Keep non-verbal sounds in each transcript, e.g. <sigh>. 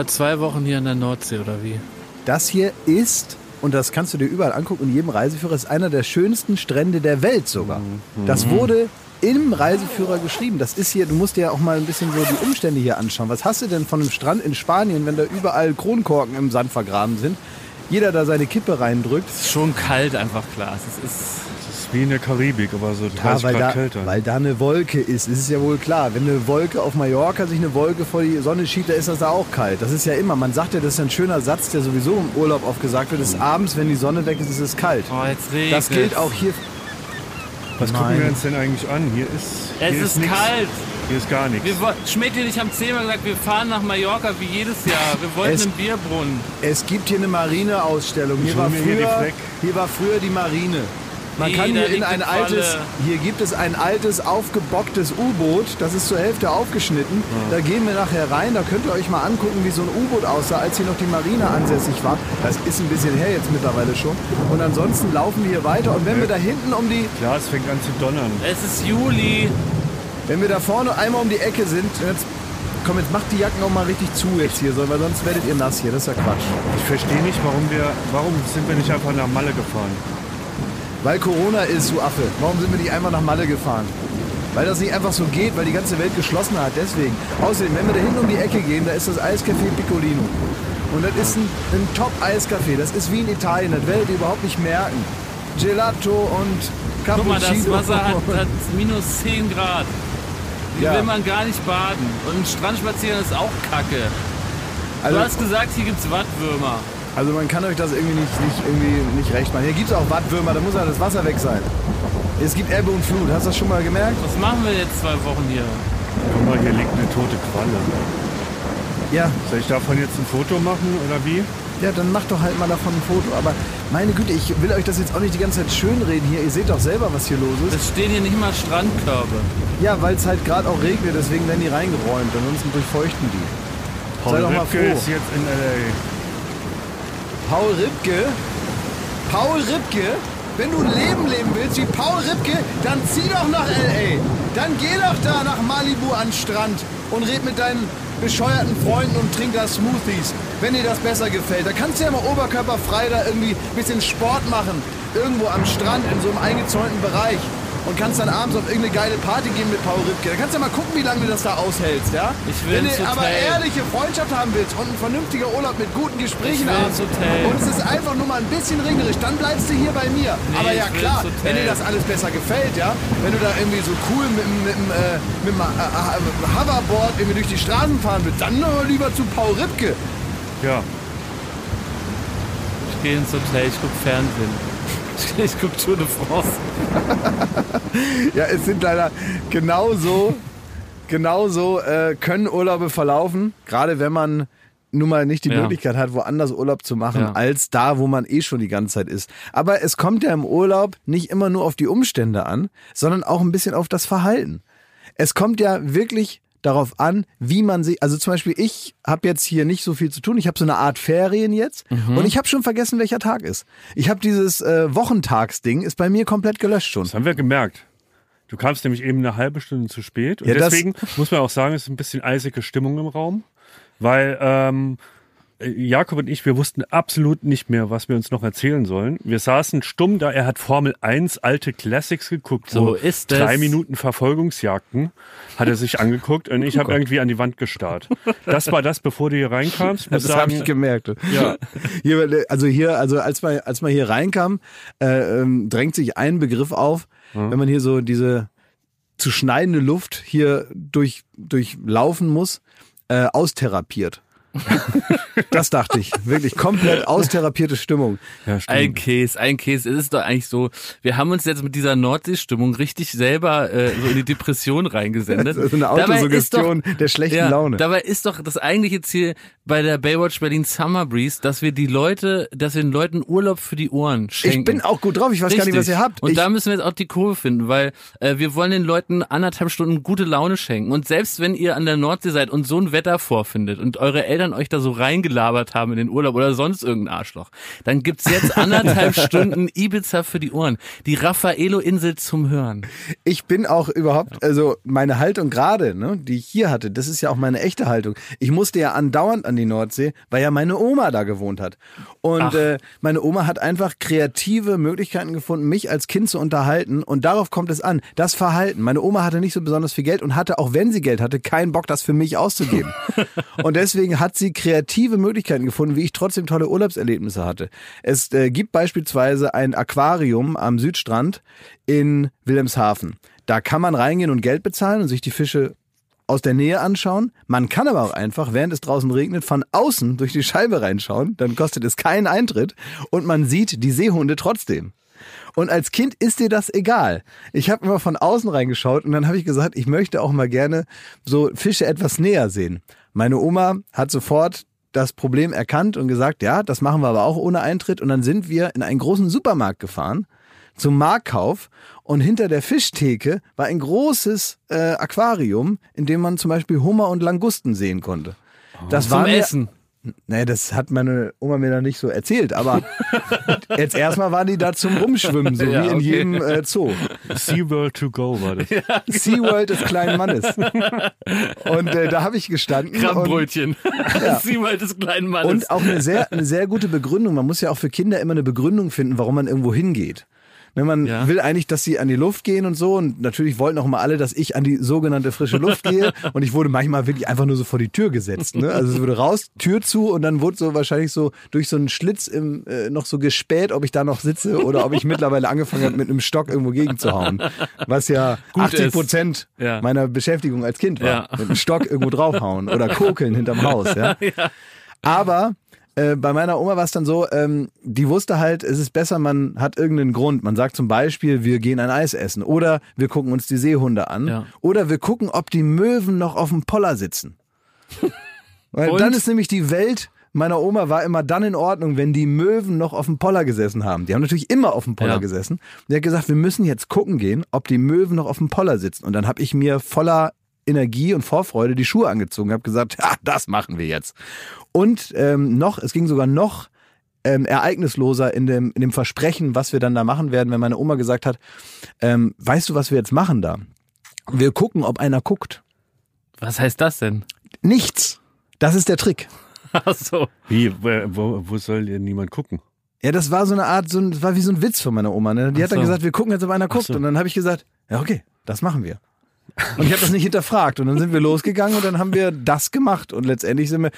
Wir zwei Wochen hier an der Nordsee, oder wie? Das hier ist, und das kannst du dir überall angucken, in jedem Reiseführer, ist einer der schönsten Strände der Welt sogar. Das wurde im Reiseführer geschrieben. Das ist hier, du musst dir ja auch mal ein bisschen so die Umstände hier anschauen. Was hast du denn von einem Strand in Spanien, wenn da überall Kronkorken im Sand vergraben sind? Jeder da seine Kippe reindrückt. Es ist schon kalt einfach, Klaas. Es ist ist wie in der Karibik, aber so 30 Ja, weil Grad da, kälter. weil da eine Wolke ist. Es ist ja wohl klar, wenn eine Wolke auf Mallorca sich eine Wolke vor die Sonne schiebt, da ist das da auch kalt. Das ist ja immer, man sagt ja, das ist ein schöner Satz, der sowieso im Urlaub oft gesagt wird, ist abends, wenn die Sonne weg ist, ist es kalt. Oh, jetzt regnet Das gilt auch hier. Was gucken Nein. wir uns denn eigentlich an? Hier ist, Es hier ist nix. kalt. Hier ist gar nichts. Schmidt und ich haben zehnmal gesagt, wir fahren nach Mallorca wie jedes Jahr. Wir wollten Es- einen Bierbrunnen. Es gibt hier eine Marineausstellung. Hier war, früher, hier war früher die Marine. Man kann hier in ein altes, hier gibt es ein altes aufgebocktes U-Boot, das ist zur Hälfte aufgeschnitten. Da gehen wir nachher rein, da könnt ihr euch mal angucken, wie so ein U-Boot aussah, als hier noch die Marine ansässig war. Das ist ein bisschen her jetzt mittlerweile schon. Und ansonsten laufen wir hier weiter und wenn wir da hinten um die, Klar, es fängt an zu donnern. Es ist Juli. wenn wir da vorne einmal um die Ecke sind, jetzt, komm, jetzt macht die Jacken auch mal richtig zu jetzt hier, so, weil sonst werdet ihr nass hier, das ist ja Quatsch. Ich verstehe nicht, warum wir, warum sind wir nicht einfach nach Malle gefahren? Weil Corona ist, du Affe. Warum sind wir nicht einmal nach Malle gefahren? Weil das nicht einfach so geht, weil die ganze Welt geschlossen hat, deswegen. Außerdem, wenn wir da hinten um die Ecke gehen, da ist das Eiscafé Piccolino. Und das ist ein, ein Top-Eiscafé. Das ist wie in Italien, das werdet ihr überhaupt nicht merken. Gelato und Guck mal, Cappuccino. das Wasser hat, <laughs> hat minus 10 Grad. Hier Ja. will man gar nicht baden. Und ein Strandspazieren ist auch kacke. also, du hast gesagt, hier gibt's Wattwürmer. Also man kann euch das irgendwie nicht, nicht, irgendwie nicht recht machen. Hier gibt es auch Wattwürmer, da muss ja das Wasser weg sein. Es gibt Ebbe und Flut, hast du das schon mal gemerkt? Was machen wir jetzt zwei Wochen hier? Guck mal, hier liegt eine tote Qualle. Ja, Soll ich davon jetzt ein Foto machen oder wie? Ja, dann macht doch halt mal davon ein Foto. Aber meine Güte, ich will euch das jetzt auch nicht die ganze Zeit schönreden hier. Ihr seht doch selber, was hier los ist. Es stehen hier nicht mal Strandkörbe. Ja, weil es halt gerade auch regnet, deswegen werden die reingeräumt. Ansonsten durchfeuchten die. Sei doch mal froh. ist jetzt in L.A. Paul Ripke, Paul Ripke, wenn du ein Leben leben willst wie Paul Ripke, dann zieh doch nach L.A. Dann geh doch da nach Malibu an den Strand und red mit deinen bescheuerten Freunden und trink da Smoothies, wenn dir das besser gefällt. Da kannst du ja mal oberkörperfrei da irgendwie ein bisschen Sport machen, irgendwo am Strand in so einem eingezäunten Bereich. Und kannst dann abends auf irgendeine geile Party gehen mit Paul Ripke. Da kannst du ja mal gucken, wie lange du das da aushältst, ja? Ich will Wenn du aber ehrliche Freundschaft haben willst und ein vernünftiger Urlaub mit guten Gesprächen abends und es ist einfach nur mal ein bisschen regnerisch, dann bleibst du hier bei mir. Aber ja klar, wenn dir das alles besser gefällt, ja, wenn du da irgendwie so cool mit, dem- mit, dem, äh, mit dem äh, äh, Hoverboard irgendwie durch die Straßen fahren willst, dann aber lieber zu Paul Ripke. Ja, Ich gehe ins Hotel, ich guck Fernsehen. <laughs> Ich guck Tour de France. <laughs> Ja, es sind leider genauso, genauso äh, können Urlaube verlaufen, gerade wenn man nun mal nicht die Ja. Möglichkeit hat, woanders Urlaub zu machen, Ja. als da, wo man eh schon die ganze Zeit ist. Aber es kommt ja im Urlaub nicht immer nur auf die Umstände an, sondern auch ein bisschen auf das Verhalten. Es kommt ja wirklich darauf an, wie man sich, also zum Beispiel ich habe jetzt hier nicht so viel zu tun, ich habe so eine Art Ferien jetzt und ich habe schon vergessen, welcher Tag ist. Ich habe dieses äh, Wochentagsding, ist bei mir komplett gelöscht schon. das haben wir gemerkt. Du kamst nämlich eben eine halbe Stunde zu spät. Und Ja, deswegen muss man auch sagen, es ist ein bisschen eisige Stimmung im Raum. Weil ähm, Jakob und ich, wir wussten absolut nicht mehr, was wir uns noch erzählen sollen. Wir saßen stumm da. Er hat Formel 1 alte Classics geguckt. So wo ist es. Drei Minuten Verfolgungsjagden hat er sich angeguckt und ich habe irgendwie an die Wand gestarrt. Das war das, bevor du hier reinkamst. Das habe ich gemerkt. Ja. <laughs> Hier, also hier, also als man, als man hier reinkam, äh, ähm, drängt sich ein Begriff auf, wenn man hier so diese zu schneidende Luft hier durch, durchlaufen muss, äh, austherapiert. Das dachte ich. Wirklich komplett austherapierte Stimmung. ja, stimmt. Ein Käse, ein Käse. Es ist doch eigentlich so, wir haben uns jetzt mit dieser Nordsee-Stimmung richtig selber äh, so in die Depression reingesendet. Das ist eine Autosuggestion der schlechten ja, Laune. Dabei ist doch das eigentliche Ziel bei der Baywatch Berlin Summer Breeze, dass wir die Leute, dass wir den Leuten Urlaub für die Ohren schenken. Ich bin auch gut drauf. Ich weiß gar nicht, was ihr habt. Und ich, da müssen wir jetzt auch die Kurve finden, weil äh, wir wollen den Leuten anderthalb Stunden gute Laune schenken. Und selbst wenn ihr an der Nordsee seid und so ein Wetter vorfindet und eure Eltern euch da so reingelabert haben in den Urlaub oder sonst irgendein Arschloch, dann gibt's jetzt anderthalb <laughs> Stunden Ibiza für die Ohren. Die Raffaello-Insel zum Hören. ich bin auch überhaupt, also meine Haltung gerade, ne, die ich hier hatte, das ist ja auch meine echte Haltung. Ich musste ja andauernd an die Nordsee, weil ja meine Oma da gewohnt hat. Und äh, meine Oma hat einfach kreative Möglichkeiten gefunden, mich als Kind zu unterhalten. Und darauf kommt es an. Das Verhalten. Meine Oma hatte nicht so besonders viel Geld und hatte, auch wenn sie Geld hatte, keinen Bock, das für mich auszugeben. <laughs> und deswegen hat sie kreative Möglichkeiten gefunden, wie ich trotzdem tolle Urlaubserlebnisse hatte. Es äh, gibt beispielsweise ein Aquarium am Südstrand in Wilhelmshaven. Da kann man reingehen und Geld bezahlen und sich die Fische aus der Nähe anschauen. Man kann aber auch einfach, während es draußen regnet, von außen durch die Scheibe reinschauen. Dann kostet es keinen Eintritt und man sieht die Seehunde trotzdem. Und als Kind ist dir das egal. Ich habe immer von außen reingeschaut und dann habe ich gesagt, ich möchte auch mal gerne so Fische etwas näher sehen. Meine Oma hat sofort das Problem erkannt und gesagt, ja, das machen wir aber auch ohne Eintritt. Und dann sind wir in einen großen Supermarkt gefahren zum Marktkauf und hinter der Fischtheke war ein großes äh, Aquarium, in dem man zum Beispiel Hummer und Langusten sehen konnte. Das Zum war mir, Essen. Nee, das hat meine Oma mir da nicht so erzählt, aber <laughs> jetzt erstmal waren die da zum Rumschwimmen, so Ja, wie in okay. jedem äh, Zoo. SeaWorld to go war das. <laughs> SeaWorld des kleinen Mannes. <laughs> Und äh, da habe ich gestanden. Krabbenbrötchen. Sieh mal des kleinen Mannes. und auch eine sehr, eine sehr gute Begründung. Man muss ja auch für Kinder immer eine Begründung finden, warum man irgendwo hingeht. Ne, man Ja. will eigentlich, dass sie an die Luft gehen und so. Und natürlich wollten auch mal alle, dass ich an die sogenannte frische Luft gehe. <laughs> Und ich wurde manchmal wirklich einfach nur so vor die Tür gesetzt. Ne? Also es wurde raus, Tür zu und dann wurde so wahrscheinlich so durch so einen Schlitz im, äh, noch so gespäht, ob ich da noch sitze oder ob ich mittlerweile angefangen habe, mit einem Stock irgendwo gegenzuhauen. Was ja Gut 80 ist. Prozent Ja. meiner Beschäftigung als Kind war. Ja. Mit einem Stock irgendwo draufhauen oder kokeln hinterm Haus. Ja? <laughs> Aber äh, bei meiner Oma war es dann so, ähm, die wusste halt, es ist besser, man hat irgendeinen Grund. Man sagt zum Beispiel, wir gehen ein Eis essen oder wir gucken uns die Seehunde an Ja. oder wir gucken, ob die Möwen noch auf dem Poller sitzen. <laughs> Weil Und? dann ist nämlich die Welt meiner Oma war immer dann in Ordnung, wenn die Möwen noch auf dem Poller gesessen haben. Die haben natürlich immer auf dem Poller Ja. gesessen. Die hat gesagt, wir müssen jetzt gucken gehen, ob die Möwen noch auf dem Poller sitzen. Und dann habe ich mir voller Energie und Vorfreude die Schuhe angezogen, habe gesagt, <laughs> ja, das machen wir jetzt. Und ähm, noch, es ging sogar noch ähm, ereignisloser in dem, in dem Versprechen, was wir dann da machen werden, wenn meine Oma gesagt hat, ähm, weißt du, was wir jetzt machen da? Wir gucken, ob einer guckt. Was heißt das denn? Nichts. Das ist der Trick. <laughs> Ach so. Wie, wo, wo, soll denn niemand gucken? Ja, das war so eine Art, so ein, das war wie so ein Witz von meiner Oma. Ne? Die Ach hat dann so. gesagt, wir gucken jetzt, ob einer guckt. so. Und dann habe ich gesagt, ja, okay, das machen wir. Und ich habe das nicht hinterfragt. Und dann sind wir losgegangen und dann haben wir das gemacht. Und letztendlich sind wir,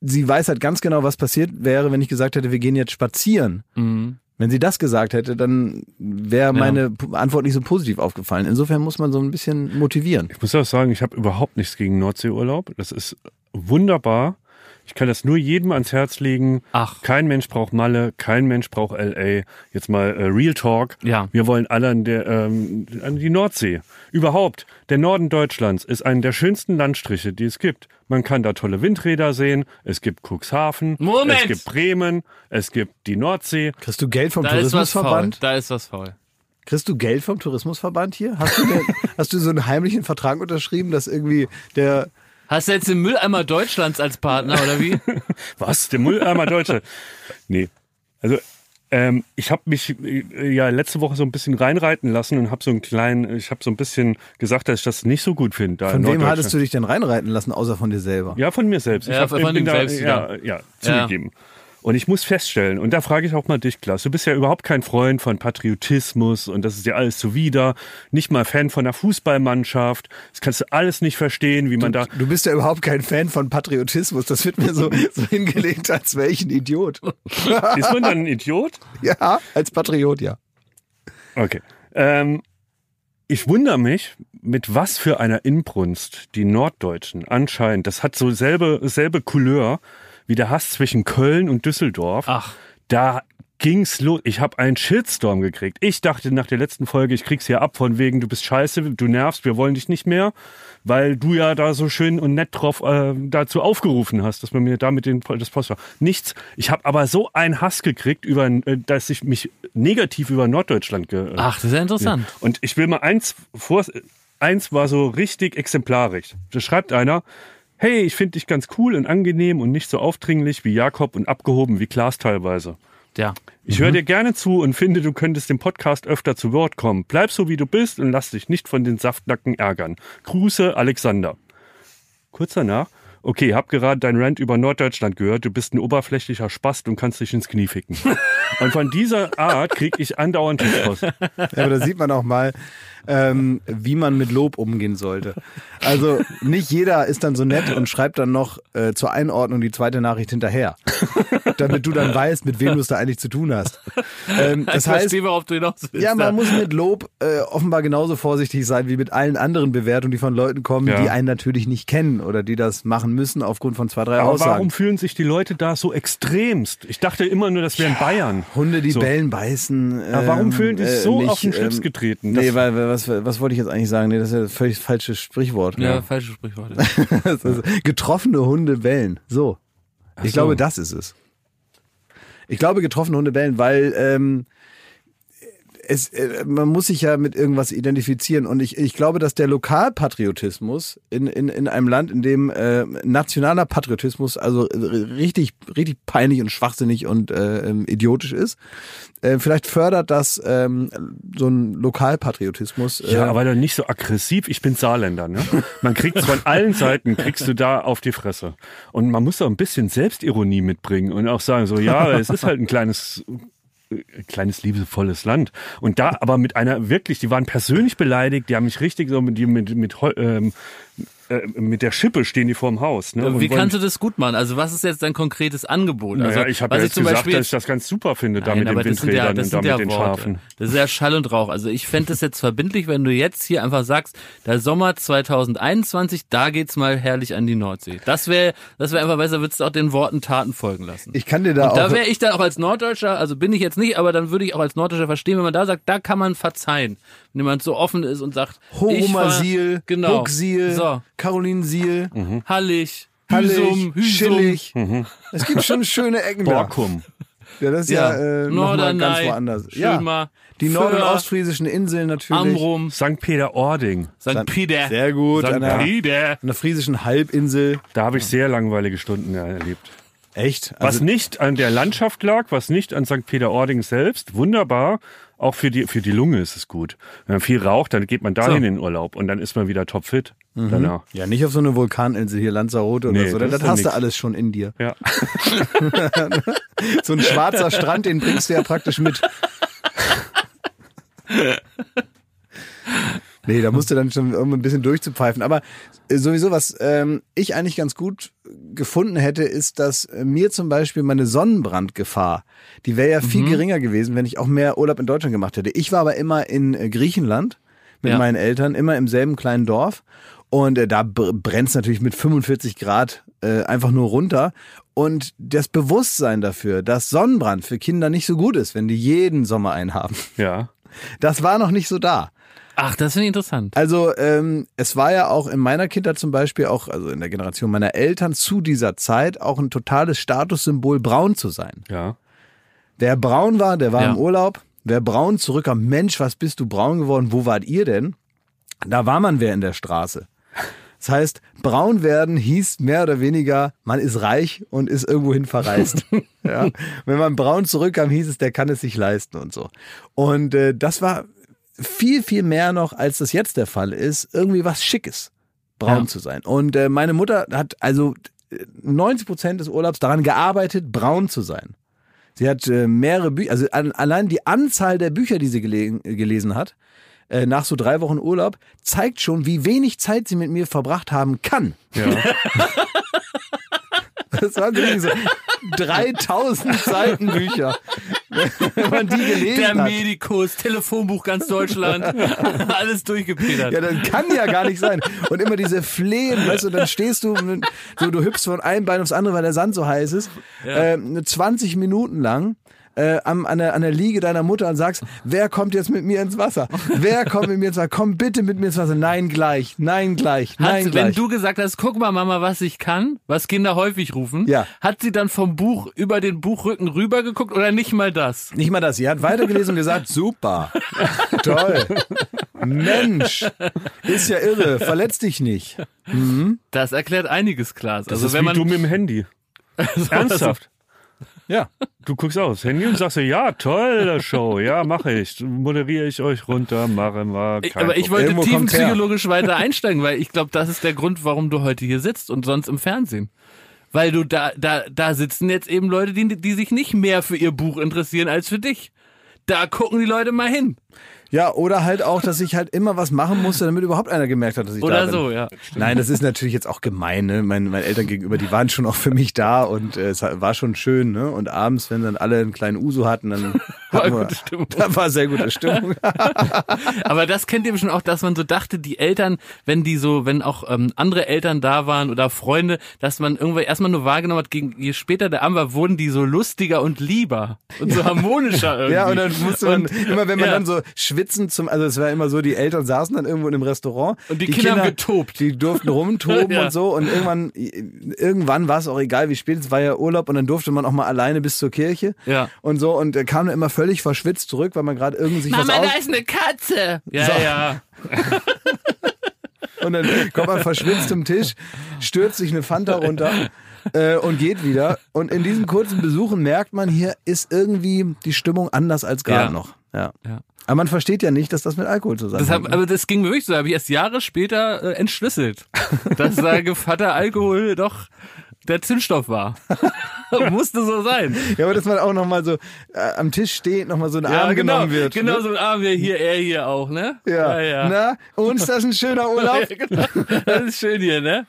sie weiß halt ganz genau, was passiert wäre, wenn ich gesagt hätte, wir gehen jetzt spazieren. Mhm. Wenn sie das gesagt hätte, dann wäre meine P- Antwort nicht so positiv aufgefallen. Insofern muss man so ein bisschen motivieren. Ich muss auch sagen, ich habe überhaupt nichts gegen Nordseeurlaub. Das ist wunderbar. Ich kann das nur jedem ans Herz legen. Ach. Kein Mensch braucht Malle, kein Mensch braucht LA. Jetzt mal äh, Real Talk. Ja. Wir wollen alle an, der, ähm, an die Nordsee. Überhaupt. Der Norden Deutschlands ist einer der schönsten Landstriche, die es gibt. Man kann da tolle Windräder sehen. Es gibt Cuxhaven. Moment! Es gibt Bremen. Es gibt die Nordsee. Kriegst du Geld vom Da ist. Tourismusverband? Da ist was faul. Kriegst du Geld vom Tourismusverband hier? Hast du, denn, <laughs> hast du so einen heimlichen Vertrag unterschrieben, dass irgendwie der Hast du jetzt den Mülleimer Deutschlands als Partner oder wie? <laughs> Was? Der Mülleimer Deutsche? nee. Also, ähm, ich habe mich äh, ja letzte Woche so ein bisschen reinreiten lassen und habe so einen kleinen, ich habe so ein bisschen gesagt, dass ich das nicht so gut finde. Von wem hattest du dich denn reinreiten lassen, außer von dir selber? Ja, von mir selbst. Ich Ja, hab- von ihm da, selbst ja, wieder. ja, zugegeben. Und ich muss feststellen, und da frage ich auch mal dich, Klaas, du bist ja überhaupt kein Freund von Patriotismus und das ist dir alles zuwider, nicht mal Fan von einer Fußballmannschaft, das kannst du alles nicht verstehen, wie man da... Du bist ja überhaupt kein Fan von Patriotismus. Das wird mir so, so hingelegt, als wäre ich ein Idiot. <laughs> Ist man dann ein Idiot? ja, als Patriot, ja. Okay. Ähm, ich wundere mich, mit was für einer Inbrunst die Norddeutschen anscheinend, das hat so selbe, selbe Couleur wie der Hass zwischen Köln und Düsseldorf. Ach. Da ging's los. Ich habe einen Shitstorm gekriegt. Ich dachte nach der letzten Folge, ich krieg's hier ab von wegen, du bist scheiße, du nervst, wir wollen dich nicht mehr, weil du ja da so schön und nett drauf äh, dazu aufgerufen hast, dass man mir damit den, das Post war. Nichts. Ich habe aber so einen Hass gekriegt, über, äh, dass ich mich negativ über Norddeutschland ge Ach, das ist ja interessant. und ich will mal eins vor, eins war so richtig exemplarisch. Da schreibt einer, hey, ich finde dich ganz cool und angenehm und nicht so aufdringlich wie Jakob und abgehoben wie Klaas teilweise. Ja. Ich höre dir gerne zu und finde, du könntest im Podcast öfter zu Wort kommen. Bleib so wie du bist und lass dich nicht von den Saftnacken ärgern. Grüße, Alexander. Kurz danach. okay, hab gerade dein Rant über Norddeutschland gehört, du bist ein oberflächlicher Spast und kannst dich ins Knie ficken. <laughs> und von dieser Art krieg ich andauernd Tipps. Ja, aber da sieht man auch mal, ähm, wie man mit Lob umgehen sollte. Also nicht jeder ist dann so nett und schreibt dann noch äh, zur Einordnung die zweite Nachricht hinterher, damit du dann <laughs> weißt, mit wem du es da eigentlich zu tun hast. Ähm, das ich heißt, verstehe, worauf du hinaus willst. ja, man muss mit Lob äh, offenbar genauso vorsichtig sein wie mit allen anderen Bewertungen, die von Leuten kommen, Ja. die einen natürlich nicht kennen oder die das machen müssen aufgrund von zwei, drei Aber Aussagen. warum fühlen sich die Leute da so extremst? Ich dachte immer nur, das wären Bayern. Hunde, die So. bellen, beißen. Ja, warum ähm, fühlen die sich äh, so nicht, auf den Schlips ähm, getreten? Nee, Das- weil, weil was, was wollte ich jetzt eigentlich sagen? Nee, das ist ja das völlig falsches Sprichwort. Ja, falsche Sprichworte. <laughs> Das ist, getroffene Hunde bellen. So. Ich so. glaube, das ist es. Ich glaube, getroffene Hunde bellen, weil ähm, es, äh, man muss sich ja mit irgendwas identifizieren. Und ich, ich glaube, dass der Lokalpatriotismus in, in, in einem Land, in dem äh, nationaler Patriotismus also äh, richtig, richtig peinlich und schwachsinnig und äh, ähm, idiotisch ist, äh, vielleicht fördert das ähm, so ein Lokalpatriotismus. Äh, Ja, aber dann nicht so aggressiv. Ich bin Saarländer, ne? Man kriegt von allen Seiten, kriegst du da auf die Fresse. Und man muss auch ein bisschen Selbstironie mitbringen und auch sagen so, ja, es ist halt ein kleines, kleines liebevolles Land. Und da aber mit einer wirklich, die waren persönlich beleidigt, die haben mich richtig so mit, mit, mit, ähm, äh, mit der Schippe stehen die vorm Haus. Ne? Und Wie kannst du das gut machen? Also was ist jetzt dein konkretes Angebot? Also, Naja, ich habe ja jetzt zum gesagt, Beispiel dass ich das ganz super finde, da Nein, mit aber den ja, Windrädern das und da sind mit ja den Worte. Schafen. Das ist ja Schall und Rauch. Also ich fände es jetzt verbindlich, wenn du jetzt hier einfach sagst, der Sommer 2021, da geht's mal herrlich an die Nordsee. Das wäre, das wäre einfach besser, würdest du auch den Worten Taten folgen lassen. ich kann dir da und da auch. wäre ich dann auch als Norddeutscher, also bin ich jetzt nicht, aber dann würde ich auch als Norddeutscher verstehen, wenn man da sagt, da kann man verzeihen. Wenn jemand so offen ist und sagt, ich Homer Siel, genau, Hucksil, so, Caroline Siel, Hallig, Hallig, Hüsum, Hüsum, Schillig. Es gibt schon schöne Ecken da. Borkum. Ja, das ist ja, äh, noch mal ganz Norderney, woanders. Ja, die nord- und ostfriesischen Inseln natürlich. Amrum, St. Peter-Ording. St. Peter. Sehr gut. St. An der, an Peter. der friesischen Halbinsel. Da habe ich sehr langweilige Stunden erlebt. Echt? Was Also, nicht an der Landschaft lag, was nicht an St. Peter-Ording selbst, wunderbar. Auch für die, für die Lunge ist es gut. Wenn man viel raucht, dann geht man dahin So. in den Urlaub und dann ist man wieder topfit danach. ja, nicht auf so eine Vulkaninsel hier, Lanzarote oder Nee, so. das Das, hast du alles schon in dir. Ja. <laughs> So ein schwarzer Strand, den bringst du ja praktisch mit. Nee, da musst du dann schon irgendwie ein bisschen durchzupfeifen. Aber äh, sowieso, was ähm, ich eigentlich ganz gut gefunden hätte, ist, dass äh, mir zum Beispiel meine Sonnenbrandgefahr, die wäre ja viel Mhm. geringer gewesen, wenn ich auch mehr Urlaub in Deutschland gemacht hätte. Ich war aber immer in äh, Griechenland mit Ja. meinen Eltern, immer im selben kleinen Dorf. Und äh, da brennt es natürlich mit 45 Grad äh, einfach nur runter. Und das Bewusstsein dafür, dass Sonnenbrand für Kinder nicht so gut ist, wenn die jeden Sommer einen haben, Ja. das war noch nicht so da. Ach, das finde ich interessant. Also ähm, es war ja auch in meiner Kindheit zum Beispiel, auch also in der Generation meiner Eltern zu dieser Zeit auch ein totales Statussymbol, braun zu sein. Ja. Wer braun war, der war Ja. im Urlaub. Wer braun zurückkam, Mensch, was bist du braun geworden? Wo wart ihr denn? Da war man wer in der Straße. Das heißt, braun werden hieß mehr oder weniger, man ist reich und ist irgendwohin verreist. <laughs> ja. Wenn man braun zurückkam, hieß es, der kann es sich leisten und so. Und äh, das war viel, viel mehr noch, als das jetzt der Fall ist, irgendwie was Schickes, braun Ja. zu sein. Und äh, meine Mutter hat also äh, 90 Prozent des Urlaubs daran gearbeitet, braun zu sein. Sie hat äh, mehrere Bücher, also an, allein die Anzahl der Bücher, die sie gele gelesen hat, äh, nach so drei Wochen Urlaub, zeigt schon, wie wenig Zeit sie mit mir verbracht haben kann. Ja. <laughs> Das waren wirklich so 3000 Seiten Bücher. <laughs> Wenn man die gelesen Der hat. Medikus, Telefonbuch ganz Deutschland, <laughs> alles durchgepetert. Ja, das kann ja gar nicht sein. Und immer diese Flehen, weißt du, dann stehst du, so, du hüpfst von einem Bein aufs andere, weil der Sand so heiß ist, äh, 20 Minuten lang. Äh, am, an, der, an der Liege deiner Mutter und sagst, wer kommt jetzt mit mir ins Wasser? Wer kommt mit mir ins Wasser? Komm bitte mit mir ins Wasser. Nein, gleich. Nein, gleich. Nein, Hat, gleich. wenn du gesagt hast, guck mal Mama, was ich kann, was Kinder häufig rufen, Ja. hat sie dann vom Buch über den Buchrücken rübergeguckt oder nicht mal das? Nicht mal das. Sie hat weitergelesen und gesagt, super. <laughs> Toll. Mensch. Ist ja irre. Verletz dich nicht. Das erklärt einiges, Klaas. Das Also ist wenn wie man du mit dem Handy. <laughs> Ernsthaft. Ja. Du guckst aufs Handy und sagst so, ja, tolle Show, ja, mache ich. Moderiere ich euch runter, machen wir. Ich, aber ich wollte tiefenpsychologisch weiter einsteigen, weil ich glaube, das ist der Grund, warum du heute hier sitzt und sonst im Fernsehen. Weil du da, da, da sitzen jetzt eben Leute, die, die sich nicht mehr für ihr Buch interessieren als für dich. Da gucken die Leute mal hin. Ja, oder halt auch, dass ich halt immer was machen musste, damit überhaupt einer gemerkt hat, dass ich da Oder bin. so, ja. Nein, das ist natürlich jetzt auch gemein. Ne? Meine, meine Eltern gegenüber, die waren schon auch für mich da und äh, es war schon schön. Ne? Und abends, wenn dann alle einen kleinen Uso hatten, dann <laughs> War hatten wir, gute Stimmung. <laughs> Da war sehr gute Stimmung. <laughs> Aber das kennt ihr bestimmt auch, dass man so dachte, die Eltern, wenn die so, wenn auch ähm, andere Eltern da waren oder Freunde, dass man irgendwann erstmal nur wahrgenommen hat, gegen, je später der Abend war, wurden die so lustiger und lieber und so harmonischer irgendwie. Ja, und dann musste man, Und- immer wenn man ja. dann so schwitzen zum, also es war immer so, die Eltern saßen dann irgendwo in einem Restaurant. Und die Kinder haben getobt. Die durften <laughs> rumtoben Ja. und so und irgendwann, irgendwann war es auch egal, wie spät es war ja Urlaub und dann durfte man auch mal alleine bis zur Kirche. Ja. Und so und er kam dann immer völlig verschwitzt zurück, weil man gerade irgendwie sich was aus... ist eine Katze. Ja, So. ja. <laughs> Und dann kommt man verschwitzt zum Tisch, stürzt sich eine Fanta runter äh, und geht wieder. Und in diesen kurzen Besuchen merkt man, hier ist irgendwie die Stimmung anders als gerade Ja. noch. Ja. Ja. Aber man versteht ja nicht, dass das mit Alkohol Das zusammenhängt. hab, aber das ging mir wirklich so, habe ich erst Jahre später äh, entschlüsselt, <laughs> dass da Gevatter Alkohol doch der Zündstoff war. <laughs> Musste so sein. ja, aber dass man auch nochmal so äh, am Tisch steht, nochmal so ein Arm genau, genommen wird. Genau ne? so ein Arm wie hier, er hier auch, ne? Ja. ja. Na, und ist das ein schöner <laughs> Urlaub? Ja, genau. Das ist schön hier, ne?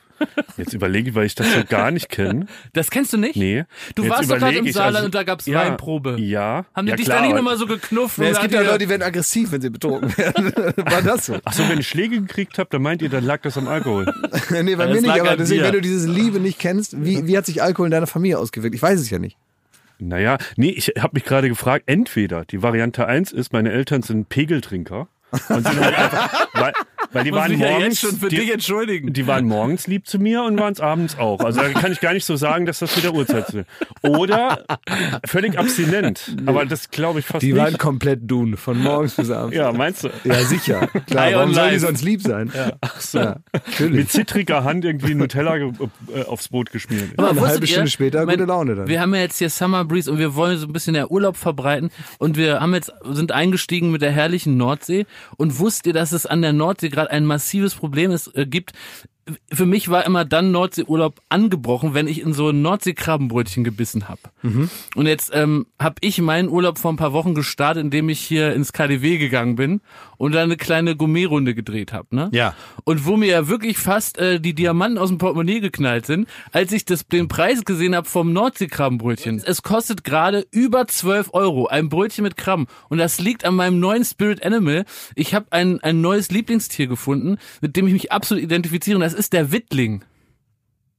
Jetzt überlege ich, weil ich das so gar nicht kenne. Das kennst du nicht? Nee. Du Jetzt warst doch gerade im Saarland also- und da gab's ja, Weinprobe. Ja. Haben die ja, dich klar, da nicht nochmal so geknuffen? Ja, und es gibt ja Leute, die werden aggressiv, wenn sie betrogen werden. <laughs> War das so? Ach so, wenn ich Schläge gekriegt habe, dann meint ihr, dann lag das am Alkohol. <laughs> nee, bei Das mir nicht, aber deswegen, wenn du diese Liebe nicht kennst, wie, wie hat sich Alkohol in deiner Familie ausgewirkt? Ich weiß es ja nicht. Naja, nee, ich habe mich gerade gefragt, entweder die Variante 1 ist, meine Eltern sind Pegeltrinker und sind halt einfach, <laughs> weil, die Muss waren mich ja morgens, jetzt schon für die, dich entschuldigen. die waren morgens lieb zu mir und waren es abends auch. Also da kann ich gar nicht so sagen, dass das mit der Uhrzeit ist. Oder völlig abstinent. Aber das glaube ich fast Die nicht. waren komplett dun, von morgens bis abends. ja, meinst du? Ja, sicher. Klar, warum sollen die sonst lieb sein? Ach so. Ja. Mit zittriger Hand irgendwie Nutella äh, aufs Brot geschmiert. Ja, eine wusstet halbe Stunde ihr, später gute Laune dann. Wir haben ja jetzt hier Summer Breeze und wir wollen so ein bisschen der Urlaub verbreiten und wir haben jetzt sind eingestiegen mit der herrlichen Nordsee und wusst ihr, dass es an der Nordsee gerade ein massives Problem ist, äh, gibt? Für mich war immer dann Nordseeurlaub angebrochen, wenn ich in so ein Nordseekrabbenbrötchen gebissen habe. Und jetzt ähm, habe ich meinen Urlaub vor ein paar Wochen gestartet, indem ich hier ins KDW gegangen bin und da eine kleine Gourmetrunde gedreht habe. Ne? Ja. Und wo mir ja wirklich fast äh, die Diamanten aus dem Portemonnaie geknallt sind, als ich das, den Preis gesehen habe vom Nordseekrabbenbrötchen. Es kostet gerade über 12 Euro, ein Brötchen mit Krabben. Und das liegt an meinem neuen Spirit Animal. Ich habe ein, ein neues Lieblingstier gefunden, mit dem ich mich absolut identifiziere. Und das ist der Wittling.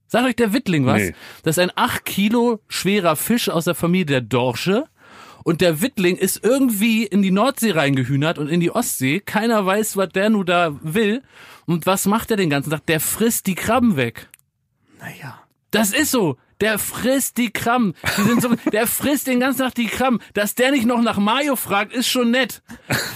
Sagt euch der Wittling was? Nee. Das ist ein 8 Kilo schwerer Fisch aus der Familie der Dorsche. Und der Wittling ist irgendwie in die Nordsee reingehühnert und in die Ostsee. Keiner weiß, was der nun da will. Und was macht er den ganzen Tag? Der frisst die Krabben weg. Naja. Das ist so. Der frisst die Krabben. Die sind so, der frisst den ganzen Tag die Krabben. Dass der nicht noch nach Mayo fragt, ist schon nett.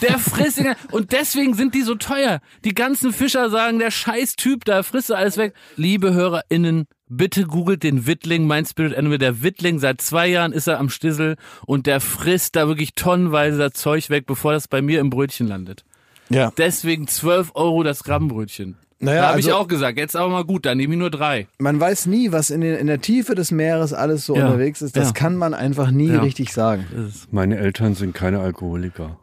Der frisst den, und deswegen sind die so teuer. Die ganzen Fischer sagen, der scheiß Typ da frisst er alles weg. Liebe HörerInnen, bitte googelt den Wittling, mein Spirit Animal. Der Wittling, seit zwei Jahren ist er am Stissel und der frisst da wirklich tonnenweise das Zeug weg, bevor das bei mir im Brötchen landet. Ja. Deswegen 12 Euro das Krabbenbrötchen. Naja, da habe ich also- auch gesagt, jetzt aber mal gut, dann nehme ich nur drei. Man weiß nie, was in, den, in der Tiefe des Meeres alles so Ja. unterwegs ist. Das Ja. kann man einfach nie Ja. richtig sagen. Meine Eltern sind keine Alkoholiker.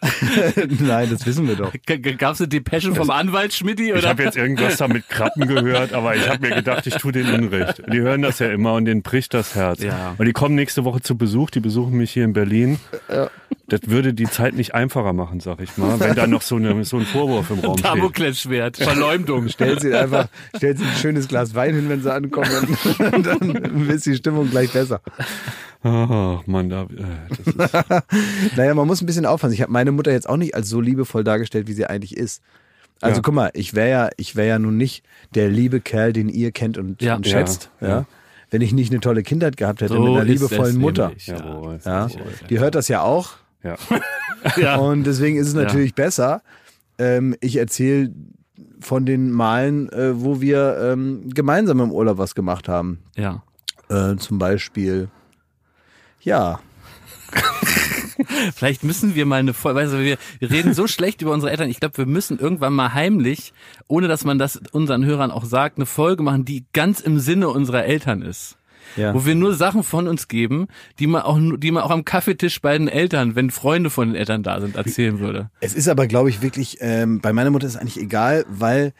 <laughs> Nein, das wissen wir doch. Gab es eine Depesche vom Anwalt Schmidti? Ich Oder? habe jetzt irgendwas da mit Krabben gehört, aber ich habe mir gedacht, ich tue denen Unrecht. Die hören das ja immer und denen bricht das Herz. Ja. Und die kommen nächste Woche zu Besuch, die besuchen mich hier in Berlin. Das würde die Zeit nicht einfacher machen, sag ich mal, wenn da noch so, eine, so ein Vorwurf im Raum steht. Damoklesschwert, Verleumdung. <laughs> Stellt sie einfach, stellt sie ein schönes Glas Wein hin, wenn sie ankommen, und dann ist die Stimmung gleich besser. Ach, Mann, da, äh, das ist, <laughs> Naja, man muss ein bisschen aufpassen. Ich habe meine Mutter jetzt auch nicht als so liebevoll dargestellt, wie sie eigentlich ist. Also Ja. guck mal, ich wäre ja, ich wäre ja nun nicht der liebe Kerl, den ihr kennt und, Ja. und schätzt, ja. ja. Wenn ich nicht eine tolle Kindheit gehabt hätte So mit einer liebevollen Mutter. jawohl. Ja, die hört das ja auch Ja. <laughs> Ja. und deswegen ist es Ja. natürlich besser. Ähm, ich erzähle von den Malen, äh, wo wir ähm, gemeinsam im Urlaub was gemacht haben. ja. Äh, zum Beispiel Ja. <laughs> Vielleicht müssen wir mal eine Folge, weißt du, wir, wir reden so schlecht über unsere Eltern. Ich glaube, wir müssen irgendwann mal heimlich, ohne dass man das unseren Hörern auch sagt, eine Folge machen, die ganz im Sinne unserer Eltern ist. Ja. Wo wir nur Sachen von uns geben, die man auch, die man auch am Kaffeetisch bei den Eltern, wenn Freunde von den Eltern da sind, erzählen würde. Es ist aber, glaube ich, wirklich, ähm, bei meiner Mutter ist es eigentlich egal, weil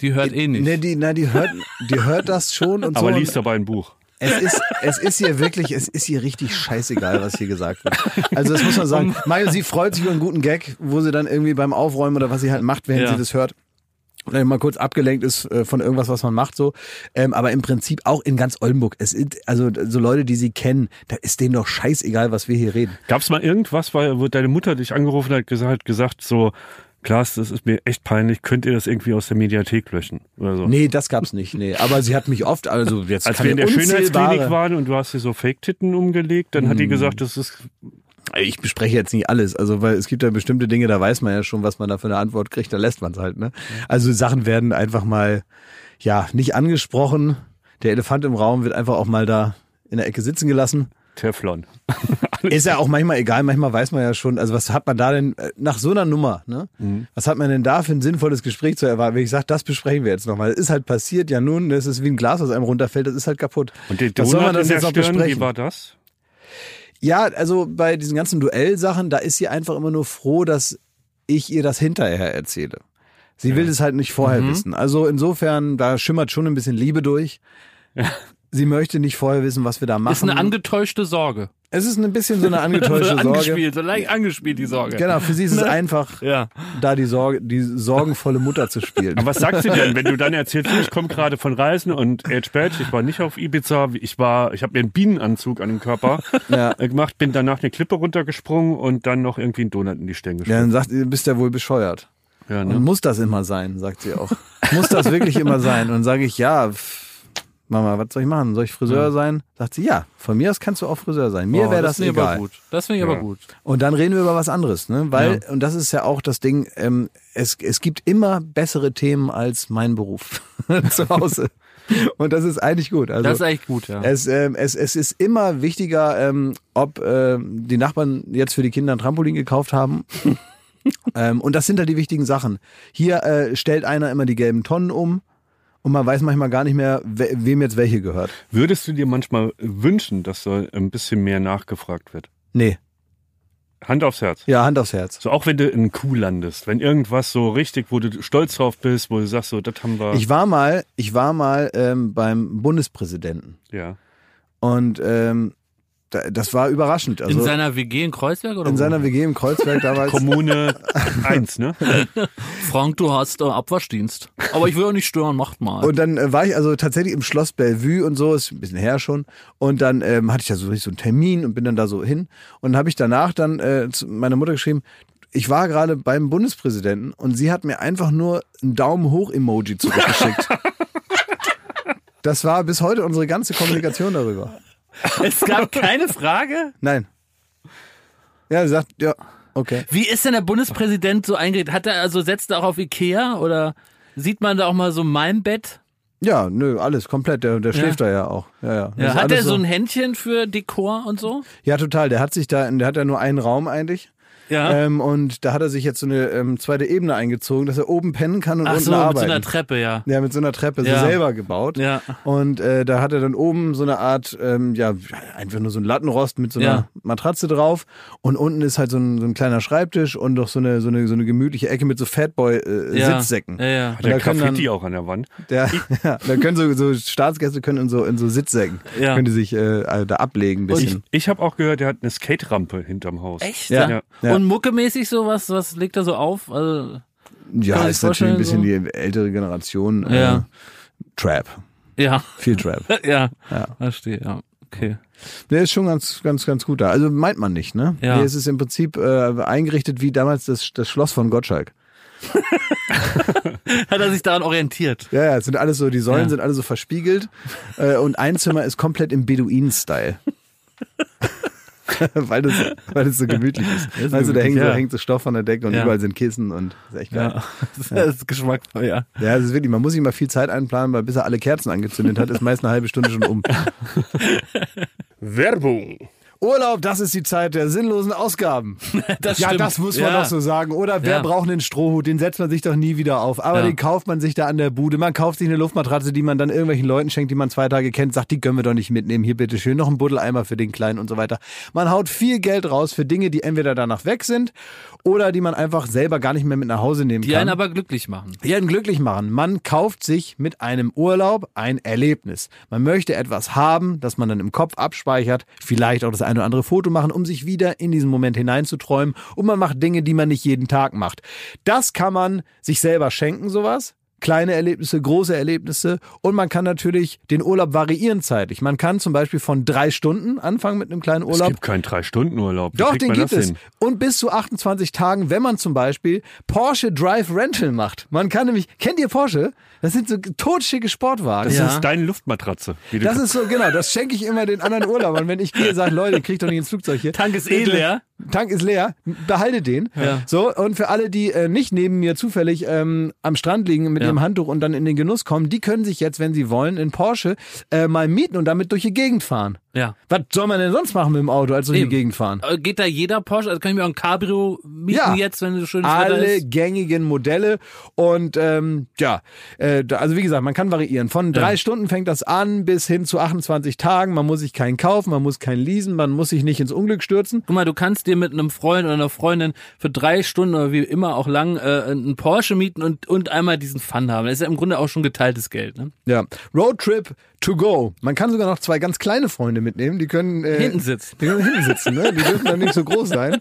Die hört eh nicht. Ne, die, na, die hört, die hört das schon und so. Aber liest dabei ein Buch. Es ist, es ist ihr wirklich, es ist ihr richtig scheißegal, was hier gesagt wird. Also das muss man sagen. Mario, sie freut sich über einen guten Gag, wo sie dann irgendwie beim Aufräumen oder was sie halt macht, während Ja. sie das hört. Vielleicht mal kurz abgelenkt ist äh, von irgendwas, was man macht so. Ähm, aber im Prinzip auch in ganz Oldenburg. Es sind also so Leute, die sie kennen, da ist denen doch scheißegal, was wir hier reden. Gab es mal irgendwas, weil, wo deine Mutter dich angerufen hat, gesagt, gesagt so, Klaas, das ist mir echt peinlich, könnt ihr das irgendwie aus der Mediathek löschen? Oder so. Nee, das gab's nicht. Nee, aber sie hat mich oft, also <laughs> jetzt Als wir in der Schönheitsklinik waren und du hast dir so Fake-Titten umgelegt, dann hat die gesagt, das ist Ich bespreche jetzt nicht alles, also weil es gibt ja bestimmte Dinge, da weiß man ja schon, was man da für eine Antwort kriegt, da lässt man es halt. Ne? Also Sachen werden einfach mal ja nicht angesprochen. Der Elefant im Raum wird einfach auch mal da in der Ecke sitzen gelassen. Teflon. <laughs> Ist ja auch manchmal egal, manchmal weiß man ja schon, also was hat man da denn äh, nach so einer Nummer, ne? Was hat man denn da für ein sinnvolles Gespräch zu erwarten? Wenn ich sage, das besprechen wir jetzt nochmal. Das ist halt passiert, ja nun, das ist wie ein Glas, was einem runterfällt, das ist halt kaputt. Und der Was soll man das jetzt noch Stirn, wie besprechen? war das? Ja, also bei diesen ganzen Duellsachen, da ist sie einfach immer nur froh, dass ich ihr das hinterher erzähle. Sie will es halt nicht vorher Mhm. wissen. Also insofern, da schimmert schon ein bisschen Liebe durch. Sie möchte nicht vorher wissen, was wir da machen. ist eine angetäuschte Sorge. es ist ein bisschen so eine angetäuschte <laughs> Sorge. angespielt, so leicht angespielt, die Sorge. Genau, für sie ist es Ne? einfach, Ja. da die Sorge, die sorgenvolle Mutter zu spielen. Aber was sagst du denn, wenn du dann erzählst, ich komme gerade von Reisen und Age Badge, ich war nicht auf Ibiza, ich war, ich habe mir einen Bienenanzug an den Körper Ja. äh, gemacht, bin danach eine Klippe runtergesprungen und dann noch irgendwie einen Donut in die Stirn Ja, geschoben. dann sagt sie, bist ja wohl bescheuert. Ja, Und ne? muss das immer sein, sagt sie auch. muss das wirklich immer sein? Und sage ich, ja, pff, Mama, was soll ich machen? Soll ich Friseur sein? Sagt sie, ja, von mir aus kannst du auch Friseur sein. Mir Oh, wäre das, ich egal. aber gut. Das finde ich Ja. aber gut. Und dann reden wir über was anderes, ne? Weil, und das ist ja auch das Ding, ähm, es, es gibt immer bessere Themen als mein Beruf <laughs> zu Hause. <laughs> Und das ist eigentlich gut. Also, Das ist eigentlich gut, ja. es, ähm, es, es ist immer wichtiger, ähm, ob ähm, die Nachbarn jetzt für die Kinder ein Trampolin gekauft haben. <laughs> ähm, und das sind halt die wichtigen Sachen. Hier äh, stellt einer immer die gelben Tonnen um und man weiß manchmal gar nicht mehr, we wem jetzt welche gehört. Würdest du dir manchmal wünschen, dass so ein bisschen mehr nachgefragt wird? Nee, Hand aufs Herz. ja, Hand aufs Herz. So auch wenn du in Kuh landest, wenn irgendwas so richtig, wo du stolz drauf bist, wo du sagst, so, das haben wir. Ich war mal, ich war mal ähm, beim Bundespräsidenten ja. und ähm, da, das war überraschend. Also in seiner WG in Kreuzberg oder in wo? seiner WG im Kreuzberg damals. <laughs> Kommune <laughs> 1, ne? <laughs> Frank, du hast äh, Abwaschdienst. Aber ich will auch nicht stören, macht mal. Und dann äh, war ich also tatsächlich im Schloss Bellevue und so, ist ein bisschen her schon. Und dann ähm, hatte ich da so richtig so einen Termin und bin dann da so hin. Und dann habe ich danach dann äh, zu meiner Mutter geschrieben, ich war gerade beim Bundespräsidenten und sie hat mir einfach nur ein Daumen hoch Emoji zurückgeschickt. Das war bis heute unsere ganze Kommunikation darüber. <laughs> es gab keine Frage. Nein. Ja, sie sagt, ja, okay. Wie ist denn der Bundespräsident so eingerichtet? Hat er also setzt er auch auf Ikea oder sieht man da auch mal so mein Bett? Ja, nö, alles komplett. Der, der schläft da ja auch. Ja, ja. Ja, hat er so ein Händchen für Dekor und so? Ja, total. Der hat sich da, der hat ja nur einen Raum eigentlich. Ja. Ähm, und da hat er sich jetzt so eine ähm, zweite Ebene eingezogen, dass er oben pennen kann und Ach unten so, mit so arbeiten. einer Treppe, ja. ja, mit so einer Treppe, Ja. so selber gebaut. Ja. Und äh, da hat er dann oben so eine Art, ähm, ja, einfach nur so ein Lattenrost mit so einer Ja. Matratze drauf. Und unten ist halt so ein, so ein kleiner Schreibtisch und doch so eine, so eine, so eine gemütliche Ecke mit so Ja. Fatboy-Sitzsäcken. Ja, ja. Hat der da können dann- Graffiti auch an der Wand. Der, ja, <laughs> da können so, so Staatsgäste können in so, in so Sitzsäcken, Ja. können die sich äh, also da ablegen ein Ich, bisschen. ich habe auch gehört, der hat eine Skate-Rampe hinterm Haus. Echt? Ja. Ja. Ja. Und muckemäßig so, was, legt er so auf? Also, Ja, ist natürlich ein bisschen vorstellen, die ältere Generation. Ja. Äh, Trap. ja. Viel Trap. <laughs> ja. Ja. Verstehe, ja. Okay. Der ist schon ganz, ganz, ganz gut da. Also meint man nicht, ne? Ja. Hier ist es im Prinzip äh, eingerichtet wie damals das, das Schloss von Gottschalk. <laughs> Hat er sich daran orientiert? Ja, ja, es sind alles so, die Säulen Ja. sind alle so verspiegelt äh, und ein Zimmer ist komplett im Beduinen-Style. <laughs> <laughs> weil, das, weil das so gemütlich ist. ist Also da hängt, so, ja. hängt so Stoff an der Decke und Ja. überall sind Kissen und das ist echt geil. Ja. <laughs> Das ist geschmackvoll, ja. Ja, das ist wirklich, man muss sich mal viel Zeit einplanen, weil bis er alle Kerzen angezündet hat, ist meist eine halbe Stunde schon um. <laughs> Werbung. Urlaub, das ist die Zeit der sinnlosen Ausgaben. <laughs> Das ja, stimmt. das muss man Ja. doch so sagen. Oder wer Ja. braucht einen Strohhut? Den setzt man sich doch nie wieder auf. Aber Ja. den kauft man sich da an der Bude. Man kauft sich eine Luftmatratze, die man dann irgendwelchen Leuten schenkt, die man zwei Tage kennt, sagt, die können wir doch nicht mitnehmen. Hier bitte schön noch ein Buddeleimer für den Kleinen und so weiter. Man haut viel Geld raus für Dinge, die entweder danach weg sind oder die man einfach selber gar nicht mehr mit nach Hause nehmen Die kann. einen aber glücklich machen. die einen glücklich machen. Man kauft sich mit einem Urlaub ein Erlebnis. Man möchte etwas haben, das man dann im Kopf abspeichert, vielleicht auch das eine oder andere Foto machen, um sich wieder in diesen Moment hineinzuträumen. Und man macht Dinge, die man nicht jeden Tag macht. Das kann man sich selber schenken, sowas. Kleine Erlebnisse, große Erlebnisse und man kann natürlich den Urlaub variieren zeitlich. Man kann zum Beispiel von drei Stunden anfangen mit einem kleinen Es Urlaub. gibt keinen Drei-Stunden-Urlaub. Wie Doch, den gibt es. hin? Und bis zu 28 Tagen, wenn man zum Beispiel Porsche Drive Rental macht. Man kann nämlich, kennt ihr Porsche? Das sind so totschicke Sportwagen. Das Ja. ist deine Luftmatratze. Das ist so, genau, das schenke ich immer den anderen Urlaubern. Wenn ich gehe, sage, Leute, kriegt doch nicht ins Flugzeug hier. Tank ist eh leer. Tank ist leer, behaltet den. Ja. So, und für alle, die äh, nicht neben mir zufällig ähm, am Strand liegen mit Ja. ihrem Handtuch und dann in den Genuss kommen, die können sich jetzt, wenn sie wollen, in Porsche äh, mal mieten und damit durch die Gegend fahren. Ja. Was soll man denn sonst machen mit dem Auto, als durch Eben. die Gegend fahren? Äh, Geht da jeder Porsche? Also kann ich mir auch ein Cabrio mieten Ja. jetzt, wenn so schönes Wetter alle ist? gängigen Modelle und ähm, ja, äh, also wie gesagt, man kann variieren. Von drei Ja. Stunden fängt das an bis hin zu 28 Tagen. Man muss sich keinen kaufen, man muss keinen leasen, man muss sich nicht ins Unglück stürzen. Guck mal, du kannst dir mit einem Freund oder einer Freundin für drei Stunden oder wie immer auch lang äh, einen Porsche mieten und, und einmal diesen Fun haben. Das ist ja im Grunde auch schon geteiltes Geld. Ne? Ja, Roadtrip to go. Man kann sogar noch zwei ganz kleine Freunde mitnehmen, die können äh, Hinten sitzen. Die können hinten sitzen, ne? Die dürfen dann nicht so groß sein.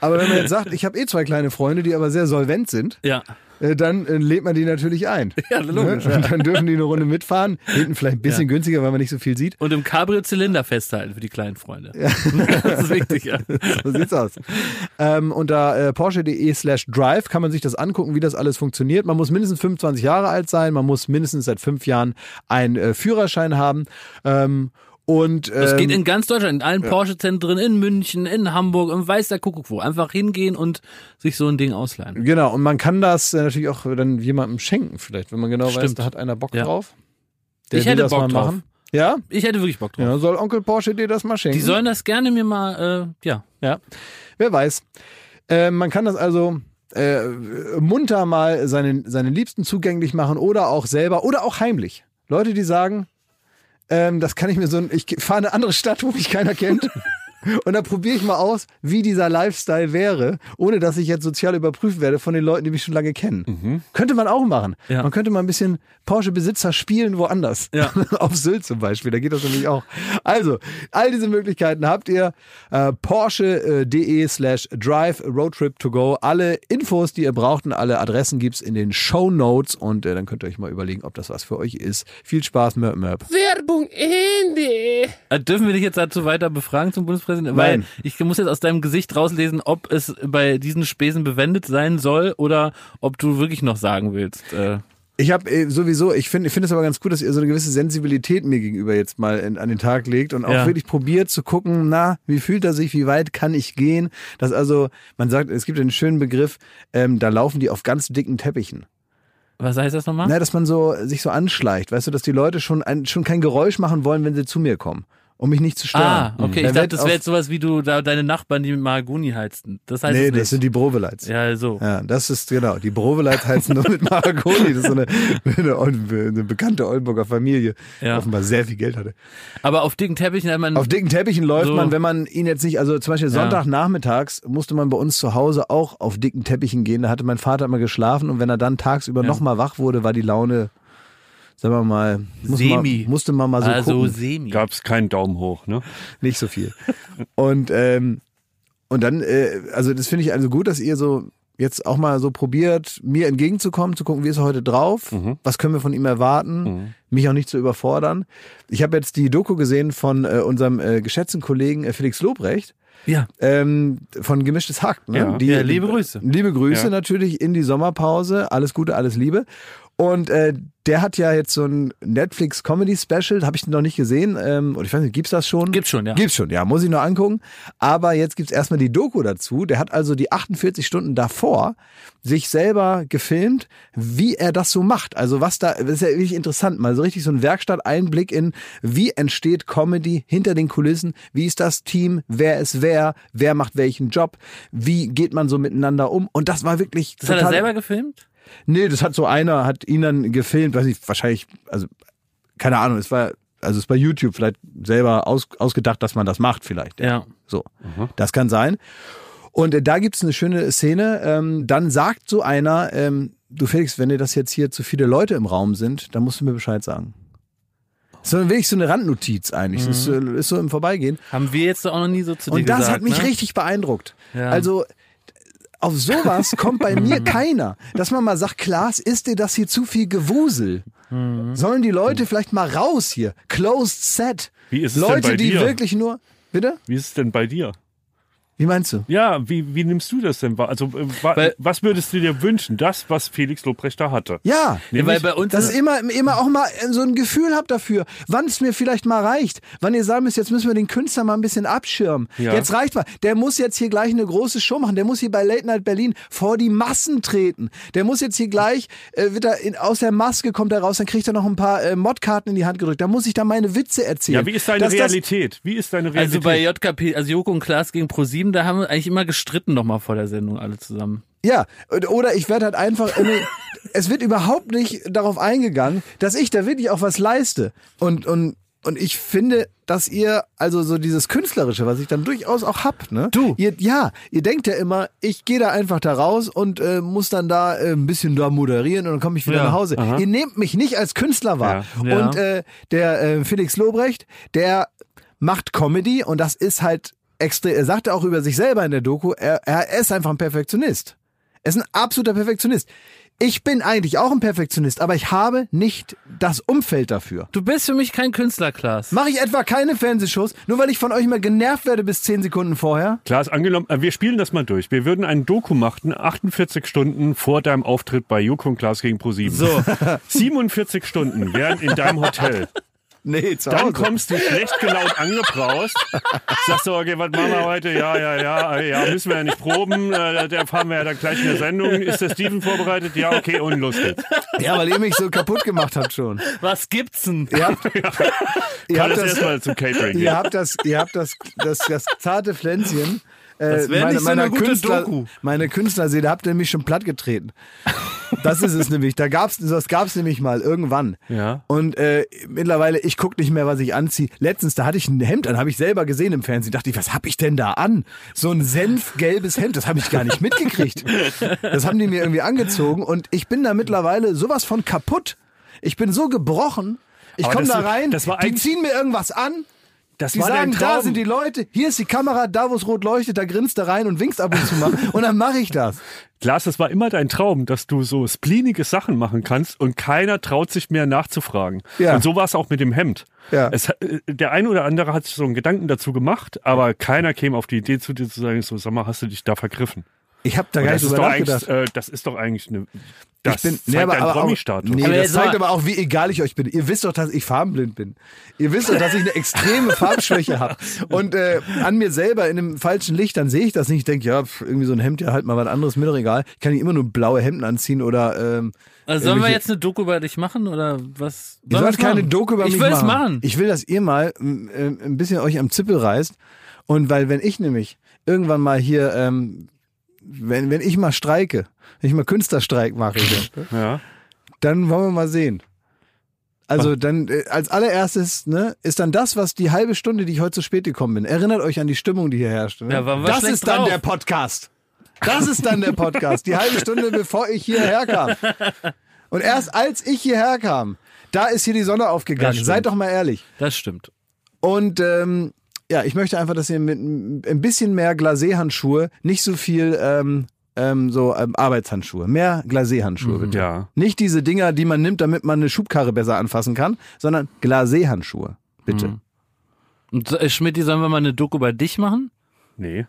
Aber wenn man jetzt sagt, ich habe eh zwei kleine Freunde, die aber sehr solvent sind, Ja. Äh, dann äh, lädt man die natürlich ein. <laughs> Ja, logisch, Ne? Und dann dürfen die eine Runde mitfahren. Hinten vielleicht ein bisschen günstiger, weil man nicht so viel sieht. Und im Cabrio Zylinder festhalten für die kleinen Freunde. <laughs> das ist wichtig, ja. <laughs> So sieht's aus. Ähm, unter äh, Porsche.de slash drive kann man sich das angucken, wie das alles funktioniert. Man muss mindestens 25 Jahre alt sein, man muss mindestens seit fünf Jahren einen äh, Führerschein haben. Ähm, und ähm, Das geht in ganz Deutschland, in allen Porsche-Zentren, in München, in Hamburg, im Weiß der Kuckuck wo. Einfach hingehen und sich so ein Ding ausleihen. Genau, und man kann das äh, natürlich auch dann jemandem schenken, vielleicht, wenn man genau weiß, Stimmt. da hat einer Bock Ja. drauf. Ich will hätte das Bock mal drauf. machen. Ja? Ich hätte wirklich Bock drauf. Ja, soll Onkel Porsche dir das mal schenken? Die sollen das gerne mir mal, äh, ja. Ja, wer weiß. Äh, man kann das also äh, munter mal seinen, seinen Liebsten zugänglich machen oder auch selber oder auch heimlich. Leute, die sagen, ähm, das kann ich mir so, ich fahre in eine andere Stadt, wo mich keiner kennt. <laughs> Und dann probiere ich mal aus, wie dieser Lifestyle wäre, ohne dass ich jetzt sozial überprüft werde von den Leuten, die mich schon lange kennen. Könnte man auch machen. Ja. Man könnte mal ein bisschen Porsche-Besitzer spielen woanders. Ja. <laughs> Auf Sylt zum Beispiel, da geht das nämlich auch. Also, all diese Möglichkeiten habt ihr. Äh, Porsche.de slash drive roadtrip to go. Alle Infos, die ihr braucht und alle Adressen gibt's in den Show Notes und äh, dann könnt ihr euch mal überlegen, ob das was für euch ist. Viel Spaß, Mörp Mörp. Werbung Ende. Äh, Dürfen wir dich jetzt dazu weiter befragen zum Bundespräsidenten? Nein. Weil ich muss jetzt aus deinem Gesicht rauslesen, ob es bei diesen Spesen bewendet sein soll oder ob du wirklich noch sagen willst. Äh, Ich habe äh, sowieso, ich finde ich finde es aber ganz gut, dass ihr so eine gewisse Sensibilität mir gegenüber jetzt mal in, an den Tag legt und auch Ja. wirklich probiert zu gucken, na, wie fühlt er sich, wie weit kann ich gehen? Dass also, man sagt, es gibt einen schönen Begriff, ähm, da laufen die auf ganz dicken Teppichen. was heißt das nochmal? Na, dass man so sich so anschleicht, weißt du, dass die Leute schon ein, schon kein Geräusch machen wollen, wenn sie zu mir kommen, um mich nicht zu stören. Ah, okay. Da Ich dachte, das wäre jetzt sowas wie du da deine Nachbarn, die mit Mahagoni heizten. Das heißt Nee, das sind die Brovelites. ja, so. Ja, das ist genau. Die Brovelites heißen nur mit Mahagoni. Das ist so eine, <laughs> eine, eine bekannte Oldenburger Familie, die Ja. offenbar sehr viel Geld hatte. Aber auf dicken Teppichen hat man. Auf dicken Teppichen läuft So. man, wenn man ihn jetzt nicht, also zum Beispiel. Sonntagnachmittags musste man bei uns zu Hause auch auf dicken Teppichen gehen. Da hatte mein Vater immer geschlafen und wenn er dann tagsüber Ja. noch mal wach wurde, war die Laune, sagen wir mal, muss Semi. Man, musste man mal so also gucken. semi. Gab es keinen Daumen hoch, ne? Nicht so viel. und, ähm, und dann, äh, also das finde ich also gut, dass ihr so jetzt auch mal so probiert, mir entgegenzukommen, zu gucken, wie ist er heute drauf, was können wir von ihm erwarten, mich auch nicht zu überfordern. Ich habe jetzt die Doku gesehen von äh, unserem äh, geschätzten Kollegen äh, Felix Lobrecht, Ja. ähm, von Gemischtes Hack. Ne? Ja. Ja, liebe Grüße. Liebe Grüße Ja. natürlich in die Sommerpause. Alles Gute, alles Liebe. Und äh, der hat ja jetzt so ein Netflix Comedy Special, habe ich noch nicht gesehen. Ähm, und ich weiß nicht, gibt's das schon? Gibt's schon, ja. Gibt's schon, ja, muss ich noch angucken. Aber jetzt gibt's erstmal die Doku dazu. Der hat also die 48 Stunden davor sich selber gefilmt, wie er das so macht. Also was da, das ist ja wirklich interessant, mal so richtig so ein Werkstatt-Einblick in, wie entsteht Comedy hinter den Kulissen, wie ist das Team, wer ist wer, wer macht welchen Job, wie geht man so miteinander um. Und das war wirklich Das hat er total- selber gefilmt? Nee, das hat so einer, hat ihn dann gefilmt, weiß nicht, wahrscheinlich, also, keine Ahnung, es war, also es ist bei YouTube vielleicht selber aus, ausgedacht, dass man das macht, vielleicht. Ja. So, das kann sein. Und äh, da gibt's eine schöne Szene, ähm, dann sagt so einer, ähm, du Felix, wenn dir das jetzt hier zu viele Leute im Raum sind, dann musst du mir Bescheid sagen. So wirklich so eine Randnotiz eigentlich. Das ist, so- ist so im Vorbeigehen. Haben wir jetzt auch noch nie so zu dir Und das gesagt, hat mich ne? richtig beeindruckt. Ja. Also auf sowas kommt bei mir <laughs> keiner. Dass man mal sagt, Klaas, ist dir das hier zu viel Gewusel? Mhm. Sollen die Leute vielleicht mal raus hier? Closed set. Wie ist es Leute, denn bei die dir? wirklich nur. Bitte? Wie ist es denn bei dir? Wie meinst du? Ja, wie, wie nimmst du das denn wahr? Also, äh, Weil- was würdest du dir wünschen? Das, was Felix Lobrecht da hatte. Ja. Ja, weil bei uns Dass ihr immer, immer auch mal so ein Gefühl habt dafür, wann es mir vielleicht mal reicht. Wann ihr sagen müsst, jetzt müssen wir den Künstler mal ein bisschen abschirmen. Ja. Jetzt reicht mal. Der muss jetzt hier gleich eine große Show machen. Der muss hier bei Late Night Berlin vor die Massen treten. Der muss jetzt hier gleich, äh, wird er in, aus der Maske kommt er raus, dann kriegt er noch ein paar äh, Modkarten in die Hand gedrückt. Da muss ich dann meine Witze erzählen. Ja, wie ist deine Dass das- Realität? Wie ist deine Realität? Also bei JKP, also Joko und Klaas gegen ProSieben, da haben wir eigentlich immer gestritten noch mal vor der Sendung alle zusammen. Ja, oder ich werde halt einfach, <laughs> es wird überhaupt nicht darauf eingegangen, dass ich da wirklich auch was leiste. Und, und, und ich finde, dass ihr, also so dieses Künstlerische, was ich dann durchaus auch hab, ne? Du. Ihr, ja, ihr denkt ja immer, ich gehe da einfach da raus und äh, muss dann da äh, ein bisschen da moderieren und dann komme ich wieder Ja, nach Hause. aha. Ihr nehmt mich nicht als Künstler wahr. Ja. Ja. Und äh, der äh, Felix Lobrecht, der macht Comedy und das ist halt extrem, er sagte auch über sich selber in der Doku, er, er ist einfach ein Perfektionist. Er ist ein absoluter Perfektionist. Ich bin eigentlich auch ein Perfektionist, aber ich habe nicht das Umfeld dafür. Du bist für mich kein Künstler, Klaas. Mache ich etwa keine Fernsehshows, nur weil ich von euch mal genervt werde bis 10 Sekunden vorher? Klaas, angenommen, äh, wir spielen das mal durch. Wir würden einen Doku machen, 48 Stunden vor deinem Auftritt bei Joko und Klaas gegen ProSieben. So. <laughs> 47 Stunden wären in deinem Hotel. Nee, zu Dann kommst du schlecht gelaunt angebraust. Sagst du, okay, was machen wir heute? Ja, ja, ja, ja, müssen wir ja nicht proben. Äh, Da fahren wir ja dann gleich in der Sendung. Ist der Steven vorbereitet? Ja, okay, und los geht's. Ja, weil ihr mich so kaputt gemacht habt schon. Was gibt's denn? Ihr habt, ihr Kann habt das das, erstmal zum Catering ihr gehen. habt das, ihr habt das, das, das zarte Pflänzchen. Äh, Das wär nicht so eine gute Künstler, Doku. meine Künstlerseele habt ihr mich schon platt getreten. Das ist es <laughs> nämlich. Da gab's, das gab's nämlich mal irgendwann. Ja. Und äh, mittlerweile, ich guck nicht mehr, was ich anziehe. Letztens, da hatte ich ein Hemd an, habe ich selber gesehen im Fernsehen. Dachte ich, was hab ich denn da an? So ein senfgelbes Hemd, das habe ich gar nicht mitgekriegt. Das haben die mir irgendwie angezogen und ich bin da mittlerweile sowas von kaputt. Ich bin so gebrochen. Ich komme da rein, das war die ziehen mir irgendwas an. Das Die sagen, da sind die Leute, hier ist die Kamera, da wo es rot leuchtet, da grinst er rein und winkst ab und zu mal. Und dann mache ich das. Klaas, das war immer dein Traum, dass du so spleenige Sachen machen kannst und keiner traut sich mehr nachzufragen. Ja. Und so war es auch mit dem Hemd. Ja. Es, äh, der eine oder andere hat sich so einen Gedanken dazu gemacht, aber keiner käme auf die Idee zu dir zu sagen, so, sag mal, hast du dich da vergriffen? Ich habe da gar nicht drüber nachgedacht. äh, das ist doch eigentlich eine, das ich bin, zeigt nee, aber, deinen aber auch, Promi-Status. nee, Aber das zeigt aber auch, wie egal ich euch bin. Ihr wisst doch, dass ich farbenblind bin. Ihr wisst doch, dass ich eine extreme Farbschwäche habe. <laughs> Und äh, an mir selber in einem falschen Licht, dann sehe ich das nicht. Ich denke, ja, pf, irgendwie so ein Hemd, ja, halt mal was anderes, mir doch egal. Ich kann nicht immer nur blaue Hemden anziehen oder ähm, Also sollen wir jetzt eine Doku über dich machen oder was? Ihr Sollen sollt wir's keine machen? Doku über ich mich will machen. es machen. Ich will, dass ihr mal ähm, ein bisschen euch am Zippel reißt. Und weil, wenn ich nämlich irgendwann mal hier, ähm, wenn, wenn ich mal streike, wenn ich mal Künstlerstreik mache, <laughs> Ja. dann wollen wir mal sehen. Also dann äh, als allererstes ne, ist dann das, was die halbe Stunde, die ich heute zu spät gekommen bin. Erinnert euch an die Stimmung, die hier herrscht. Ne? Ja, waren wir das ist dann drauf. der Podcast. Das ist dann der Podcast. Die halbe Stunde, bevor ich hierher kam. Und erst als ich hierher kam, da ist hier die Sonne aufgegangen. Seid doch mal ehrlich. Das stimmt. Und ähm, ja, ich möchte einfach, dass ihr mit ein bisschen mehr Glacé-Handschuhe, nicht so viel ähm, ähm, so ähm, Arbeitshandschuhe, mehr Glacé-Handschuhe bitte. Ja. Nicht diese Dinger, die man nimmt, damit man eine Schubkarre besser anfassen kann, sondern Glacé-Handschuhe, bitte. Und äh, Schmidt, sollen wir mal eine Doku über dich machen? Nee.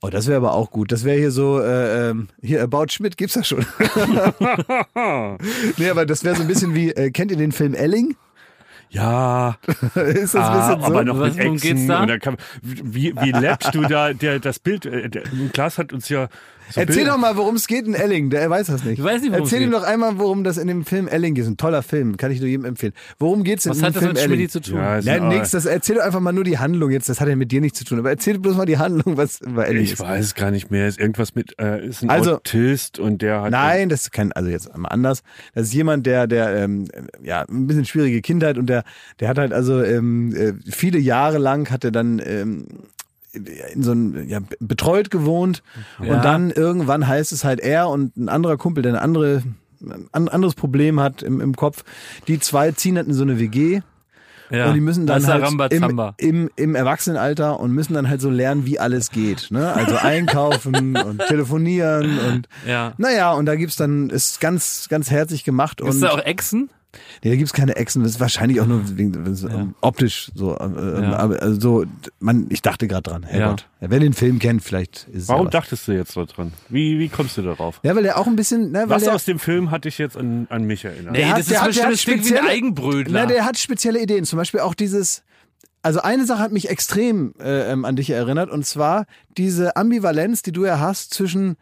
Oh, das wäre aber auch gut. Das wäre hier so, äh, ähm, hier, About Schmidt gibt's das schon. <laughs> <laughs> nee, aber das wäre so ein bisschen wie, äh, kennt ihr den Film Elling? Ja, <laughs> Ist das ah, ein bisschen so? aber noch Was- mit Echsen. da? Und dann kann, wie, wie läppst du da der, das Bild? Äh, der, Klaas hat uns ja so Erzähl Bilder- doch mal, worum es geht in Elling. Der weiß das nicht. Ich weiß nicht, worum es Erzähl ihm geht. doch einmal, worum das in dem Film Elling geht. Ein toller Film, kann ich nur jedem empfehlen. Worum geht's in Was dem hat das Film mit Elling? Schmidt zu tun? Ja, ist Nein, ein- nix. Das erzähl doch einfach mal nur die Handlung jetzt. Das hat ja mit dir nichts zu tun. Aber erzähl bloß mal die Handlung, was bei Elling Ich ist. weiß es gar nicht mehr. Ist irgendwas mit, äh, ist ein Also- Autist und der hat. Nein, das ist kein, also jetzt einmal anders. Das ist jemand, der, der, ähm, ja, ein bisschen schwierige Kindheit und der, der hat halt also ähm, äh, viele Jahre lang hat er dann ähm, in so einem, ja, betreut gewohnt Ja. und dann irgendwann heißt es halt er und ein anderer Kumpel, der eine andere, ein anderes Problem hat im, im Kopf, die zwei ziehen halt in so eine WG Ja. und die müssen dann halt im, im, im Erwachsenenalter und müssen dann halt so lernen, wie alles geht. Ne? Also einkaufen <laughs> und telefonieren und Ja. naja, und da gibt's dann, ist ganz, ganz herzig gemacht Ist und da auch Echsen? Nee, da gibt's keine Echsen, das ist wahrscheinlich auch nur wegen, das ist, ähm, optisch so, äh, Ja. aber also so, man, ich dachte gerade dran, Herrgott. Ja. Wer den Film kennt, vielleicht ist es Warum ja was. dachtest du jetzt da dran? Wie, wie kommst du darauf? Ja, weil der auch ein bisschen, ne, weil Was der, aus dem Film hat dich jetzt an, an mich erinnert? Nee, hat- das der ist hat- bestimmt hat klingt wie ein spezielle- Eigenbrötler. na, der hat spezielle Ideen, zum Beispiel auch dieses, also eine Sache hat mich extrem äh, ähm, an dich erinnert und zwar diese Ambivalenz, die du ja hast zwischen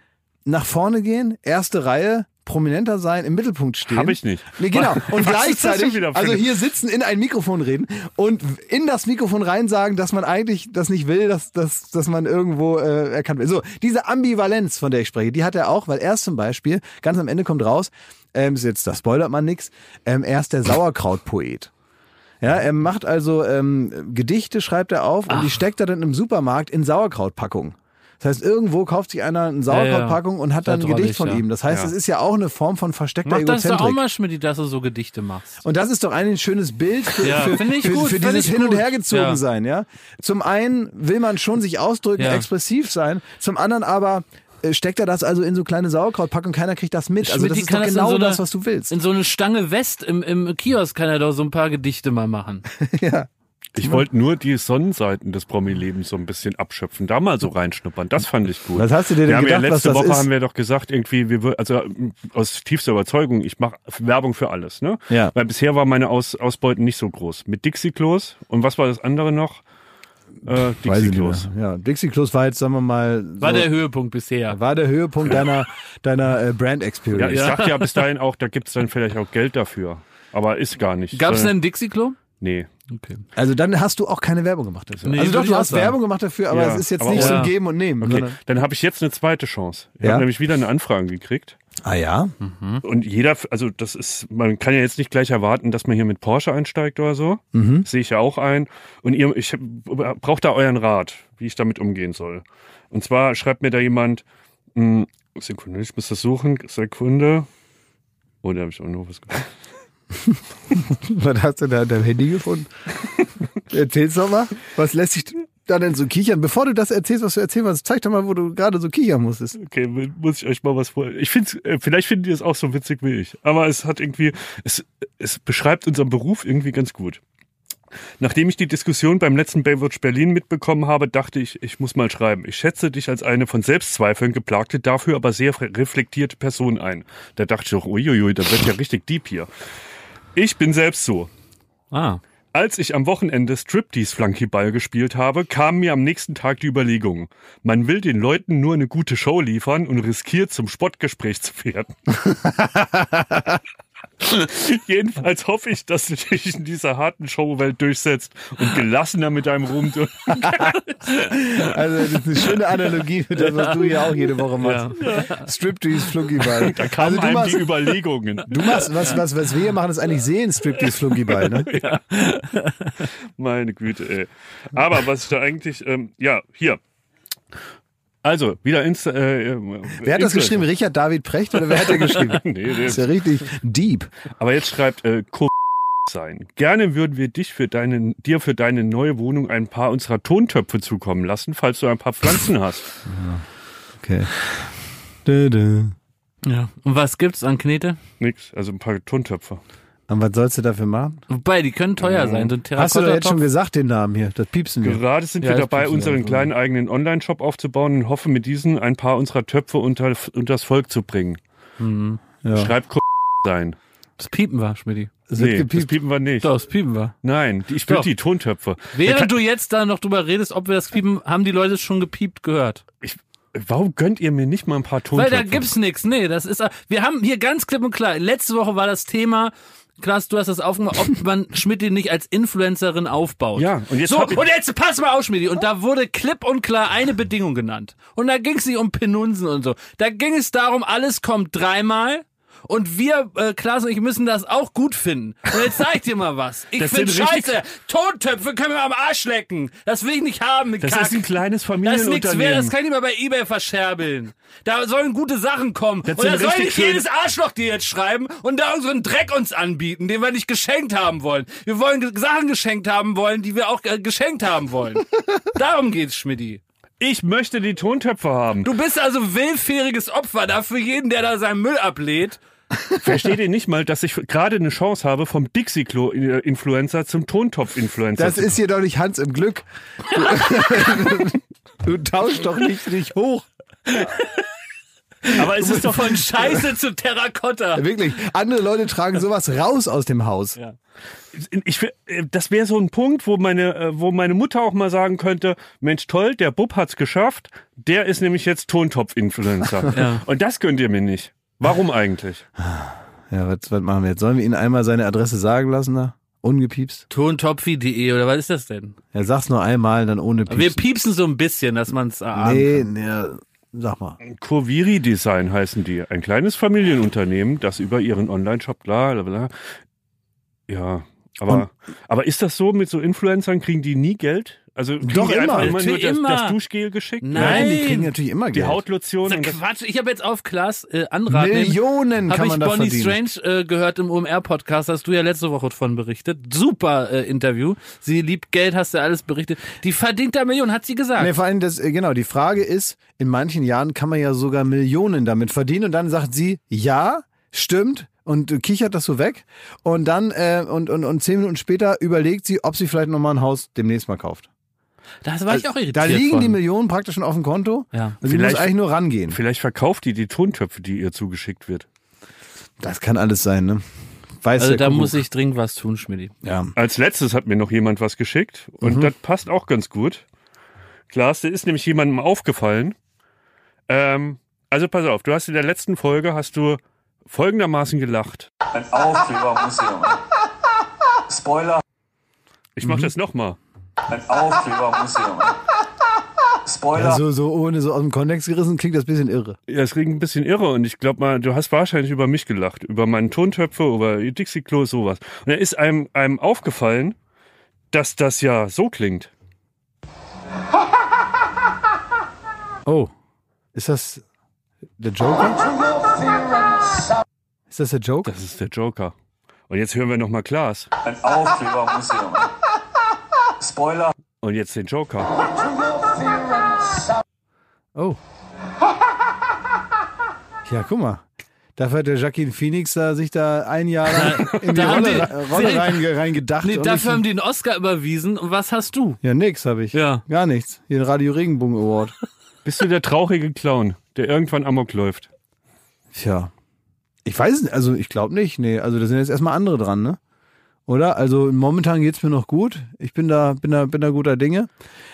nach vorne gehen, erste Reihe, prominenter sein, im Mittelpunkt stehen. Hab ich nicht. Nee, genau. <laughs> Und Was gleichzeitig, also hier sitzen, in ein Mikrofon reden und in das Mikrofon rein sagen, dass man eigentlich das nicht will, dass, dass, dass man irgendwo äh, erkannt wird. So, diese Ambivalenz, von der ich spreche, die hat er auch, weil er ist zum Beispiel, ganz am Ende kommt raus, ähm, ist jetzt, da spoilert man nix, ähm, er ist der Sauerkrautpoet. Ja, er macht also ähm, Gedichte, schreibt er auf und die steckt er dann im Supermarkt in Sauerkrautpackungen. Das heißt, irgendwo kauft sich einer eine Sauerkrautpackung und hat Da dann ein Gedicht ich, von ja. ihm. Das heißt, Ja. es ist ja auch eine Form von versteckter Mach das doch Egozentrik. auch mal, Schmidt, dass du so Gedichte machst. Und das ist doch eigentlich ein schönes Bild für, Ja, für, finde ich für, gut, für dieses Hin- und. Hergezogen Ja. sein, ja. Zum einen will man schon sich ausdrücken, Ja. expressiv sein, zum anderen aber äh, steckt er das also in so kleine Sauerkrautpackungen, keiner kriegt das mit. Also das ist doch das genau so eine- das, was du willst. In so eine Stange West im, im Kiosk kann er doch so ein paar Gedichte mal machen. <laughs> ja. Ich wollte nur die Sonnenseiten des Promi-Lebens so ein bisschen abschöpfen, da mal so reinschnuppern. Das fand ich gut. Was hast du dir denn wir haben gedacht, ja was letzte das Woche ist? haben wir doch gesagt, irgendwie, wir, also ähm, aus tiefster Überzeugung, ich mache Werbung für alles, ne? Ja. Weil bisher war meine aus, Ausbeute nicht so groß. Mit Dixie-Klos und was war das andere noch? Äh, Dixie-Klos. Ja, Dixie Klos war jetzt, sagen wir mal, so, War der Höhepunkt bisher. war der Höhepunkt deiner, deiner äh, Brand Ja, ich dachte ja bis dahin auch, da gibt's dann vielleicht auch Geld dafür. Aber ist gar nicht. Gab es denn Sondern- ein Dixie-Klo? Nee. Okay. Also dann hast du auch keine Werbung gemacht dafür. Nee, also doch, du hast sagen. Werbung gemacht dafür, aber Ja, es ist jetzt nicht so ein Ja. Geben und Nehmen. Okay, dann habe ich jetzt eine zweite Chance. Ich Ja? habe nämlich wieder eine Anfrage gekriegt. Ah ja? Und jeder, also das ist, man kann ja jetzt nicht gleich erwarten, dass man hier mit Porsche einsteigt oder so. Mhm. Sehe ich ja auch ein. Und ihr, ich brauche da euren Rat, wie ich damit umgehen soll. Und zwar schreibt mir da jemand, mh, Sekunde, ich muss das suchen, Sekunde. Oh, da habe ich auch noch was gemacht. <laughs> Was hast du da in deinem Handy gefunden? Erzähl's doch mal. Was lässt sich da denn so kichern? Bevor du das erzählst, was du erzählen wolltest, zeig doch mal, wo du gerade so kichern musstest. Okay, muss ich euch mal was vor. Ich finde, vielleicht findet ihr es auch so witzig wie ich. Aber es hat irgendwie, es, es beschreibt unseren Beruf irgendwie ganz gut. Nachdem ich die Diskussion beim letzten Baywatch Berlin mitbekommen habe, dachte ich, ich muss mal schreiben. Ich schätze dich als eine von Selbstzweifeln geplagte, dafür aber sehr reflektierte Person ein. Da dachte ich doch, uiuiui, da wird ja richtig deep hier. Ich bin selbst so. Ah. Als ich am Wochenende Striptease-Flunkyball gespielt habe, kam mir am nächsten Tag die Überlegung, man will den Leuten nur eine gute Show liefern und riskiert zum Spottgespräch zu werden. <laughs> <laughs> Jedenfalls hoffe ich, dass du dich in dieser harten Showwelt durchsetzt und gelassener mit deinem Ruhm durch. <laughs> Also, das ist eine schöne Analogie für das, was du hier auch jede Woche machst. Striptease, Flunkyball. Da kamen Also, machst, die Überlegungen. du machst, was, was, was wir hier machen, ist eigentlich sehen, Striptease, Flunkyball, ne? <laughs> Meine Güte, ey. Aber was ich da eigentlich, ähm, ja, hier. Also, wieder Insta. Äh, Wer hat das geschrieben? Richard David Precht oder wer hat <laughs> der geschrieben? Nee. Das ist ja richtig deep. Aber jetzt schreibt äh, sein. Gerne würden wir dich für deine, dir für deine neue Wohnung ein paar unserer Tontöpfe zukommen lassen, falls du ein paar Pflanzen hast. Okay. Dö, dö. Ja. Und was gibt's an Knete? Nix, also ein paar Tontöpfe. Und was sollst du dafür machen? Wobei, die können teuer sein. So ein Hast du doch jetzt schon gesagt, den Namen hier? Das piepsen wir. Gerade sind Ja, wir das dabei, unseren ja. kleinen eigenen Online-Shop aufzubauen und hoffen, mit diesen ein paar unserer Töpfe unter, unters Volk zu bringen. Ja. Schreibt sein. Das piepen wir, Schmidti. Wird Nee, das piepen wir nicht. Doch, das piepen wir. Nein, die- ich Doch. die Tontöpfe. Während du jetzt da noch drüber redest, ob wir das piepen, haben die Leute es schon gepiept gehört. Ich, warum gönnt ihr mir nicht mal ein paar Weil Tontöpfe? da gibt's nix. Nee, das ist, wir haben hier ganz klipp und klar, letzte Woche war das Thema, Klaas, du hast das aufgemacht, ob man <laughs> Schmidti nicht als Influencerin aufbaut. Ja, und jetzt so, und jetzt pass mal auf, Schmidti. Und da wurde klipp und klar eine Bedingung genannt. Und da ging es nicht um Penunsen und so. Da ging es darum, alles kommt dreimal. Und wir, äh, Klaas und ich, müssen das auch gut finden. Und jetzt sag ich dir mal was. Ich Das finde sind richtig- scheiße. Tontöpfe können wir am Arsch lecken. Das will ich nicht haben mit das Kack. ist ein kleines Das ist nichts wert, Familienunternehmen. das kann ich mal bei Ebay verscherbeln. Da sollen gute Sachen kommen. Das und da soll richtig nicht schön- jedes Arschloch dir jetzt schreiben und da unseren Dreck uns anbieten, den wir nicht geschenkt haben wollen. Wir wollen ge- Sachen geschenkt haben wollen, die wir auch äh, geschenkt haben wollen. <laughs> Darum geht's, Schmidti. ich möchte die Tontöpfe haben. Du bist also willfähriges Opfer dafür jeden, der da seinen Müll ablädt. <laughs> Versteht ihr nicht mal, dass ich gerade eine Chance habe, vom Dixie-Klo-Influencer zum Tontopf-Influencer Das zu ist hier doch nicht Hans im Glück. <laughs> Du, <laughs> du tauschst doch nicht, nicht hoch. Aber es ist doch Von Scheiße zu Terrakotta. Wirklich. Andere Leute tragen sowas raus aus dem Haus. ich, will- äh, das wäre so ein Punkt, wo meine, äh, wo meine Mutter auch mal sagen könnte, Mensch toll, der Bub hat's geschafft, der ist nämlich jetzt Tontopf-Influencer. Ja. Und das könnt ihr mir nicht. Warum eigentlich? Ja, was, was machen wir jetzt? Sollen wir Ihnen einmal seine Adresse sagen lassen da? Ungepiepst? Tontopfi.de oder was ist das denn? Ja, sag's nur einmal, dann ohne Wir Piepsen. piepsen so ein bisschen, dass man's erahnen Nee, kann. nee, sag mal. Kurviri Design heißen die. Ein kleines Familienunternehmen, das über ihren Online-Shop, bla, bla, bla. Ja, aber, aber ist das so mit so Influencern, kriegen die nie Geld? Also Doch, die immer. immer nur das, immer. das Duschgel geschickt? Nein. die kriegen natürlich immer Die Geld. Hautlotion Das ist Quatsch. Ich habe jetzt auf Klaas äh, Anraten. Millionen Habe kann ich man da Bonnie verdienen. Strange äh, gehört im OMR-Podcast, hast du ja letzte Woche von berichtet. Super äh, Interview. Sie liebt Geld, hast du alles berichtet. Die verdient da Millionen, hat sie gesagt. Nee, vor allem das, äh, genau, die Frage ist, in manchen Jahren kann man ja sogar Millionen damit verdienen und dann sagt sie, ja, stimmt und kichert das so weg und dann äh, und, und, und zehn Minuten später überlegt sie, ob sie vielleicht nochmal ein Haus demnächst mal kauft. Das war ich auch irritiert Da liegen von. die Millionen praktisch schon auf dem Konto. Ja. Und sie muss Vielleicht- eigentlich nur rangehen. vielleicht verkauft die die Tontöpfe, die ihr zugeschickt wird. Das kann alles sein, ne? Weiß Also da Kuckuck. muss ich dringend was tun, Schmidti. Ja. Als letztes hat mir noch jemand was geschickt und Mhm. das passt auch ganz gut. Klaas, der ist nämlich jemandem aufgefallen. Ähm, also pass auf, du hast in der letzten Folge hast du folgendermaßen gelacht. Ein Aufklebermuseum. Spoiler, Ich Mhm. mach das nochmal. Ein Aufklebermuseum. Spoiler, Ja, so, so ohne so aus dem Kontext gerissen klingt das ein bisschen irre. Ja, es klingt ein bisschen irre und ich glaube mal, du hast wahrscheinlich über mich gelacht, über meinen Tontöpfe, über Dixie-Klo, sowas. Und da ist einem, einem aufgefallen, dass das ja so klingt. <laughs> Oh. Ist das der Joker? Ist das der Joker? Das ist der Joker. Und jetzt hören wir nochmal Klaas. ein Aufklebermuseum. Spoiler, Und jetzt den Joker. Oh. Ja, guck mal. Dafür hat der Jacqueline Phoenix da, sich da ein Jahr lang in die Rolle, die- Rolle rein, reingedacht. Nee, und dafür ich- haben die einen Oscar überwiesen. Und was hast du? ja, nix habe ich. Ja. Gar nichts. Hier den Radio Regenbogen Award. Bist du der traurige Clown, der irgendwann Amok läuft? Tja. Ich weiß es nicht. Also, ich glaube nicht. Nee, also da sind jetzt erstmal andere dran, ne? Oder? Also momentan geht's mir noch gut. Ich bin da, bin da, bin da guter Dinge.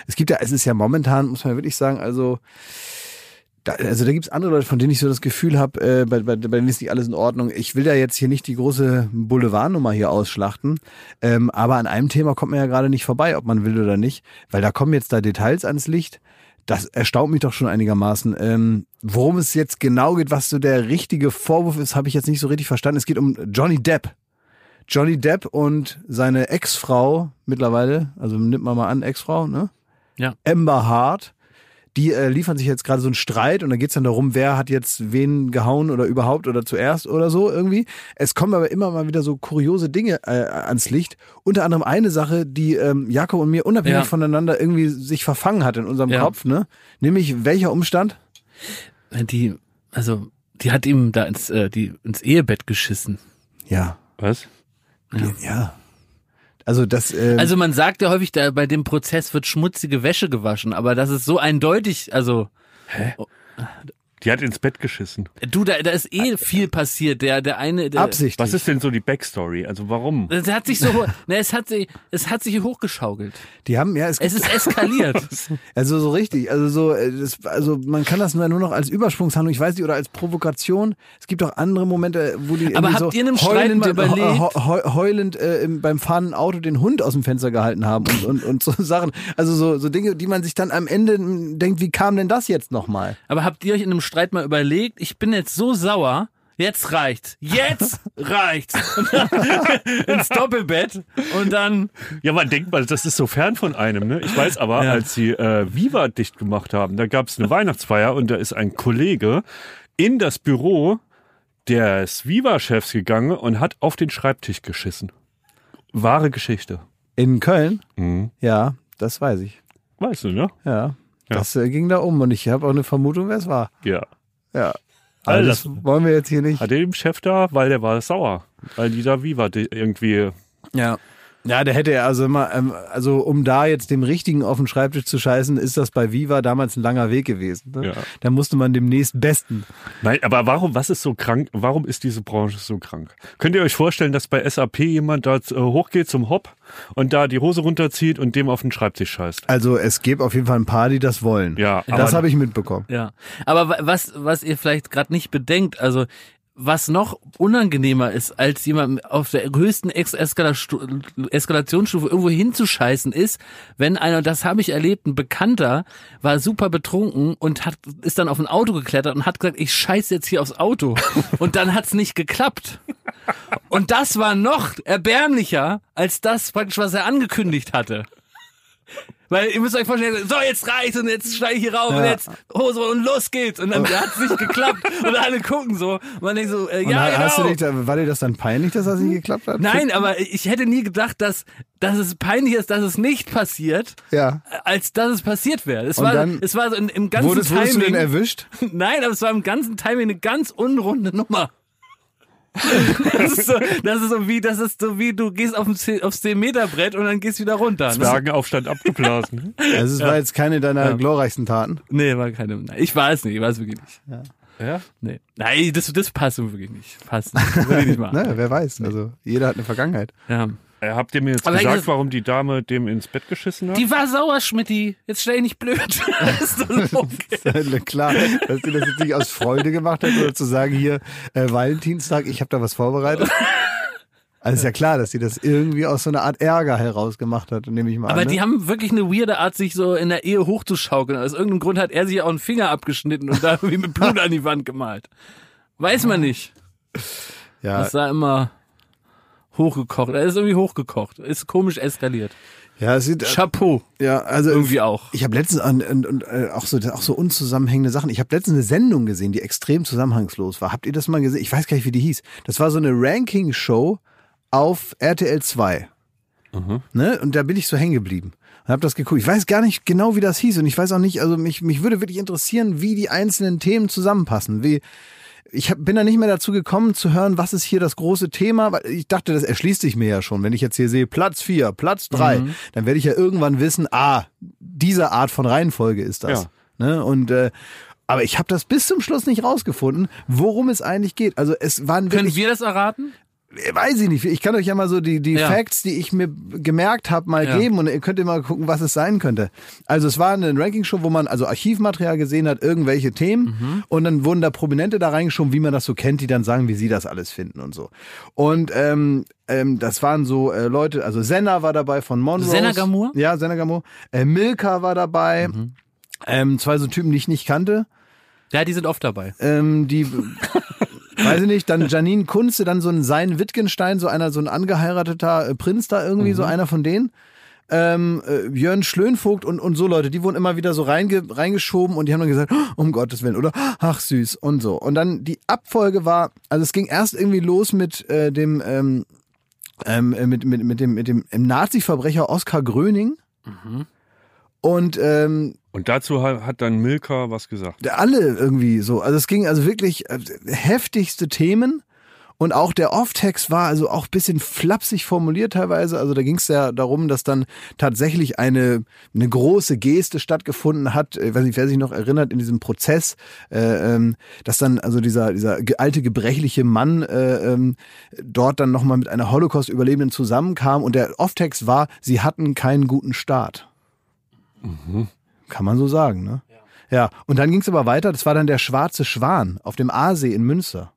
Es gibt ja, es ist ja momentan, muss man wirklich sagen, also da, also da gibt's andere Leute, von denen ich so das Gefühl habe, äh, bei, bei, bei denen ist nicht alles in Ordnung. Ich will da jetzt hier nicht die große Boulevardnummer hier ausschlachten, ähm, aber an einem Thema kommt man ja gerade nicht vorbei, ob man will oder nicht, weil da kommen jetzt da Details ans Licht. Das erstaunt mich doch schon einigermaßen. Ähm, worum es jetzt genau geht, was so der richtige Vorwurf ist, habe ich jetzt nicht so richtig verstanden. Es geht um Johnny Depp. Johnny Depp und seine Ex-Frau mittlerweile, also nimmt man mal an, Ex-Frau, ne? Ja. Amber Hart. Die äh, liefern sich jetzt gerade so einen Streit und da geht's dann darum, wer hat jetzt wen gehauen oder überhaupt oder zuerst oder so irgendwie. Es kommen aber immer mal wieder so kuriose Dinge äh, ans Licht. Unter anderem eine Sache, die ähm, Jakob und mir unabhängig Ja. voneinander irgendwie sich verfangen hat in unserem Ja. Kopf, ne? Nämlich welcher Umstand? Die, also, die hat ihm da ins, äh, die, ins Ehebett geschissen. Ja. Was? Ja. Also das. Äh, Also man sagt ja häufig, da bei dem Prozess wird schmutzige Wäsche gewaschen, aber das ist so eindeutig, also Die hat ins Bett geschissen. du, da, da ist eh viel passiert. Der, der eine, der, absichtlich. Was ist denn so die Backstory? Also warum? Es hat sich so, ne, es hat sich, es hat sich hochgeschaukelt. Die haben ja, es, Es ist eskaliert. <laughs> also so richtig, also so, äh, das, also man kann das nur noch als Übersprungshandlung, ich weiß nicht, oder als Provokation. Es gibt auch andere Momente, wo die Aber habt so ihr in einem Streit heulend, mal überlegt? heu- heu- heulend äh, im, beim fahrenden Auto den Hund aus dem Fenster gehalten haben und, und, und so <laughs> Sachen. Also so, so Dinge, die man sich dann am Ende denkt, wie kam denn das jetzt nochmal? Aber habt ihr euch in einem Streit mal überlegt, ich bin jetzt so sauer, jetzt reicht's. Jetzt <laughs> reicht's. Und dann <laughs> ins Doppelbett und dann Ja, man denkt mal, das ist so fern von einem. Ne? Ich weiß aber, Ja. als sie äh, Viva dicht gemacht haben, da gab es eine Weihnachtsfeier und da ist ein Kollege in das Büro des Viva-Chefs gegangen und hat auf den Schreibtisch geschissen. Wahre Geschichte. In Köln? Mhm. Ja, das weiß ich. Weißt du, ne? Ja. Das äh, ging da um und ich habe auch eine Vermutung, wer es war. Ja. Ja. All Aber das wollen wir jetzt hier nicht. Hatte dem Chef da, weil der war sauer. Weil die da Viva irgendwie. Ja. Ja, der hätte ja also immer, ähm, also um da jetzt dem Richtigen auf den Schreibtisch zu scheißen, ist das bei Viva damals ein langer Weg gewesen. Ne? Ja. Da musste man dem nächstbesten. Nein, aber warum, was ist so krank? Warum ist diese Branche so krank? Könnt ihr euch vorstellen, dass bei SAP jemand da äh, hochgeht zum Hop und da die Hose runterzieht und dem auf den Schreibtisch scheißt? Also es gibt auf jeden Fall ein paar, die das wollen. Ja, das habe ich mitbekommen. Ja, aber wa- was, was ihr vielleicht gerade nicht bedenkt, also was noch unangenehmer ist, als jemand auf der höchsten Eskalationsstufe irgendwo hinzuscheißen, ist, wenn einer, das habe ich erlebt, ein Bekannter war super betrunken und hat ist dann auf ein Auto geklettert und hat gesagt, ich scheiße jetzt hier aufs Auto. <laughs> Und dann hat's nicht geklappt. Und das war noch erbärmlicher als das praktisch, was er angekündigt hatte. Weil ihr müsst euch vorstellen, so jetzt reicht's und jetzt steige ich hier rauf und Ja. jetzt Hose und los geht's. Und dann hat's nicht geklappt und alle gucken so. Und man denkt so, äh, Und ja hast du genau. nicht, war dir das dann peinlich, dass das nicht geklappt hat? Nein, aber ich hätte nie gedacht, dass, dass es peinlich ist, dass es nicht passiert, Ja. als dass es passiert wäre. Es Und war, dann es war so im ganzen Wurdest, wurdest du denn Timing. erwischt? <laughs> Nein, aber es war im ganzen Timing eine ganz unrunde Nummer. <laughs> Das ist, so, das ist so wie, das ist so wie du gehst auf ein 10 aufs 10 Meter Brett und dann gehst wieder runter. Das, Zwergenaufstand abgeblasen. <laughs> Also es war jetzt keine deiner glorreichsten Taten. nee, war keine. Nein, ich weiß nicht, ich weiß wirklich nicht. ja? Nee. Nein, das, das passt wirklich nicht. Passt <laughs> nicht. Das will ich nicht machen. Ne, wer weiß. Also jeder hat eine Vergangenheit. Ja. Äh, Habt ihr mir jetzt Aber gesagt, das- warum die Dame dem ins Bett geschissen hat? Die war sauer, Schmidti. Jetzt stell dich nicht blöd. <laughs> ist das <laughs> okay? Klar, dass sie das jetzt nicht aus Freude gemacht hat oder zu sagen, hier, äh, Valentinstag, ich habe da was vorbereitet. <laughs> Also ist ja klar, dass sie das irgendwie aus so einer Art Ärger heraus gemacht hat, nehme ich mal Aber an. die ne? haben wirklich eine weirde Art, sich so in der Ehe hochzuschaukeln. Aus irgendeinem Grund hat er sich auch einen Finger abgeschnitten und da irgendwie mit Blut an die Wand gemalt. Weiß man nicht. ja, Das sah immer hochgekocht. Er ist irgendwie hochgekocht. Ist komisch eskaliert. ja, es sieht, Chapeau. ja, also Irgendwie auch. Ich habe letztens an, und, und, äh, auch so auch so unzusammenhängende Sachen. Ich habe letztens eine Sendung gesehen, die extrem zusammenhangslos war. Habt ihr das mal gesehen? Ich weiß gar nicht, wie die hieß. Das war so eine Ranking-Show auf RTL 2. Ne? Und da bin ich so hängen geblieben und habe das geguckt. Ich weiß gar nicht genau, wie das hieß und ich weiß auch nicht, also mich, mich würde wirklich interessieren, wie die einzelnen Themen zusammenpassen. Wie, ich hab, bin da nicht mehr dazu gekommen zu hören, was ist hier das große Thema, weil ich dachte, das erschließt sich mir ja schon. Wenn ich jetzt hier sehe Platz vier, Platz drei, Mhm. dann werde ich ja irgendwann wissen, ah, diese Art von Reihenfolge ist das. Ne? Und äh, aber ich habe das bis zum Schluss nicht rausgefunden, worum es eigentlich geht. Also es waren Können wir das erraten? Weiß ich nicht, ich kann euch ja mal so die, die Ja. Facts, die ich mir gemerkt habe, mal Ja. geben und ihr könnt ihr mal gucken, was es sein könnte. Also es war eine Ranking-Show, wo man also Archivmaterial gesehen hat, irgendwelche Themen Mhm. und dann wurden da Prominente da reingeschoben, wie man das so kennt, die dann sagen, wie sie das alles finden und so. Und ähm, ähm, das waren so äh, Leute, also Senna war dabei von Monroe. Senna Gamur? Mhm. Ja, Senna Gamur. Äh, Milka war dabei. Ähm, zwei so Typen, die ich nicht kannte. Ja, die sind oft dabei. Ähm, die, <laughs> weiß ich nicht, dann Janine Kunze, dann so ein Sein Wittgenstein, so einer, so ein angeheirateter äh, Prinz da irgendwie, so einer von denen. Ähm, äh, Jörn Schlönvogt und, und so Leute, die wurden immer wieder so reinge, reingeschoben und die haben dann gesagt, "Oh, um Gottes Willen, oder ach süß und so. Und dann die Abfolge war, also es ging erst irgendwie los mit äh, dem, ähm, ähm, äh, mit, mit, mit dem, mit dem Nazi-Verbrecher Oskar Gröning. Und ähm, Und dazu ha- hat dann Milka was gesagt. alle irgendwie so. Also es ging also wirklich äh, heftigste Themen Und auch der Off-Text war also auch bisschen flapsig formuliert teilweise. Also da ging es ja darum, dass dann tatsächlich eine, eine große Geste stattgefunden hat. Ich weiß nicht, wer sich noch erinnert in diesem Prozess, äh, ähm, dass dann also dieser, dieser alte gebrechliche Mann äh, ähm, dort dann nochmal mit einer Holocaust-Überlebenden zusammenkam. Und der Off-Text war, sie hatten keinen guten Start. Kann man so sagen, ne? Ja, und dann ging es aber weiter, das war dann der schwarze Schwan auf dem Aasee in Münster.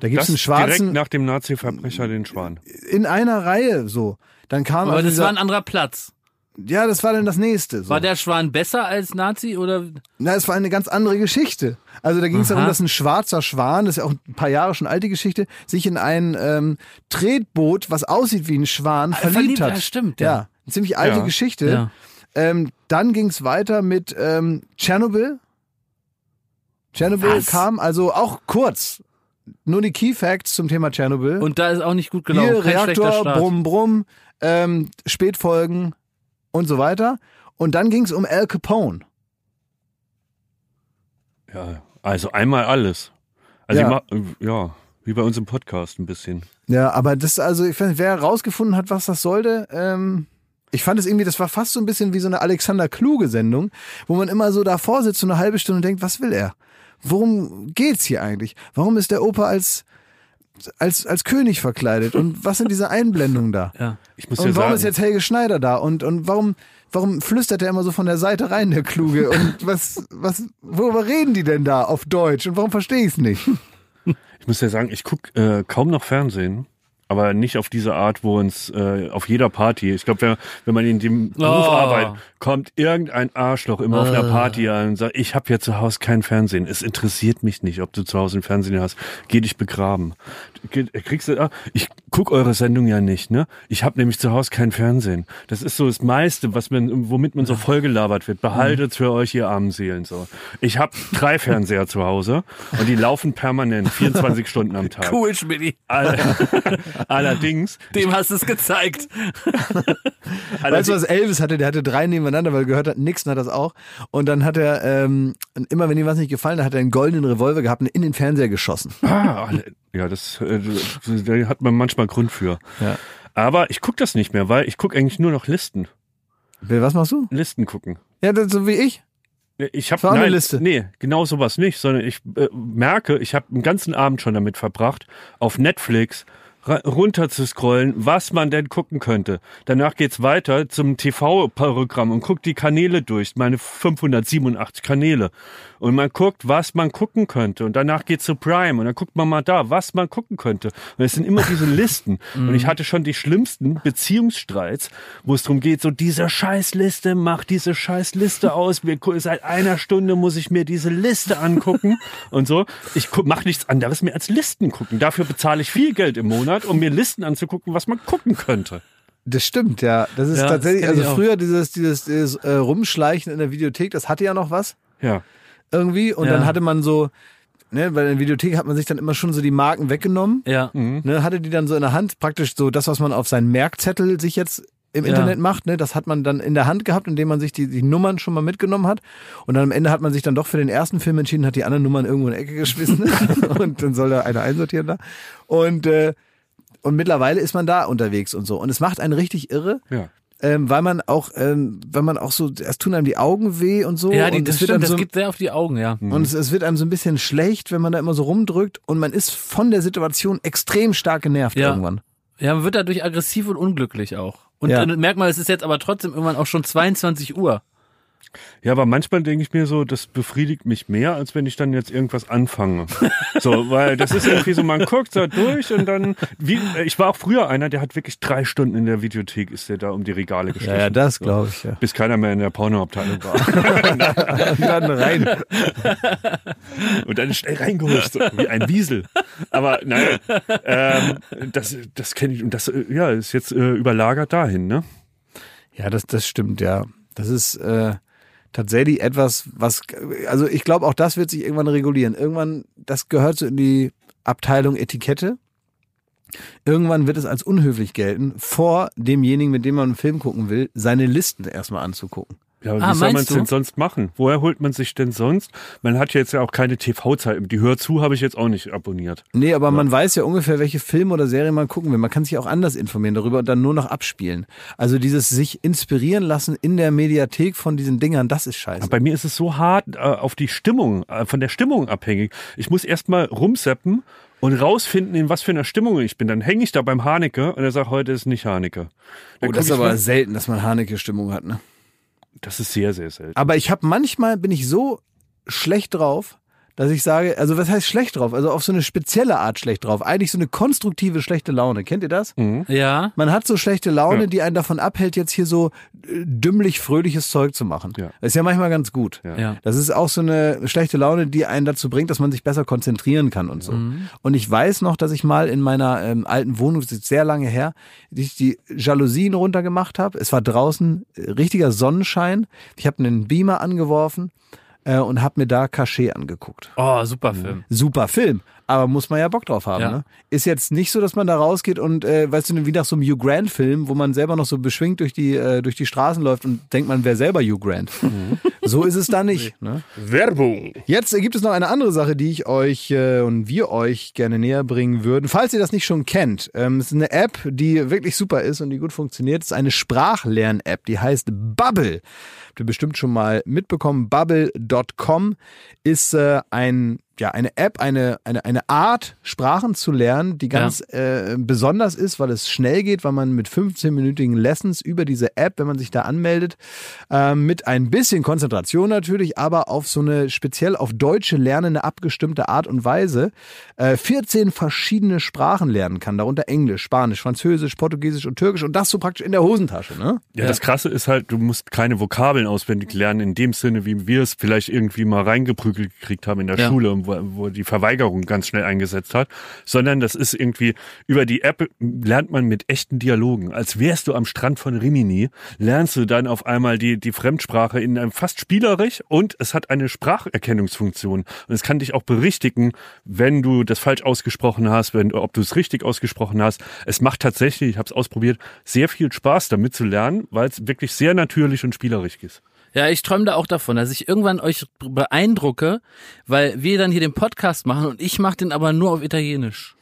Da gibt es einen schwarzen direkt nach dem Nazi-Verbrecher den Schwan. in einer Reihe so. Dann kam Aber also das dieser, war ein anderer Platz. ja, das war dann das nächste. So. War der Schwan besser als Nazi oder? Na, es war eine ganz andere Geschichte. Also da ging es darum, dass ein schwarzer Schwan, das ist ja auch ein paar Jahre schon alte Geschichte, sich in ein ähm, Tretboot, was aussieht wie ein Schwan, verliebt, verliebt, hat. ja, stimmt, ja. Ja, eine ziemlich alte Ja. Geschichte. Ja. Ähm, dann ging es weiter mit ähm, Tschernobyl. Tschernobyl Was? kam also auch kurz. Nur die Key Facts zum Thema Tschernobyl. Und da ist auch nicht gut gelaufen. Hier Kein Reaktor, Start. Brumm, Brumm, ähm, Spätfolgen und so weiter. Und dann ging es um Al Capone. Ja, also einmal alles. Also Ja. ja. ja, wie bei uns im Podcast ein bisschen. Ja, aber das, also, ich weiß wer herausgefunden hat, was das sollte, ähm, ich fand es irgendwie, das war fast so ein bisschen wie so eine Alexander Kluge-Sendung, wo man immer so davor sitzt, so eine halbe Stunde und denkt, was will er? Worum geht's hier eigentlich? Warum ist der Opa als, als, als König verkleidet? Und was sind diese Einblendungen da? Ja. Ich muss Und ja warum sagen, ist jetzt Helge Schneider da? Und, und warum, warum flüstert er immer so von der Seite rein, der Kluge? Und was, was, worüber reden die denn da auf Deutsch? Und warum verstehe ich es nicht? ich muss ja sagen, ich guck äh, kaum noch Fernsehen. Aber nicht auf diese Art, wo uns äh, auf jeder Party, ich glaube, wenn, wenn man in dem Beruf Oh. arbeitet, kommt irgendein Arschloch immer auf einer Party an und sagt, ich habe hier zu Hause kein Fernsehen. Es interessiert mich nicht, ob du zu Hause ein Fernsehen hast. Geh dich begraben. Geh- Kriegst du, ah, ich guck eure Sendung ja nicht, ne? Ich habe nämlich zu Hause kein Fernsehen. Das ist so das meiste, was man, womit man so vollgelabert wird. Behaltet's für euch, ihr armen Seelen. So. Ich habe drei Fernseher zu Hause und die laufen permanent, 24 Stunden am Tag. Cool, Schmidti. All- Allerdings, Dem hast du es gezeigt. Weißt du, was Elvis hatte? Der hatte drei nebeneinander, weil er gehört hat, Nixon hat das auch. Und dann hat er, ähm, immer wenn ihm was nicht gefallen hat, hat er einen goldenen Revolver gehabt und in den Fernseher geschossen. ah, ja, das, äh, da hat man manchmal Grund für. Ja. Aber ich guck das nicht mehr, weil ich guck eigentlich nur noch Listen. Was machst du? Listen gucken. Ja, das, so wie ich. Ich habe eine Liste. Nee, genau sowas nicht, sondern ich äh, merke, ich habe einen ganzen Abend schon damit verbracht, auf Netflix runter zu scrollen, was man denn gucken könnte. Danach geht's weiter zum TV-Programm und guckt die Kanäle durch, meine 587 Kanäle. Und man guckt, was man gucken könnte. Und danach geht's zu Prime und dann guckt man mal da, was man gucken könnte. Und es sind immer diese <laughs> Listen. Und ich hatte schon die schlimmsten Beziehungsstreits, wo es darum geht, so diese Scheißliste, mach diese Scheißliste aus. Wir, seit einer Stunde muss ich mir diese Liste angucken <laughs> und so. Ich mach nichts anderes mehr als Listen gucken. Dafür bezahle ich viel Geld im Monat, um mir Listen anzugucken, was man gucken könnte. Das stimmt, ja. Das ist Ja, das tatsächlich, kenn also früher dieses, dieses, dieses äh, Rumschleichen in der Videothek, das hatte ja noch was Ja. irgendwie. Und Ja. dann hatte man so, ne, weil in der Videothek hat man sich dann immer schon so die Marken weggenommen. Ja. Ne, hatte die dann so in der Hand, praktisch so das, was man auf seinen Merkzettel sich jetzt im Ja. Internet macht, ne, das hat man dann in der Hand gehabt, indem man sich die, die Nummern schon mal mitgenommen hat. Und dann am Ende hat man sich dann doch für den ersten Film entschieden, hat die anderen Nummern irgendwo in die Ecke geschmissen <laughs> und dann soll da einer einsortieren da. Und, äh, und mittlerweile ist man da unterwegs und so. Und es macht einen richtig irre. Ja. Ähm, weil man auch, ähm, weil man auch so, es tun einem die Augen weh und so. Ja, die, und das stimmt, einem das so, geht sehr auf die Augen, ja. und es, es wird einem so ein bisschen schlecht, wenn man da immer so rumdrückt und man ist von der Situation extrem stark genervt Ja. irgendwann. Ja, man wird dadurch aggressiv und unglücklich auch. Und Ja. merkt mal, es ist jetzt aber trotzdem irgendwann auch schon 22 Uhr. Ja, aber manchmal denke ich mir so, das befriedigt mich mehr, als wenn ich dann jetzt irgendwas anfange. <laughs> so, weil das ist irgendwie so, man guckt da durch und dann, wie, ich war auch früher einer, der hat wirklich drei Stunden in der Videothek, ist der da um die Regale geschlichen. das glaube ich, ja. Bis keiner mehr in der Pornoabteilung war. <laughs> <laughs> Und dann rein. und dann schnell reingeholt, so, wie ein Wiesel. Aber nein, ähm, das, das kenne ich und das äh, ja, ist jetzt äh, überlagert dahin, ne? Ja, das, das stimmt, ja. Das ist äh, tatsächlich etwas, was, also ich glaube, auch das wird sich irgendwann regulieren. Irgendwann, das gehört so in die Abteilung Etikette. Irgendwann wird es als unhöflich gelten, vor demjenigen, mit dem man einen Film gucken will, seine Listen erstmal anzugucken. Ja, aber Ah, wie soll man es denn sonst machen? Woher holt man sich denn sonst? Man hat jetzt ja auch keine TV-Zeit. Die Hör zu habe ich jetzt auch nicht abonniert. Nee, aber man weiß ja ungefähr, welche Filme oder Serien man gucken will. Man kann sich auch anders informieren darüber und dann nur noch abspielen. Also dieses sich inspirieren lassen in der Mediathek von diesen Dingern, das ist scheiße. Bei mir ist es so hart äh, auf die Stimmung, äh, von der Stimmung abhängig. Ich muss erstmal rumseppen und rausfinden, in was für einer Stimmung ich bin. Dann hänge ich da beim Haneke und er sagt, heute ist nicht Haneke. Dann Oh, das ist aber mal- selten, dass man Haneke-Stimmung hat, ne? Das ist sehr, sehr selten. Aber ich habe manchmal bin ich so schlecht drauf, dass ich sage, also was heißt schlecht drauf? Also auf so eine spezielle Art schlecht drauf. Eigentlich so eine konstruktive schlechte Laune. Kennt ihr das? Ja. Man hat so schlechte Laune, Ja. die einen davon abhält, jetzt hier so äh, dümmlich fröhliches Zeug zu machen. Ja. Das ist ja manchmal ganz gut. Ja. Ja. Das ist auch so eine schlechte Laune, die einen dazu bringt, dass man sich besser konzentrieren kann und so. Und ich weiß noch, dass ich mal in meiner ähm, alten Wohnung, das ist sehr lange her, ich die Jalousien runtergemacht habe. Es war draußen äh, richtiger Sonnenschein. Ich habe einen Beamer angeworfen äh, und habe mir da Cachet angeguckt. Oh, super Film. Super Film, aber muss man ja Bock drauf haben. Ja. Ne? Ist jetzt nicht so, dass man da rausgeht und, äh, weißt du, wie nach so einem Hugh Grant-Film, wo man selber noch so beschwingt durch die, äh, durch die Straßen läuft und denkt, man wäre selber Hugh Grant. So ist es da nicht. Ne? Werbung. Jetzt äh, gibt es noch eine andere Sache, die ich euch äh, und wir euch gerne näher bringen würden. Falls ihr das nicht schon kennt, ähm, es ist eine App, die wirklich super ist und die gut funktioniert. Es ist eine Sprachlern-App, die heißt Bubble. Habt ihr bestimmt schon mal mitbekommen. Bubble.com ist äh, ein ja, eine App, eine, eine, eine Art, Sprachen zu lernen, die ganz äh, besonders ist, weil es schnell geht, weil man mit 15-minütigen Lessons über diese App, wenn man sich da anmeldet, äh, mit ein bisschen Konzentration natürlich, aber auf so eine speziell auf Deutsche lernende abgestimmte Art und Weise äh, 14 verschiedene Sprachen lernen kann, darunter Englisch, Spanisch, Französisch, Portugiesisch und Türkisch und das so praktisch in der Hosentasche, ne? Ja, das Krasse ist halt, du musst keine Vokabeln auswendig lernen, in dem Sinne, wie wir es vielleicht irgendwie mal reingeprügelt gekriegt haben in der Ja. Schule, wo, wo die Verweigerung ganz schnell eingesetzt hat, sondern das ist irgendwie, über die App lernt man mit echten Dialogen. Als wärst du am Strand von Rimini, lernst du dann auf einmal die, die Fremdsprache in einem fast spielerisch und es hat eine Spracherkennungsfunktion. Und es kann dich auch berichtigen, wenn du das falsch ausgesprochen hast, wenn, ob du es richtig ausgesprochen hast. Es macht tatsächlich, ich habe es ausprobiert, sehr viel Spaß damit zu lernen, weil es wirklich sehr natürlich und spielerisch ist. Ja, ich träume da auch davon, dass ich irgendwann euch beeindrucke, weil wir dann hier den Podcast machen und ich mache den aber nur auf Italienisch.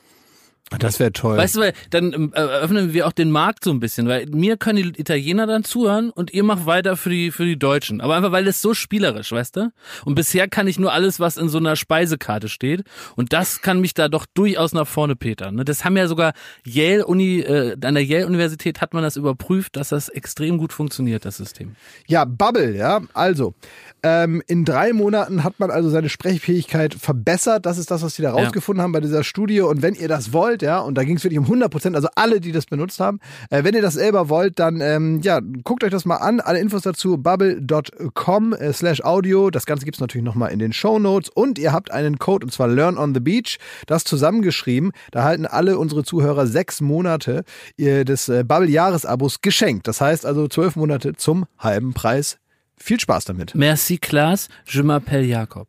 Das wäre toll. Weißt du, weil dann ähm, eröffnen wir auch den Markt so ein bisschen, weil mir können die Italiener dann zuhören und ihr macht weiter für die für die Deutschen. Aber einfach weil es so spielerisch, weißt du? Und bisher kann ich nur alles, was in so einer Speisekarte steht und das kann mich da doch durchaus nach vorne petern. Ne? Das haben ja sogar Yale Uni äh, an der Yale Universität hat man das überprüft, dass das extrem gut funktioniert, das System. Ja, Bubble, ja. Also, ähm, in drei Monaten hat man also seine Sprechfähigkeit verbessert. Das ist das, was sie da Ja. rausgefunden haben bei dieser Studie. Und wenn ihr das wollt, ja, und da ging es wirklich um 100 Prozent, also alle, die das benutzt haben, äh, wenn ihr das selber wollt, dann, ähm, ja, guckt euch das mal an. Alle Infos dazu, bubble.com äh, slash audio. Das Ganze gibt's natürlich nochmal in den Show Notes. Und ihr habt einen Code, und zwar Learn on the Beach. Das zusammengeschrieben. Da halten alle unsere Zuhörer sechs Monate äh, des äh, Bubble-Jahresabos geschenkt. Das heißt also zwölf Monate zum halben Preis. Viel Spaß damit. Merci Klaas, je m'appelle Jakob.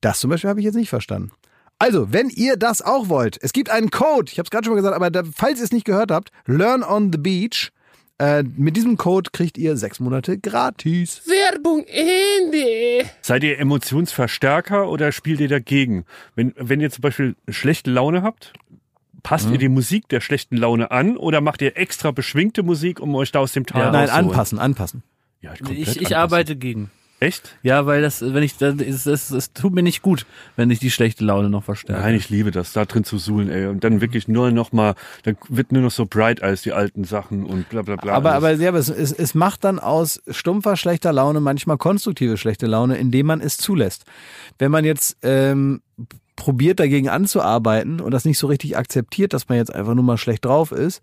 Das zum Beispiel habe ich jetzt nicht verstanden. Also, wenn ihr das auch wollt, es gibt einen Code, ich habe es gerade schon mal gesagt, aber da, falls ihr es nicht gehört habt, Learn on the Beach. Äh, mit diesem Code kriegt ihr sechs Monate gratis. Werbung Ende. Seid ihr Emotionsverstärker oder spielt ihr dagegen? Wenn, wenn ihr zum Beispiel schlechte Laune habt, passt Mhm. ihr die Musik der schlechten Laune an oder macht ihr extra beschwingte Musik, um euch da aus dem Tal Ja. Nein, anpassen, anpassen. Ja, komplett Ich, ich anpassen. arbeite gegen. Echt? Ja, weil das, wenn ich, das, es, es, es tut mir nicht gut, wenn ich die schlechte Laune noch verstärke. Nein, ich liebe das, da drin zu suhlen, ey. Und dann wirklich nur noch mal, dann wird nur noch so bright Eyes, die alten Sachen und bla bla bla. Aber, alles. aber, ja, aber es, es, es macht dann aus stumpfer schlechter Laune manchmal konstruktive schlechte Laune, indem man es zulässt. Wenn man jetzt ähm, probiert dagegen anzuarbeiten und das nicht so richtig akzeptiert, dass man jetzt einfach nur mal schlecht drauf ist,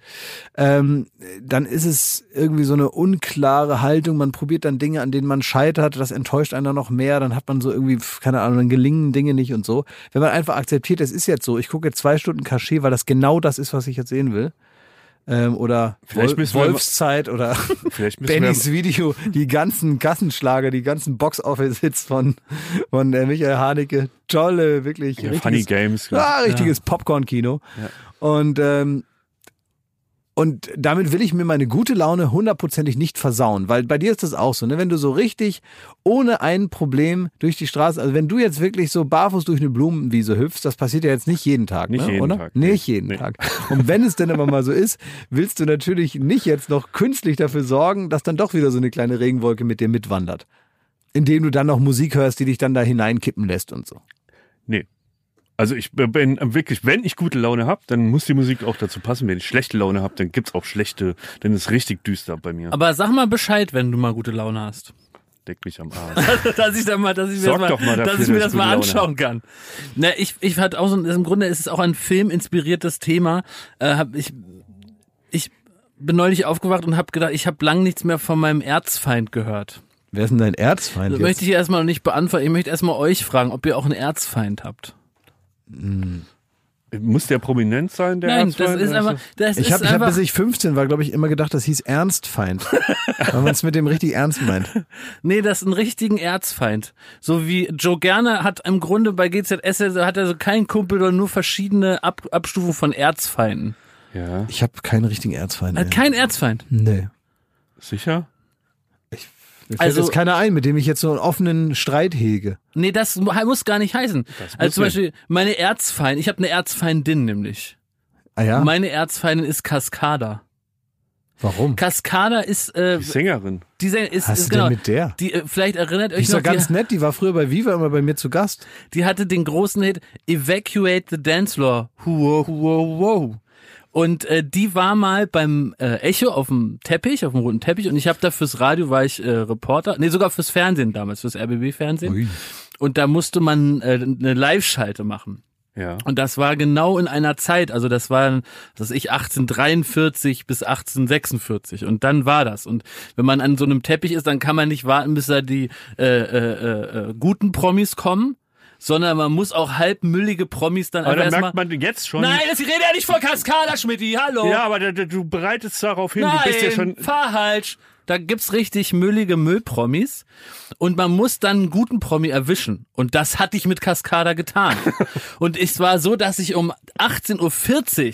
ähm, dann ist es irgendwie so eine unklare Haltung. Man probiert dann Dinge, an denen man scheitert, das enttäuscht dann noch mehr, dann hat man so irgendwie, keine Ahnung, dann gelingen Dinge nicht und so. Wenn man einfach akzeptiert, es ist jetzt so, ich gucke jetzt zwei Stunden Cachet, weil das genau das ist, was ich jetzt sehen will. Ähm, oder Vielleicht Wol müssen wir Wolfszeit oder <laughs> Bennys Video, die ganzen Kassenschlager, die ganzen Box-Office-Hits von, von äh, Michael Haneke. Tolle, wirklich. ja, richtiges, Funny Games. Ja, richtiges Popcorn-Kino. Und, ähm, Und damit will ich mir meine gute Laune hundertprozentig nicht versauen, weil bei dir ist das auch so, ne? Wenn du so richtig ohne ein Problem durch die Straße, also wenn du jetzt wirklich so barfuß durch eine Blumenwiese hüpfst, das passiert ja jetzt nicht jeden Tag, Nicht ne? jeden oder? Tag, nee. Nicht jeden Nee. Tag. Und wenn es denn aber mal so ist, willst du natürlich nicht jetzt noch künstlich dafür sorgen, dass dann doch wieder so eine kleine Regenwolke mit dir mitwandert. Indem du dann noch Musik hörst, die dich dann da hineinkippen lässt und so. Nee. Also ich bin wirklich, wenn ich gute Laune habe, dann muss die Musik auch dazu passen. Wenn ich schlechte Laune habe, dann gibt's auch schlechte, dann ist richtig düster bei mir. Aber sag mal Bescheid, wenn du mal gute Laune hast. Deck mich am Arsch. <laughs> dass ich da mal, dass ich mir Sorg das mal, doch mal dafür, dass ich mir dass das mal anschauen kann. Na, ich, ich hatte auch so, im Grunde ist es auch ein Film inspiriertes Thema. Äh, hab ich, ich bin neulich aufgewacht und habe gedacht, ich habe lang nichts mehr von meinem Erzfeind gehört. Wer ist denn dein Erzfeind Das jetzt? möchte ich erstmal noch nicht beantworten. Ich möchte erstmal euch fragen, ob ihr auch einen Erzfeind habt. Muss der prominent sein, der Nein, Erzfeind? das ist einfach, das Ich ist habe, ich hab, bis ich 15 war, glaube ich, immer gedacht, das hieß Ernstfeind. <laughs> weil man es mit dem richtig ernst meint. Nee, das ist ein richtigen Erzfeind. So wie Joe Gerner hat im Grunde bei GZS hat er so keinen Kumpel, sondern nur verschiedene Ab Abstufungen von Erzfeinden. Ja, Ich habe keinen richtigen Erzfeind. Er hat keinen Erzfeind. Nee. sicher? Mir fällt Also- jetzt keiner ein, mit dem ich jetzt so einen offenen Streit hege. Nee, das mu- muss gar nicht heißen. Also zum. Beispiel meine Erzfeind, ich habe eine Erzfeindin nämlich. Ah ja? Meine Erzfeindin ist Cascada. Warum? Cascada ist äh, Die Sängerin. die Sänger- ist, Was ist ist genau, denn mit der? die äh, vielleicht erinnert Die euch ist noch, doch ganz die, nett, die war früher bei Viva immer bei mir zu Gast. die hatte den großen Hit Evacuate the Dance Floor. Huo, huo, huo. Und äh, die war mal beim äh, Echo auf dem Teppich, auf dem roten Teppich und ich habe da fürs Radio war ich äh, Reporter, nee, sogar fürs Fernsehen damals, fürs RBB Fernsehen. Und da musste man äh, eine Live-Schalte machen. Ja. Und das war genau in einer Zeit, also das war, das ich 1843 bis 1846 und dann war das. Und wenn man an so einem Teppich ist, dann kann man nicht warten, bis da die äh, äh, äh, guten Promis kommen, sondern man muss auch halbmüllige Promis dann Aber einfach da merkt man jetzt schon. Nein, das ich rede ja nicht von Cascada, Schmidti, hallo. Ja, aber du bereitest darauf hin, Nein, du bist ja schon. fahr falsch. Da gibt's richtig müllige Müllpromis und man muss dann einen guten Promi erwischen. Und das hatte ich mit Cascada getan. <laughs> und es war so, dass ich um 18.40 Uhr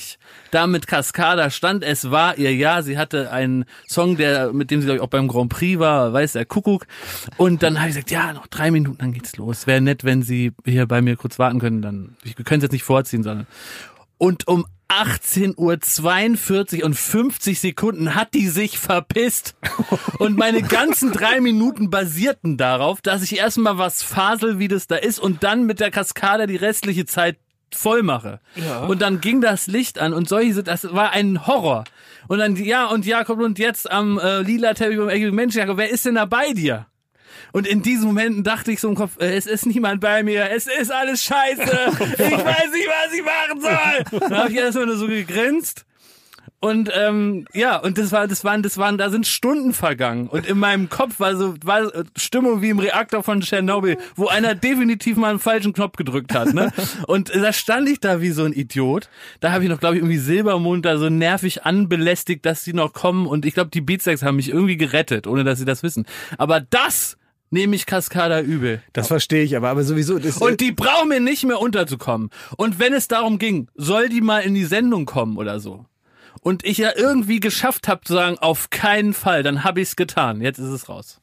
da mit Cascada stand. Es war ihr Jahr. Sie hatte einen Song, der, mit dem sie glaub ich, auch beim Grand Prix war, weiß der Kuckuck. Und dann habe ich gesagt, ja, noch drei Minuten, dann geht's los. Wäre nett, wenn Sie hier bei mir kurz warten können. Dann, wir können es jetzt nicht vorziehen, sondern und um 18.42 Uhr und 50 Sekunden hat die sich verpisst. Und meine ganzen drei Minuten basierten darauf, dass ich erstmal was fasel, wie das da ist, und dann mit der Kaskade die restliche Zeit voll mache. Und dann ging das Licht an und solche, das war ein Horror. Und dann, ja, und Jakob, und jetzt am äh, lila Teppich beim Mensch, Jakob, wer ist denn da bei dir? Und in diesen Momenten dachte ich so im Kopf, äh, es ist niemand bei mir, es ist alles scheiße, <laughs> ich weiß nicht, was ich machen soll. Dann habe ich erstmal nur so gegrinst. Und ähm, ja, und das war, das waren, das waren, da sind Stunden vergangen. Und in meinem Kopf war so war Stimmung wie im Reaktor von Tschernobyl, wo einer definitiv mal einen falschen Knopf gedrückt hat. Ne? Und da stand ich da wie so ein Idiot. Da habe ich noch, glaube ich, irgendwie Silbermond da so nervig anbelästigt, dass sie noch kommen. Und ich glaube, die Beatsex haben mich irgendwie gerettet, ohne dass sie das wissen. Aber das nehme ich Cascada übel. Das verstehe ich aber, aber sowieso. Und die brauchen mir nicht mehr unterzukommen. Und wenn es darum ging, soll die mal in die Sendung kommen oder so. Und ich ja irgendwie geschafft habe zu sagen, auf keinen Fall, dann habe ich's getan. Jetzt ist es raus.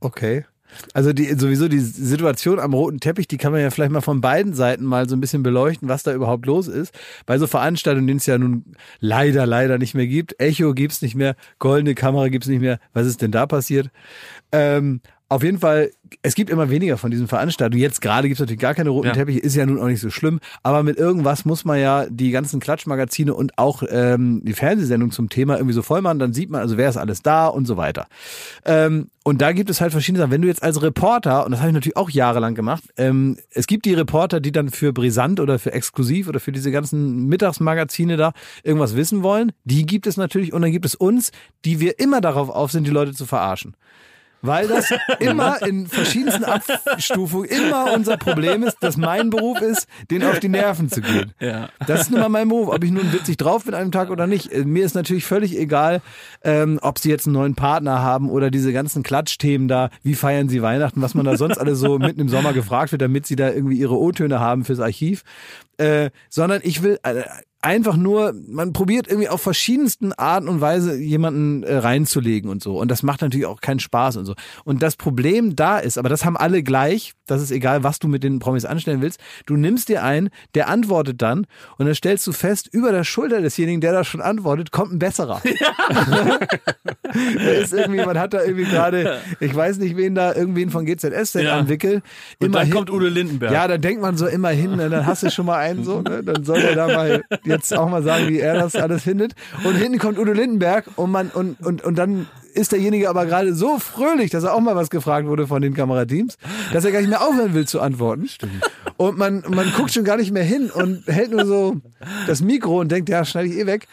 Okay. Also die sowieso die Situation am roten Teppich, die kann man ja vielleicht mal von beiden Seiten mal so ein bisschen beleuchten, was da überhaupt los ist. Bei so Veranstaltungen, denen es ja nun leider, leider nicht mehr gibt. Echo gibt's nicht mehr, goldene Kamera gibt's nicht mehr. Was ist denn da passiert? Ähm, auf jeden Fall, es gibt immer weniger von diesen Veranstaltungen. Jetzt gerade gibt's natürlich gar keine roten Ja. Teppiche, ist ja nun auch nicht so schlimm. Aber mit irgendwas muss man ja die ganzen Klatschmagazine und auch ähm, die Fernsehsendung zum Thema irgendwie so voll machen. Dann sieht man, also wer ist alles da und so weiter. Ähm, und da gibt es halt verschiedene Sachen. Wenn du jetzt als Reporter, und das habe ich natürlich auch jahrelang gemacht, ähm, es gibt die Reporter, die dann für Brisant oder für Exklusiv oder für diese ganzen Mittagsmagazine da irgendwas wissen wollen. Die gibt es natürlich. Und dann gibt es uns, die wir immer darauf auf sind, die Leute zu verarschen. Weil das <laughs> immer in verschiedensten Abstufungen immer unser Problem ist, dass mein Beruf ist, den auf die Nerven zu gehen. Ja. Das ist nun mal mein Beruf, ob ich nun witzig drauf bin an einem Tag oder nicht. Äh, Mir ist natürlich völlig egal, ähm, ob sie jetzt einen neuen Partner haben oder diese ganzen Klatschthemen da, wie feiern sie Weihnachten, was man da sonst alles so mitten im Sommer gefragt wird, damit sie da irgendwie ihre O-Töne haben fürs Archiv. Äh, sondern ich will, äh, einfach nur, man probiert irgendwie auf verschiedensten Arten und Weise jemanden äh, reinzulegen und so. Und das macht natürlich auch keinen Spaß und so. Und das Problem da ist, aber das haben alle gleich, das ist egal, was du mit den Promis anstellen willst, du nimmst dir einen, der antwortet dann und dann stellst du fest, über der Schulter desjenigen, der da schon antwortet, kommt ein besserer. da <laughs> ist irgendwie, man hat da irgendwie gerade, ich weiß nicht, wen da, irgendwen von GZS denn Ja. am Wickel. Und dann Immerhin- kommt Udo Lindenberg. ja, dann denkt man so immerhin, ne, dann hast du schon mal einen so, ne, dann soll er da mal jetzt auch mal sagen, wie er das alles findet. Und hinten kommt Udo Lindenberg und man und und und dann ist derjenige aber gerade so fröhlich, dass er auch mal was gefragt wurde von den Kamerateams, dass er gar nicht mehr aufhören will zu antworten. Und man man guckt schon gar nicht mehr hin und hält nur so das Mikro und denkt, ja, schneide ich eh weg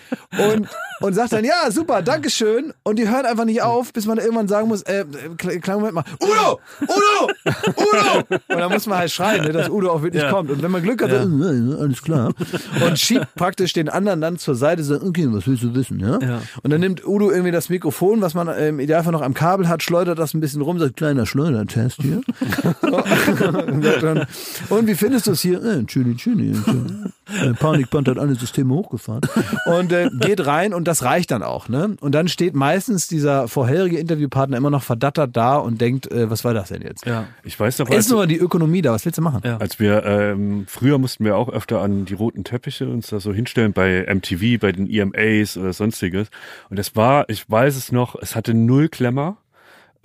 und und sagt dann, ja, super, Dankeschön. Und die hören einfach nicht auf, bis man irgendwann sagen muss, äh, kle- kleinen Moment mal, Udo! Udo! Udo! Und dann muss man halt schreien, ne, dass Udo auch wirklich Ja. kommt. Und wenn man Glück hat, dann, äh, alles klar. Und schiebt praktisch den anderen dann zur Seite, so, okay, was willst du wissen, ja? Ja. Und dann nimmt Udo irgendwie das Mikrofon, was man äh, im Idealfall noch am Kabel hat, schleudert das ein bisschen rum, sagt, kleiner Schleudertest hier. So. <laughs> und, sagt dann, und wie findest du es hier? Äh, schöni. Äh, Panikband hat alle Systeme hochgefahren. Und äh, geht rein und das reicht dann auch. Ne? Und dann steht meistens dieser vorherige Interviewpartner immer noch verdattert da und denkt, äh, was war das denn jetzt? Ja. Ich weiß noch, Ist als, nur die Ökonomie da, was willst du machen? Ja. als wir ähm, früher mussten wir auch öfter an die roten Teppiche uns da so hinstellen bei MTV, bei den EMAs oder sonstiges. Und es war, ich weiß es noch, es hatte null Klemmer.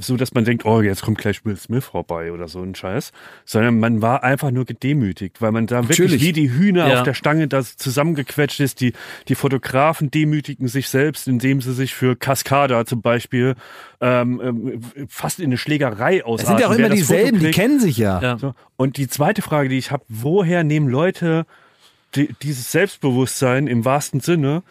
So, dass man denkt, oh, jetzt kommt gleich Will Smith vorbei oder so ein Scheiß. Sondern man war einfach nur gedemütigt, weil man da wirklich Natürlich. wie die Hühner Ja. auf der Stange da zusammengequetscht ist. Die, die Fotografen demütigen sich selbst, indem sie sich für Cascada zum Beispiel ähm, ähm, fast in eine Schlägerei ausarten. Es sind ja auch immer dieselben, die kennen sich ja. Ja. So. Und die zweite Frage, die ich habe, woher nehmen Leute die, dieses Selbstbewusstsein im wahrsten Sinne,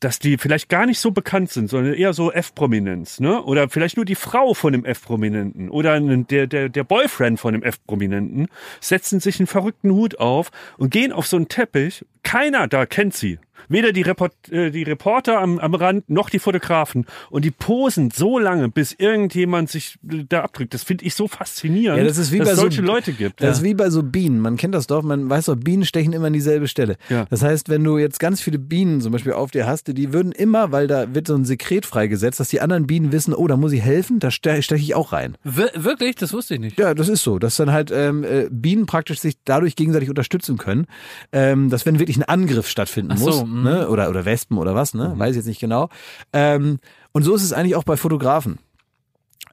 dass die vielleicht gar nicht so bekannt sind, sondern eher so F-Prominenz, ne? Oder vielleicht nur die Frau von dem F-Prominenten oder der, der, der Boyfriend von dem F-Prominenten setzen sich einen verrückten Hut auf und gehen auf so einen Teppich. Keiner da kennt sie. Weder die, Report, äh, die Reporter am, am Rand noch die Fotografen. Und die posen so lange, bis irgendjemand sich äh, da abdrückt. Das finde ich so faszinierend, Ja, das ist wie dass bei es so- solche Leute gibt. Das ist wie bei so Bienen. Man kennt das doch, man weiß doch, Bienen stechen immer an dieselbe Stelle. Ja. Das heißt, wenn du jetzt ganz viele Bienen zum Beispiel auf dir hast, die würden immer, weil da wird so ein Sekret freigesetzt, dass die anderen Bienen wissen, oh, da muss ich helfen, da ste- steche ich auch rein. Wir wirklich? Das wusste ich nicht. Ja, das ist so, dass dann halt ähm, äh, Bienen praktisch sich dadurch gegenseitig unterstützen können, ähm, dass wenn wirklich ein Angriff stattfinden so, muss, mhm. ne? oder oder Wespen oder was, ne, weiß ich jetzt nicht genau. Ähm, und so ist es eigentlich auch bei Fotografen.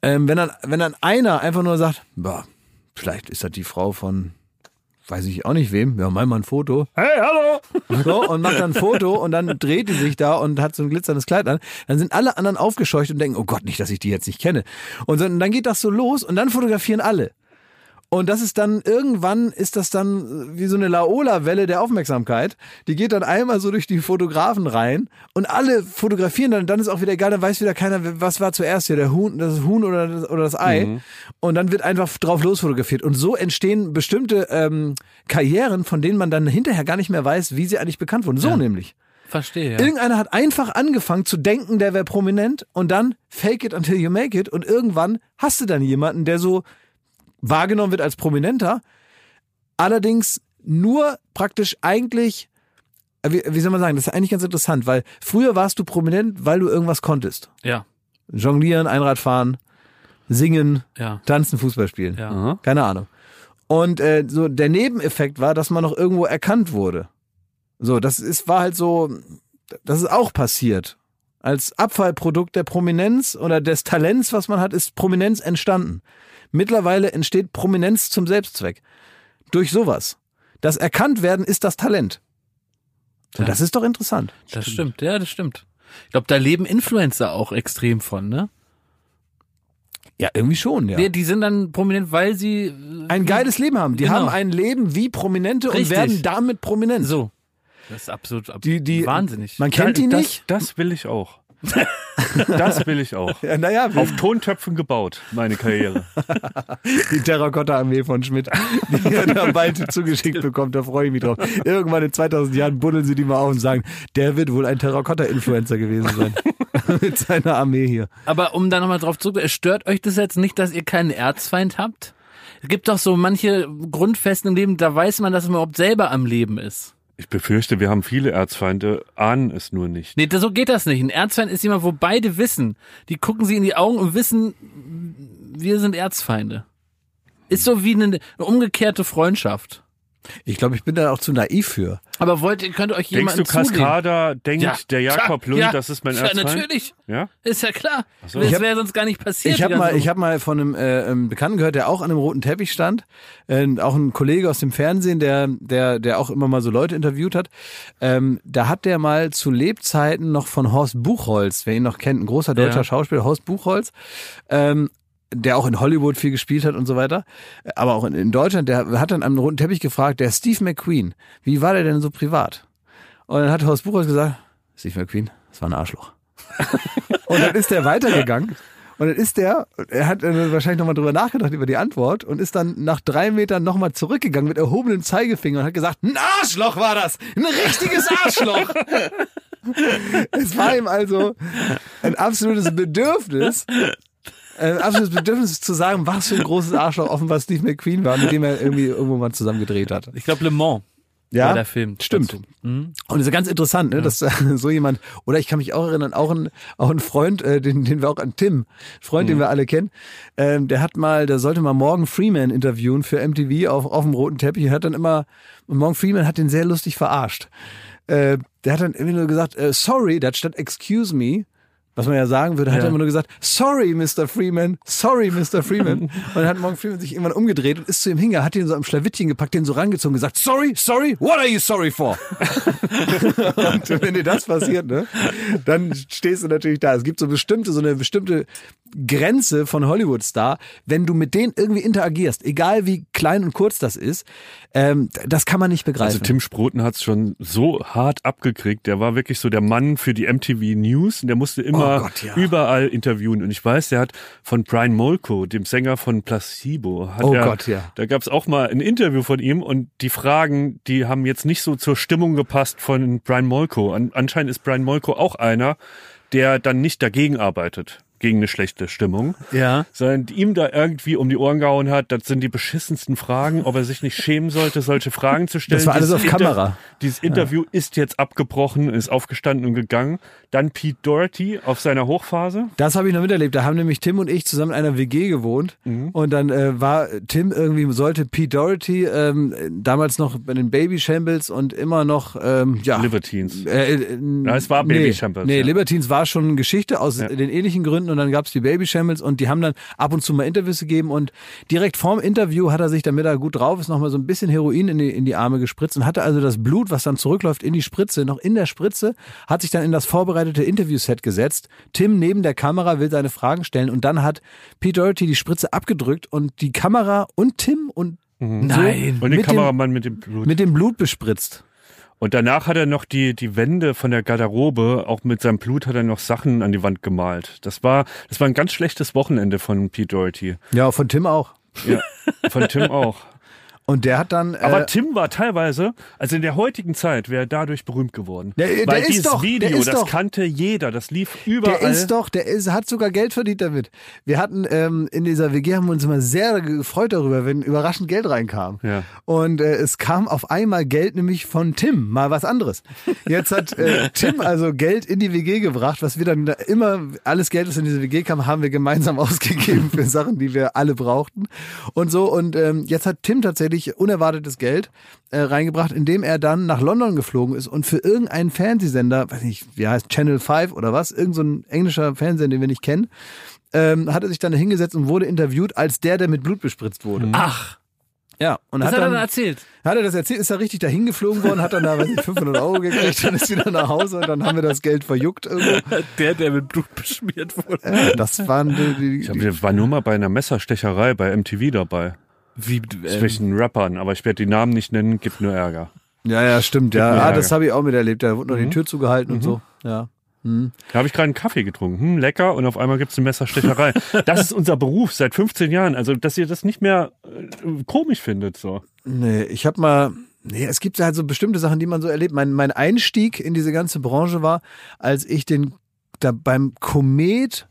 Ähm, wenn dann wenn dann einer einfach nur sagt, boah, vielleicht ist das die Frau von weiß ich auch nicht wem, ja, mal mal ein Foto. Hey, hallo! <laughs> So, und macht dann ein Foto und dann dreht die sich da und hat so ein glitzerndes Kleid an. Dann sind alle anderen aufgescheucht und denken, oh Gott, nicht, dass ich die jetzt nicht kenne. Und dann geht das so los und dann fotografieren alle. Und das ist dann, irgendwann ist das dann wie so eine Laola-Welle der Aufmerksamkeit. Die geht dann einmal so durch die Fotografen rein und alle fotografieren dann, dann ist auch wieder egal, dann weiß wieder keiner, was war zuerst hier, der Huhn, das Huhn oder das, oder das Ei. Und dann wird einfach drauf losfotografiert. Und so entstehen bestimmte ähm, Karrieren, von denen man dann hinterher gar nicht mehr weiß, wie sie eigentlich bekannt wurden. So nämlich. Verstehe, ja. Irgendeiner hat einfach angefangen zu denken, der wäre prominent und dann fake it until you make it und irgendwann hast du dann jemanden, der so wahrgenommen wird als Prominenter, allerdings nur praktisch eigentlich, äh, wie, wie soll man sagen, das ist eigentlich ganz interessant, weil früher warst du prominent, weil du irgendwas konntest. Ja, Jonglieren, Einradfahren, singen, ja, tanzen, Fußball spielen. ja. Keine Ahnung. Und äh, so der Nebeneffekt war, dass man noch irgendwo erkannt wurde. So, das ist war halt so, das ist auch passiert. Als Abfallprodukt der Prominenz oder des Talents, was man hat, ist Prominenz entstanden. Mittlerweile entsteht Prominenz zum Selbstzweck. Durch sowas. Das Erkanntwerden ist das Talent. Und Ja. das ist doch interessant. Das stimmt, ja, das stimmt. Ich glaube, da leben Influencer auch extrem von, ne? Ja, irgendwie schon, ja. Die, die sind dann prominent, weil sie äh, Ein geiles Leben haben. Die Genau. haben ein Leben wie Prominente Richtig. und werden damit prominent. so. Das ist absolut ab Die- die- wahnsinnig. Man kennt die das, nicht. Das will ich auch. Das will ich auch. <laughs> Ja, naja, Auf Tontöpfen gebaut, meine Karriere. <laughs> Die Terrakotta-Armee von Schmidt, die er dann bald <laughs> zugeschickt bekommt, da freue ich mich drauf. Irgendwann in 2000 Jahren buddeln sie die mal auf und sagen, der wird wohl ein Terrakotta-Influencer gewesen sein. Mit seiner Armee hier. Aber um da nochmal drauf zurück, stört euch das jetzt nicht, dass ihr keinen Erzfeind habt? Es gibt doch so manche Grundfesten im Leben, da weiß man, dass man überhaupt selber am Leben ist. Ich befürchte, wir haben viele Erzfeinde, ahnen es nur nicht. Nee, so geht das nicht. Ein Erzfeind ist jemand, wo beide wissen. Die gucken sie in die Augen und wissen, wir sind Erzfeinde. Ist so wie eine, eine umgekehrte Freundschaft. Ich glaube, ich bin da auch zu naiv für. Aber wollt ihr, könnt ihr euch Denkst jemanden du, Cascada denkt, Ja, der Jakob Lund, ja. das ist mein Ja, Erzfeind? natürlich. Ja? Ist ja klar. so. Das Ich hab- wäre sonst gar nicht passiert. Ich habe mal, ich habe mal von einem, äh, einem Bekannten gehört, der auch an einem roten Teppich stand, äh, auch ein Kollege aus dem Fernsehen, der, der, der auch immer mal so Leute interviewt hat. Ähm, da hat der mal zu Lebzeiten noch von Horst Buchholz, wer ihn noch kennt, ein großer deutscher Ja. Schauspieler, Horst Buchholz, ähm, der auch in Hollywood viel gespielt hat und so weiter, aber auch in, in Deutschland, der hat dann am roten Teppich gefragt, der Steve McQueen, wie war der denn so privat? Und dann hat Horst Buchholz gesagt, Steve McQueen, das war ein Arschloch. <laughs> Und dann ist der weitergegangen. Und dann ist der, er hat äh, wahrscheinlich nochmal drüber nachgedacht über die Antwort und ist dann nach drei Metern nochmal zurückgegangen mit erhobenem Zeigefinger und hat gesagt, ein Arschloch war das! Ein richtiges Arschloch! <laughs> es war ihm also ein absolutes Bedürfnis, ein absolutes Bedürfnis zu sagen, was für ein großes Arschloch offenbar Steve McQueen war, mit dem er irgendwie irgendwo mal zusammen gedreht hat. ich glaube Le Mans. Ja, der Film. stimmt. Mhm. Und das ist ganz interessant, ne, dass äh, so jemand, oder ich kann mich auch erinnern, auch ein, auch ein Freund, äh, den, den wir auch an Tim, Freund, den wir alle kennen, ähm, der hat mal, der sollte mal Morgan Freeman interviewen für MTV auf, auf dem roten Teppich, hat dann immer, und Morgan Freeman hat den sehr lustig verarscht. Äh, der hat dann irgendwie nur gesagt, äh, sorry, da hat statt excuse me, was man ja sagen würde, hat Ja. er immer nur gesagt, sorry, Mr. Freeman, sorry, Mr. Freeman. <laughs> und dann hat Morgan Freeman sich irgendwann umgedreht und ist zu ihm hingegangen, hat ihn so am Schlawittchen gepackt, den so rangezogen und gesagt, sorry, sorry, what are you sorry for? <laughs> und wenn dir das passiert, ne, dann stehst du natürlich da. Es gibt so bestimmte, so eine bestimmte Grenze von Hollywood-Star, wenn du mit denen irgendwie interagierst, egal wie klein und kurz das ist, ähm, das kann man nicht begreifen. Also Tim Sproten hat's schon so hart abgekriegt. Der war wirklich so der Mann für die MTV News und der musste immer Oh Gott, ja. überall interviewen. Und ich weiß, der hat von Brian Molko, dem Sänger von Placebo, hat Oh er, Gott, ja. da gab's auch mal ein Interview von ihm und die Fragen, die haben jetzt nicht so zur Stimmung gepasst von Brian Molko. An, anscheinend ist Brian Molko auch einer, der dann nicht dagegen arbeitet, gegen eine schlechte Stimmung ja. sondern ihm da irgendwie um die Ohren gehauen hat, das sind die beschissensten Fragen, ob er sich nicht schämen sollte, solche Fragen zu stellen. Das war alles Dieses auf Kamera. Dieses Interview ist jetzt abgebrochen, ist aufgestanden und gegangen. Dann Pete Doherty auf seiner Hochphase. Das habe ich noch miterlebt. Da haben nämlich Tim und ich zusammen in einer WG gewohnt. Und dann äh, war Tim irgendwie, sollte Pete Doherty ähm, damals noch bei den Baby Shambles und immer noch, ähm, ja. Libertines. Äh, äh, Ja, es war Baby nee, Shambles, Nee, ja. Libertines war schon Geschichte aus Ja. den ähnlichen Gründen und dann gab's die Baby Shambles und die haben dann ab und zu mal Interviews gegeben und direkt vorm Interview hat er sich, damit er gut drauf ist, nochmal so ein bisschen Heroin in die, in die Arme gespritzt und hatte also das Blut, was dann zurückläuft in die Spritze, noch in der Spritze, hat sich dann in das vorbereitete Interviewset gesetzt. Tim neben der Kamera will seine Fragen stellen und dann hat Pete Doherty die Spritze abgedrückt und die Kamera und Tim und Nein. Und den mit dem- Kameramann mit dem Blut. mit dem Blut bespritzt. Und danach hat er noch die, die Wände von der Garderobe, auch mit seinem Blut hat er noch Sachen an die Wand gemalt. Das war, das war ein ganz schlechtes Wochenende von Pete Doherty. Ja, von Tim auch. Ja, von Tim auch. <laughs> Und der hat dann. Aber äh, Tim war teilweise, also in der heutigen Zeit wäre er dadurch berühmt geworden. Der- der Weil ist dieses doch- der Video, ist das doch- kannte jeder, das lief überall. Der ist doch, der ist, hat sogar Geld verdient damit. Wir hatten ähm, in dieser WG haben wir uns immer sehr gefreut darüber, wenn überraschend Geld reinkam. Ja. Und äh, es kam auf einmal Geld nämlich von Tim, mal was anderes. Jetzt hat äh, <laughs> Tim also Geld in die WG gebracht, was wir dann da immer alles Geld, das in diese WG kam, haben wir gemeinsam <laughs> ausgegeben für Sachen, die wir alle brauchten und so. Und ähm, jetzt hat Tim tatsächlich unerwartetes Geld äh, reingebracht, indem er dann nach London geflogen ist und für irgendeinen Fernsehsender, weiß nicht, wie heißt Channel 5 oder was, irgend so ein englischer Fernsehsender, den wir nicht kennen, ähm, hat er sich dann hingesetzt und wurde interviewt als der, der mit Blut bespritzt wurde. Ach, Ja, und das hat hat er dann, dann erzählt. hat er das erzählt, ist er richtig dahin geflogen worden, hat dann da, weiß nicht, 500 Euro gekriegt und ist wieder nach Hause und dann haben wir das Geld verjuckt irgendwo. Der, der mit Blut beschmiert wurde. Ja, das waren die, die, Ich hab, ich war nur mal bei einer Messerstecherei bei MTV dabei. Wie, ähm, Zwischen Rappern, aber ich werde die Namen nicht nennen, gibt nur Ärger. Ja, ja, stimmt, ja. Ah, das habe ich auch miterlebt. Da wurde noch die Tür zugehalten und so. Ja. Da habe ich gerade einen Kaffee getrunken. Hm, lecker. Und auf einmal gibt's eine Messerstecherei. <laughs> das ist unser Beruf seit 15 Jahren. Also, dass ihr das nicht mehr äh, komisch findet. so. Nee, ich habe mal. Nee, es gibt halt so bestimmte Sachen, die man so erlebt. Mein, mein Einstieg in diese ganze Branche war, als ich den da beim Komet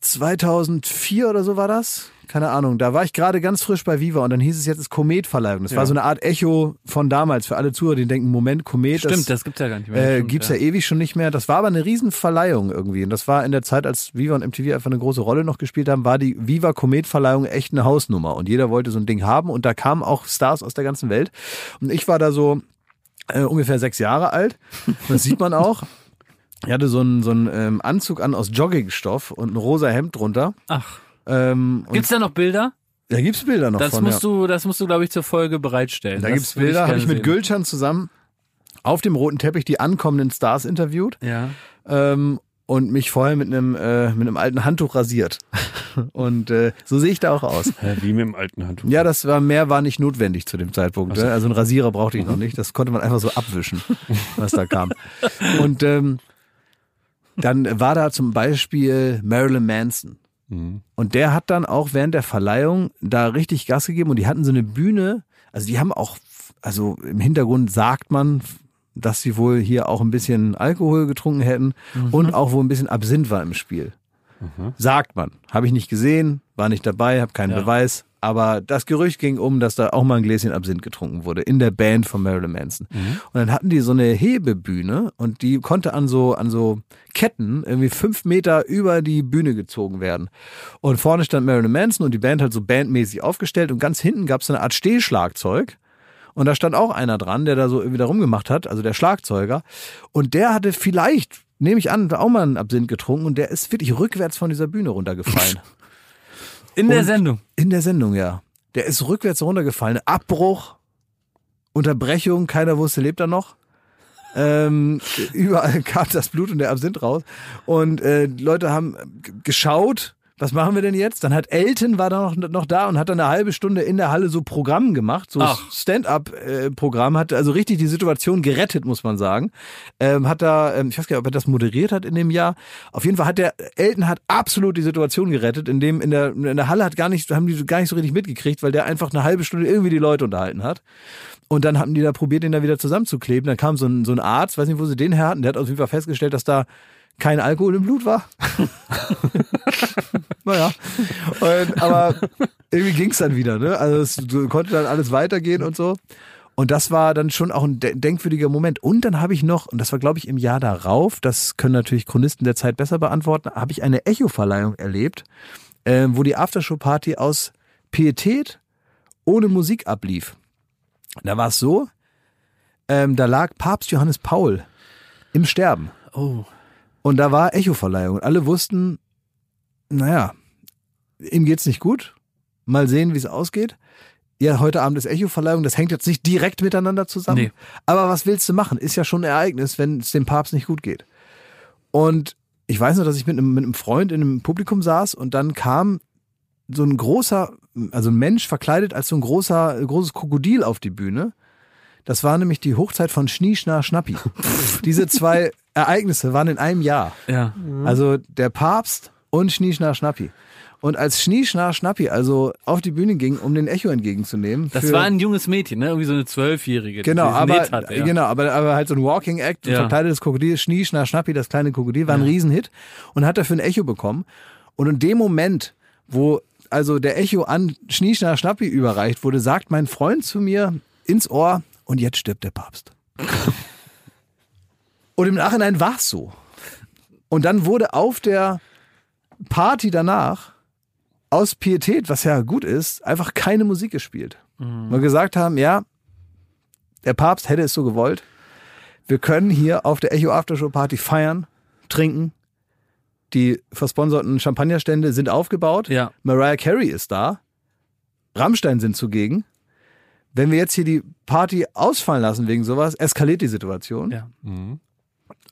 2004 oder so war das. Keine Ahnung. Da war ich gerade ganz frisch bei Viva und dann hieß es jetzt ist Kometverleihung. Das war so eine Art Echo von damals für alle Zuhörer, die denken, Moment, Komet. Stimmt, das gibt's ja gar nicht mehr. äh, Stimmt, gibt's ja. ewig schon nicht mehr. Das war aber eine Riesenverleihung irgendwie. Und das war in der Zeit, als Viva und MTV einfach eine große Rolle noch gespielt haben, war die Viva Komet-Verleihung echt eine Hausnummer. Und jeder wollte so ein Ding haben. Und da kamen auch Stars aus der ganzen Welt. Und ich war da so äh, ungefähr sechs Jahre alt. Das sieht man auch. Ich hatte so einen, so einen ähm, Anzug an aus Joggingstoff und ein rosa Hemd drunter. Ach, Ähm, gibt's da noch Bilder? da gibt's Bilder noch Das von. musst ja. du, das musst du, glaube ich, zur Folge bereitstellen. Da das gibt's Bilder, habe ich mit sehen. Gülcan zusammen auf dem roten Teppich die ankommenden Stars interviewt. Ja. ähm, und mich vorher mit einem äh, mit einem alten Handtuch rasiert. <laughs> und äh, so sehe ich da auch aus. Wie mit dem alten Handtuch. Ja, das war mehr war nicht notwendig zu dem Zeitpunkt. Ne? Also einen Rasierer brauchte ich noch nicht. Das konnte man einfach so abwischen, <laughs> was da kam. Und ähm, dann war da zum Beispiel Marilyn Manson. Und der hat dann auch während der Verleihung da richtig Gas gegeben und die hatten so eine Bühne. Also die haben auch, also im Hintergrund sagt man, dass sie wohl hier auch ein bisschen Alkohol getrunken hätten und auch wohl ein bisschen Absinth war im Spiel. Sagt man. Habe ich nicht gesehen, war nicht dabei, habe keinen Ja. Beweis. Aber das Gerücht ging um, dass da auch mal ein Gläschen Absinth getrunken wurde in der Band von Marilyn Manson. Und dann hatten die so eine Hebebühne und die konnte an so an so Ketten irgendwie fünf Meter über die Bühne gezogen werden. Und vorne stand Marilyn Manson und die Band halt so bandmäßig aufgestellt und ganz hinten gab es so eine Art Stehschlagzeug. Und da stand auch einer dran, der da so irgendwie da rumgemacht hat, also der Schlagzeuger. Und der hatte vielleicht, nehme ich an, auch mal einen Absinth getrunken und der ist wirklich rückwärts von dieser Bühne runtergefallen. <laughs> In der Sendung. In der Sendung, ja. Der ist rückwärts runtergefallen. Abbruch, Unterbrechung, keiner wusste, lebt er noch. Ähm, <laughs> überall kam das Blut und der Absinth raus. Und äh, Leute haben geschaut, was machen wir denn jetzt? Dann hat Elton war da noch, noch da und hat dann eine halbe Stunde in der Halle so Programm gemacht, so. Stand-up-Programm, hat also richtig die Situation gerettet, muss man sagen. Ähm, hat da, ähm, ich weiß gar nicht, ob er das moderiert hat in dem Jahr. Auf jeden Fall hat der Elton hat absolut die Situation gerettet, in dem in der, in der Halle hat gar nicht, haben die gar nicht so richtig mitgekriegt, weil der einfach eine halbe Stunde irgendwie die Leute unterhalten hat. Und dann hatten die da probiert, den da wieder zusammenzukleben. Dann kam so ein, so ein Arzt, weiß nicht, wo sie den her hatten, der hat auf jeden Fall festgestellt, dass da kein Alkohol im Blut war. <laughs> naja. Und, aber irgendwie ging's dann wieder, ne? Also es konnte dann alles weitergehen und so. Und das war dann schon auch ein de- denkwürdiger Moment. Und dann habe ich noch, und das war glaube ich im Jahr darauf, das können natürlich Chronisten der Zeit besser beantworten, habe ich eine Echo-Verleihung erlebt, äh, wo die Aftershow-Party aus Pietät ohne Musik ablief. Da war es so, ähm, da lag Papst Johannes Paul im Sterben. Oh. Und da war Echo-Verleihung. Und alle wussten, naja, ihm geht's nicht gut. Mal sehen, wie es ausgeht. Ja, heute Abend ist Echo-Verleihung. Das hängt jetzt nicht direkt miteinander zusammen. Nee. Aber was willst du machen? Ist ja schon ein Ereignis, wenn es dem Papst nicht gut geht. Und ich weiß noch, dass ich mit einem, mit einem Freund in einem Publikum saß und dann kam so ein großer, also ein Mensch verkleidet als so ein großer, großes Krokodil auf die Bühne. Das war nämlich die Hochzeit von Schnie, Schna, Schnappi. <laughs> Diese zwei Ereignisse waren in einem Jahr. Ja. Also der Papst und Schnie, Schna, Schnappi. Und als Schnie, Schna, Schnappi also auf die Bühne ging, um den Echo entgegenzunehmen. Das war ein junges Mädchen, ne? Irgendwie so eine Zwölfjährige. Genau, aber, hatte, ja. genau aber, aber halt so ein Walking Act, ein Ja. verkleidetes Krokodil, Schnie, Schna, Schnappi, das kleine Krokodil, war ein Riesenhit und hat dafür ein Echo bekommen. Und in dem Moment, wo also der Echo an Schnie, Schna, Schnappi überreicht wurde, sagt mein Freund zu mir ins Ohr, und jetzt stirbt der Papst. und im Nachhinein war es so. Und dann wurde auf der Party danach aus Pietät, was ja gut ist, einfach keine Musik gespielt. Wir gesagt haben, ja, der Papst hätte es so gewollt. Wir können hier auf der Echo Aftershow Party feiern, trinken. Die versponserten Champagnerstände sind aufgebaut. Ja. Mariah Carey ist da. Rammstein sind zugegen. Wenn wir jetzt hier die Party ausfallen lassen wegen sowas, eskaliert die Situation. Ja.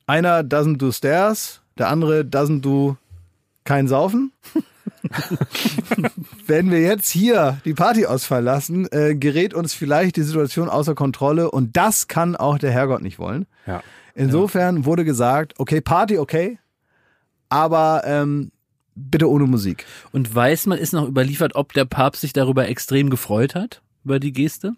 Einer doesn't do stairs, der andere doesn't do kein Saufen. <laughs> Wenn wir jetzt hier die Party ausfallen lassen, äh, gerät uns vielleicht die Situation außer Kontrolle und das kann auch der Herrgott nicht wollen. Ja. Insofern wurde gesagt, okay, Party okay, aber ähm, bitte ohne Musik. Und weiß man, ist noch überliefert, ob der Papst sich darüber extrem gefreut hat? Über die Geste?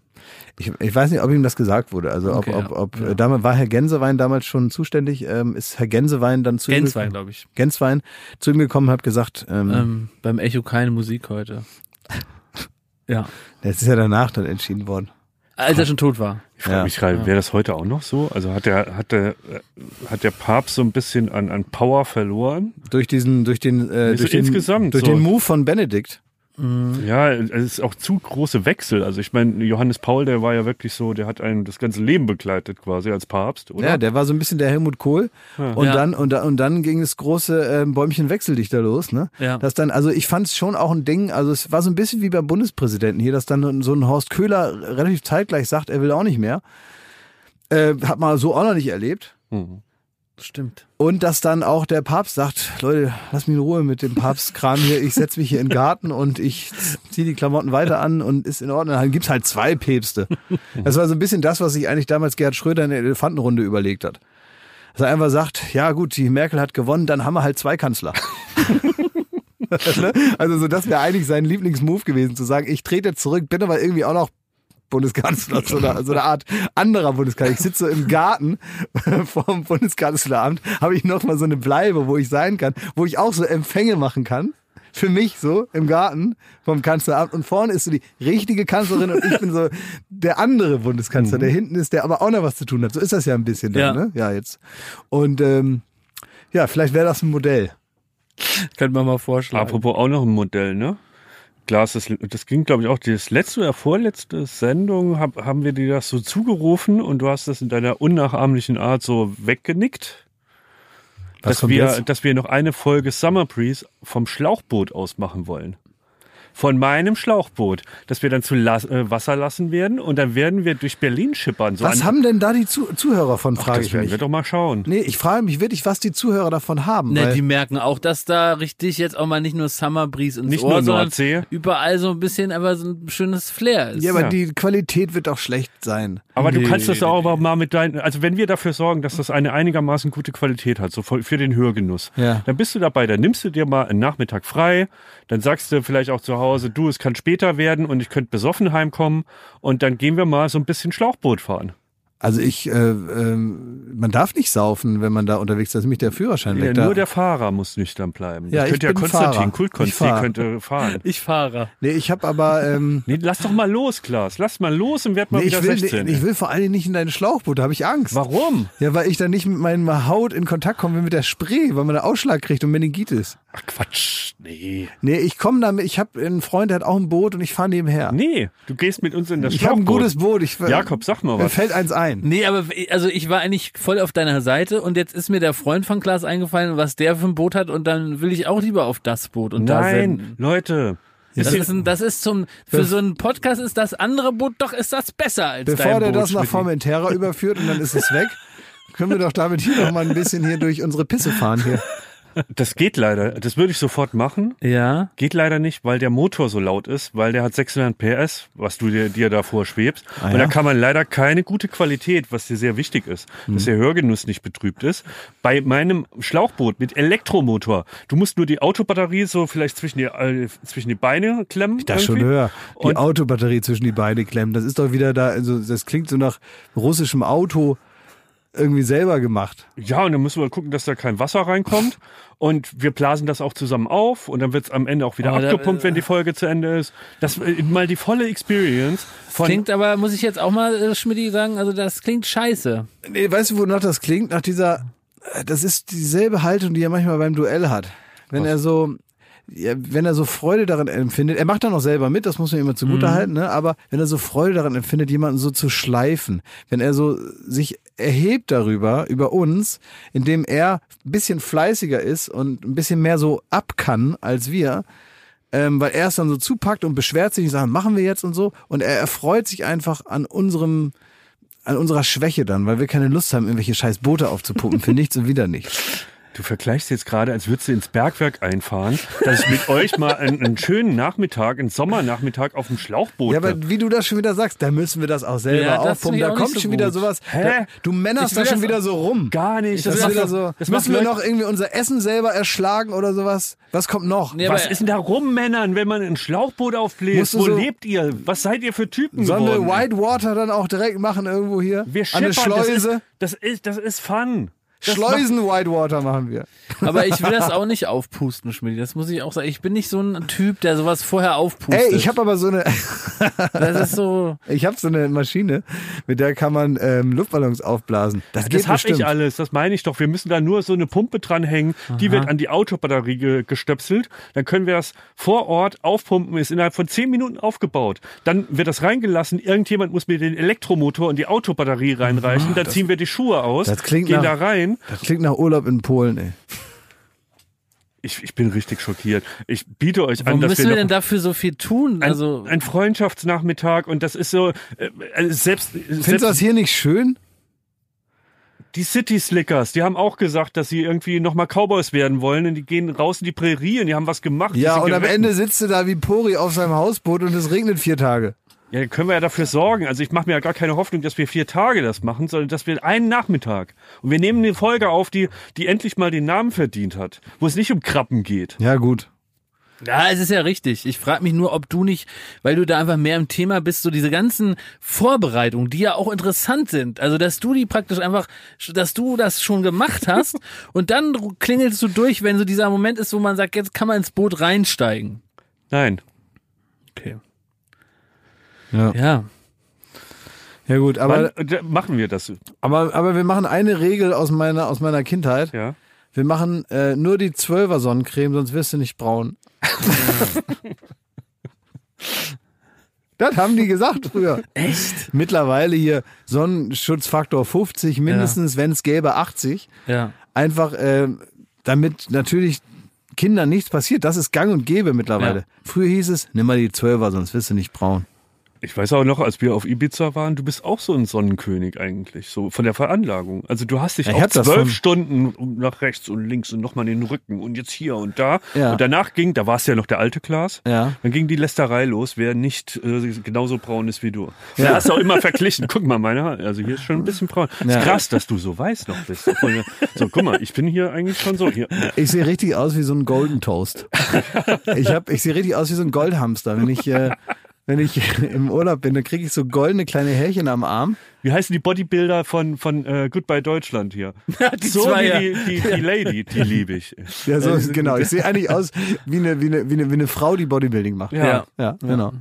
Ich, ich weiß nicht, ob ihm das gesagt wurde. Also ob, Okay, ob, ja. ob Ja. äh, damals war Herr Gänsewein damals schon zuständig. Ähm, ist Herr Gänsewein dann zu gekommen- glaube ich. Gänsewein zu ihm gekommen, hat gesagt, ähm, Ähm, beim Echo keine Musik heute. <laughs> Ja. das ist ja danach dann entschieden worden. Als er schon tot war. Ich frage Ja. mich gerade, wäre das heute auch noch so? Also hat der, hat der, äh, hat der Papst so ein bisschen an, an Power verloren? Durch diesen, durch den, äh, durch den, insgesamt durch so. den Move von Benedikt. Ja, es ist auch zu große Wechsel. Also ich meine, Johannes Paul, der war ja wirklich so, der hat einen das ganze Leben begleitet quasi als Papst, oder? Ja, der war so ein bisschen der Helmut Kohl. Und Ja. dann, und, da- und dann ging das große ähm, Bäumchen wechsel dich da los, ne? Ja. Das dann, also ich fand es schon auch ein Ding, also es war so ein bisschen wie beim Bundespräsidenten hier, dass dann so ein Horst Köhler relativ zeitgleich sagt, er will auch nicht mehr. Äh, hat man so auch noch nicht erlebt. Mhm. Stimmt. Und dass dann auch der Papst sagt, Leute, lass mich in Ruhe mit dem Papstkram hier, ich setze mich hier in den Garten und ich ziehe die Klamotten weiter an und ist in Ordnung. Dann gibt's halt zwei Päpste. Das war so ein bisschen das, was sich eigentlich damals Gerhard Schröder in der Elefantenrunde überlegt hat. Dass er einfach sagt, ja gut, die Merkel hat gewonnen, dann haben wir halt zwei Kanzler. <laughs> Ne? also so, das wäre eigentlich sein Lieblingsmove gewesen, zu sagen, ich trete zurück, bin aber irgendwie auch noch Bundeskanzler, so eine, so eine Art anderer Bundeskanzler. Ich sitze so im Garten <laughs> vom Bundeskanzleramt, habe ich noch mal so eine Bleibe, wo ich sein kann, wo ich auch so Empfänge machen kann. Für mich so im Garten vom Kanzleramt und vorne ist so die richtige Kanzlerin und ich bin so der andere Bundeskanzler, der hinten ist, der aber auch noch was zu tun hat. So ist das ja ein bisschen dann, Ja. ne? Ja, jetzt. Und ähm, ja, vielleicht wäre das ein Modell. Könnte man mal vorschlagen. Apropos auch noch ein Modell, ne? Glas, das, das ging, glaube ich, auch das letzte oder vorletzte Sendung, hab, haben wir dir das so zugerufen und du hast das in deiner unnachahmlichen Art so weggenickt. Was dass wir, jetzt? dass wir noch eine Folge Summer Breeze vom Schlauchboot aus machen wollen. Von meinem Schlauchboot, das wir dann zu las äh, Wasser lassen werden und dann werden wir durch Berlin schippern. So Was haben denn da die Zu Zuhörer von, Ach, frage das ich werden mich. wir doch mal schauen. Nee, ich frage mich wirklich, was die Zuhörer davon haben. Ne, weil die merken auch, dass da richtig jetzt auch mal nicht nur Summer Breeze ins Nicht Ohr, nur sondern Nordsee. überall so ein bisschen aber so ein schönes Flair ist. ja, aber Ja. die Qualität wird doch schlecht sein. Aber du Nee, kannst das auch mal mit deinen, also wenn wir dafür sorgen, dass das eine einigermaßen gute Qualität hat, so für für den Hörgenuss, Ja. dann bist du dabei, dann nimmst du dir mal einen Nachmittag frei, dann sagst du vielleicht auch zu Hause, du, es kann später werden und ich könnte besoffen heimkommen und dann gehen wir mal so ein bisschen Schlauchboot fahren. Also ich, äh, ähm, man darf nicht saufen, wenn man da unterwegs ist. Da ist nämlich der Führerschein Ja, weg. nur der Fahrer muss nüchtern bleiben. Ja, das ich könnte ja bin Konstantin. Ich fahr. könnte fahren. Ich fahre. nee, ich habe aber, ähm, <laughs> Nee, lass doch mal los, Klaas. Lass mal los und werd mal nee, wieder ich, will, 16. ich will vor allen Dingen nicht in dein Schlauchboot, da habe ich Angst. Warum? Ja, weil ich dann nicht mit meiner Haut in Kontakt komme wie mit der Spree, weil man einen Ausschlag kriegt und Meningitis. Ach Quatsch. Nee. Nee, ich komme damit, ich habe einen Freund, der hat auch ein Boot und ich fahre nebenher. Nee, du gehst mit uns in das ich habe Schlauchboot. ein gutes Boot. Ich, Jakob, sag mal Mir was. fällt eins ein. Nee, aber also ich war eigentlich voll auf deiner Seite und jetzt ist mir der Freund von Klaas eingefallen, was der für ein Boot hat und dann will ich auch lieber auf das Boot und da Nein, senden. Leute. Das ist, ein, das ist zum, für so einen Podcast ist das andere Boot doch, ist das besser als Bevor dein der Boot. das nach. Formentera überführt und dann ist es weg, können wir doch damit hier noch mal ein bisschen hier durch unsere Pisse fahren hier. <laughs> Das geht leider. Das würde ich sofort machen. Ja. Geht leider nicht, weil der Motor so laut ist, weil der hat 600 PS, was du dir, dir da vorschwebst. Ah, Und ja? da kann man leider keine gute Qualität, was dir sehr wichtig ist, Mhm. dass der Hörgenuss nicht betrübt ist. Bei meinem Schlauchboot mit Elektromotor, du musst nur die Autobatterie so vielleicht zwischen die, äh, zwischen die Beine klemmen. Das schon höher. Die Und- Autobatterie zwischen die Beine klemmen. Das ist doch wieder da, also das klingt so nach russischem Auto irgendwie selber gemacht. Ja, und dann müssen wir gucken, dass da kein Wasser reinkommt. Und wir blasen das auch zusammen auf und dann wird's am Ende auch wieder Oh, da- abgepumpt, wenn die Folge zu Ende ist. Das äh, mal die volle Experience von Klingt aber, muss ich jetzt auch mal, äh, Schmidti, sagen, also das klingt scheiße. Nee, weißt du, wonach das klingt? Nach dieser, äh, das ist dieselbe Haltung, die er manchmal beim Duell hat. Wenn er so, ja, wenn er so Freude daran empfindet, er macht dann auch selber mit, das muss man immer zugute halten, ne? aber wenn er so Freude daran empfindet, jemanden so zu schleifen, wenn er so sich erhebt darüber, über uns, indem er ein bisschen fleißiger ist und ein bisschen mehr so ab kann als wir, ähm, weil er es dann so zupackt und beschwert sich und sagt, machen wir jetzt und so, und er erfreut sich einfach an unserem, an unserer Schwäche dann, weil wir keine Lust haben, irgendwelche scheiß Boote aufzupumpen für <laughs> nichts und wieder nichts. Du vergleichst jetzt gerade, als würdest du ins Bergwerk einfahren, dass ich mit euch mal einen, einen schönen Nachmittag, einen Sommernachmittag auf dem Schlauchboot Ja, aber hab. wie du das schon wieder sagst, da müssen wir das auch selber Ja, das aufpumpen. Da kommt so schon wieder gut. sowas. Hä? Da, du männerst da schon das wieder so rum. Gar nicht. Das, ist macht- wieder so. das müssen wir noch irgendwie unser Essen selber erschlagen oder sowas? Was kommt noch? Nee, Was ist denn da rum, Männern, wenn man ein Schlauchboot aufbläst? Wo so- lebt ihr? Was seid ihr für Typen Sollen wir geworden? Whitewater dann auch direkt machen irgendwo hier? wir An eine schippern, das ist, Schleuse? das ist, das ist Fun. Das Schleusen Whitewater machen wir. Aber ich will das <laughs> auch nicht aufpusten, Schmidt. Das muss ich auch sagen. Ich bin nicht so ein Typ, der sowas vorher aufpustet. Ey, ich habe aber so eine, <laughs> das ist so. ich habe so eine Maschine, mit der kann man ähm, Luftballons aufblasen. Das geht Das hab bestimmt. ich alles, das meine ich doch. Wir müssen da nur so eine Pumpe dranhängen, die wird an die Autobatterie ge gestöpselt. Dann können wir das vor Ort aufpumpen, ist innerhalb von zehn Minuten aufgebaut. Dann wird das reingelassen, irgendjemand muss mir den Elektromotor und die Autobatterie reinreichen, dann ziehen wir die Schuhe aus, das klingt gehen nach- da rein. Das klingt nach Urlaub in Polen, ey. Ich, ich bin richtig schockiert. Ich biete euch Warum an, dass müssen wir wir denn dafür so viel tun? ein, Also, ein Freundschaftsnachmittag und das ist so äh, äh, selbst, Findest du das hier nicht schön? die City Slickers, die haben auch gesagt, dass sie irgendwie nochmal Cowboys werden wollen und die gehen raus in die Prärie und die haben was gemacht. Ja, und am geritten. Ende sitzt du da wie Pori auf seinem Hausboot und es regnet vier Tage. Ja, dann können wir ja dafür sorgen. Also ich mache mir ja gar keine Hoffnung, dass wir vier Tage das machen, sondern dass wir einen Nachmittag. Und wir nehmen eine Folge auf, die, die endlich mal den Namen verdient hat, wo es nicht um Krabben geht. Ja, gut. ja, es ist ja richtig. Ich frage mich nur, ob du nicht, weil du da einfach mehr im Thema bist, so diese ganzen Vorbereitungen, die ja auch interessant sind. Also, dass du die praktisch einfach, dass du das schon gemacht hast <laughs> und dann klingelst du durch, wenn so dieser Moment ist, wo man sagt, jetzt kann man ins Boot reinsteigen. Nein. Okay. Ja, Ja. ja gut, aber, Wann äh, machen wir das? aber, aber wir machen eine Regel aus meiner, aus meiner Kindheit. Ja. Wir machen äh, nur die 12er Sonnencreme, sonst wirst du nicht braun. <laughs> das haben die gesagt früher. Echt? Mittlerweile hier Sonnenschutzfaktor 50, mindestens, wenn es gäbe 80. Ja. Einfach, äh, damit natürlich Kindern nichts passiert. Das ist gang und gäbe mittlerweile. Ja. Früher hieß es, nimm mal die 12er, sonst wirst du nicht braun. Ich weiß auch noch, als wir auf Ibiza waren, du bist auch so ein Sonnenkönig eigentlich, so von der Veranlagung. Also du hast dich Ja, ich auch zwölf Stunden nach rechts und links und nochmal den Rücken und jetzt hier und da. Ja. Und danach ging, da war es ja noch der alte Klaas, Ja. dann ging die Lästerei los, wer nicht äh, genauso braun ist wie du. Und Da hast du auch immer verglichen. Guck mal, meine Haare, also hier ist schon ein bisschen braun. Ja. Ist krass, dass du so weiß noch bist. So, guck mal, ich bin hier eigentlich schon so. Hier. Ich sehe richtig aus wie so ein Golden Toast. Ich, hab, ich sehe richtig aus wie so ein Goldhamster. Wenn ich, äh, wenn ich <laughs> im Urlaub bin, dann kriege ich so goldene kleine Härchen am Arm. Wie heißen die Bodybuilder von, von äh, Goodbye Deutschland hier? <laughs> die so zwei, wie die, die, die Lady, die liebe ich. Ja, so, genau. Ich sehe eigentlich aus wie eine, wie, eine, wie, eine, wie eine Frau, die Bodybuilding macht. Ja. Ja, genau.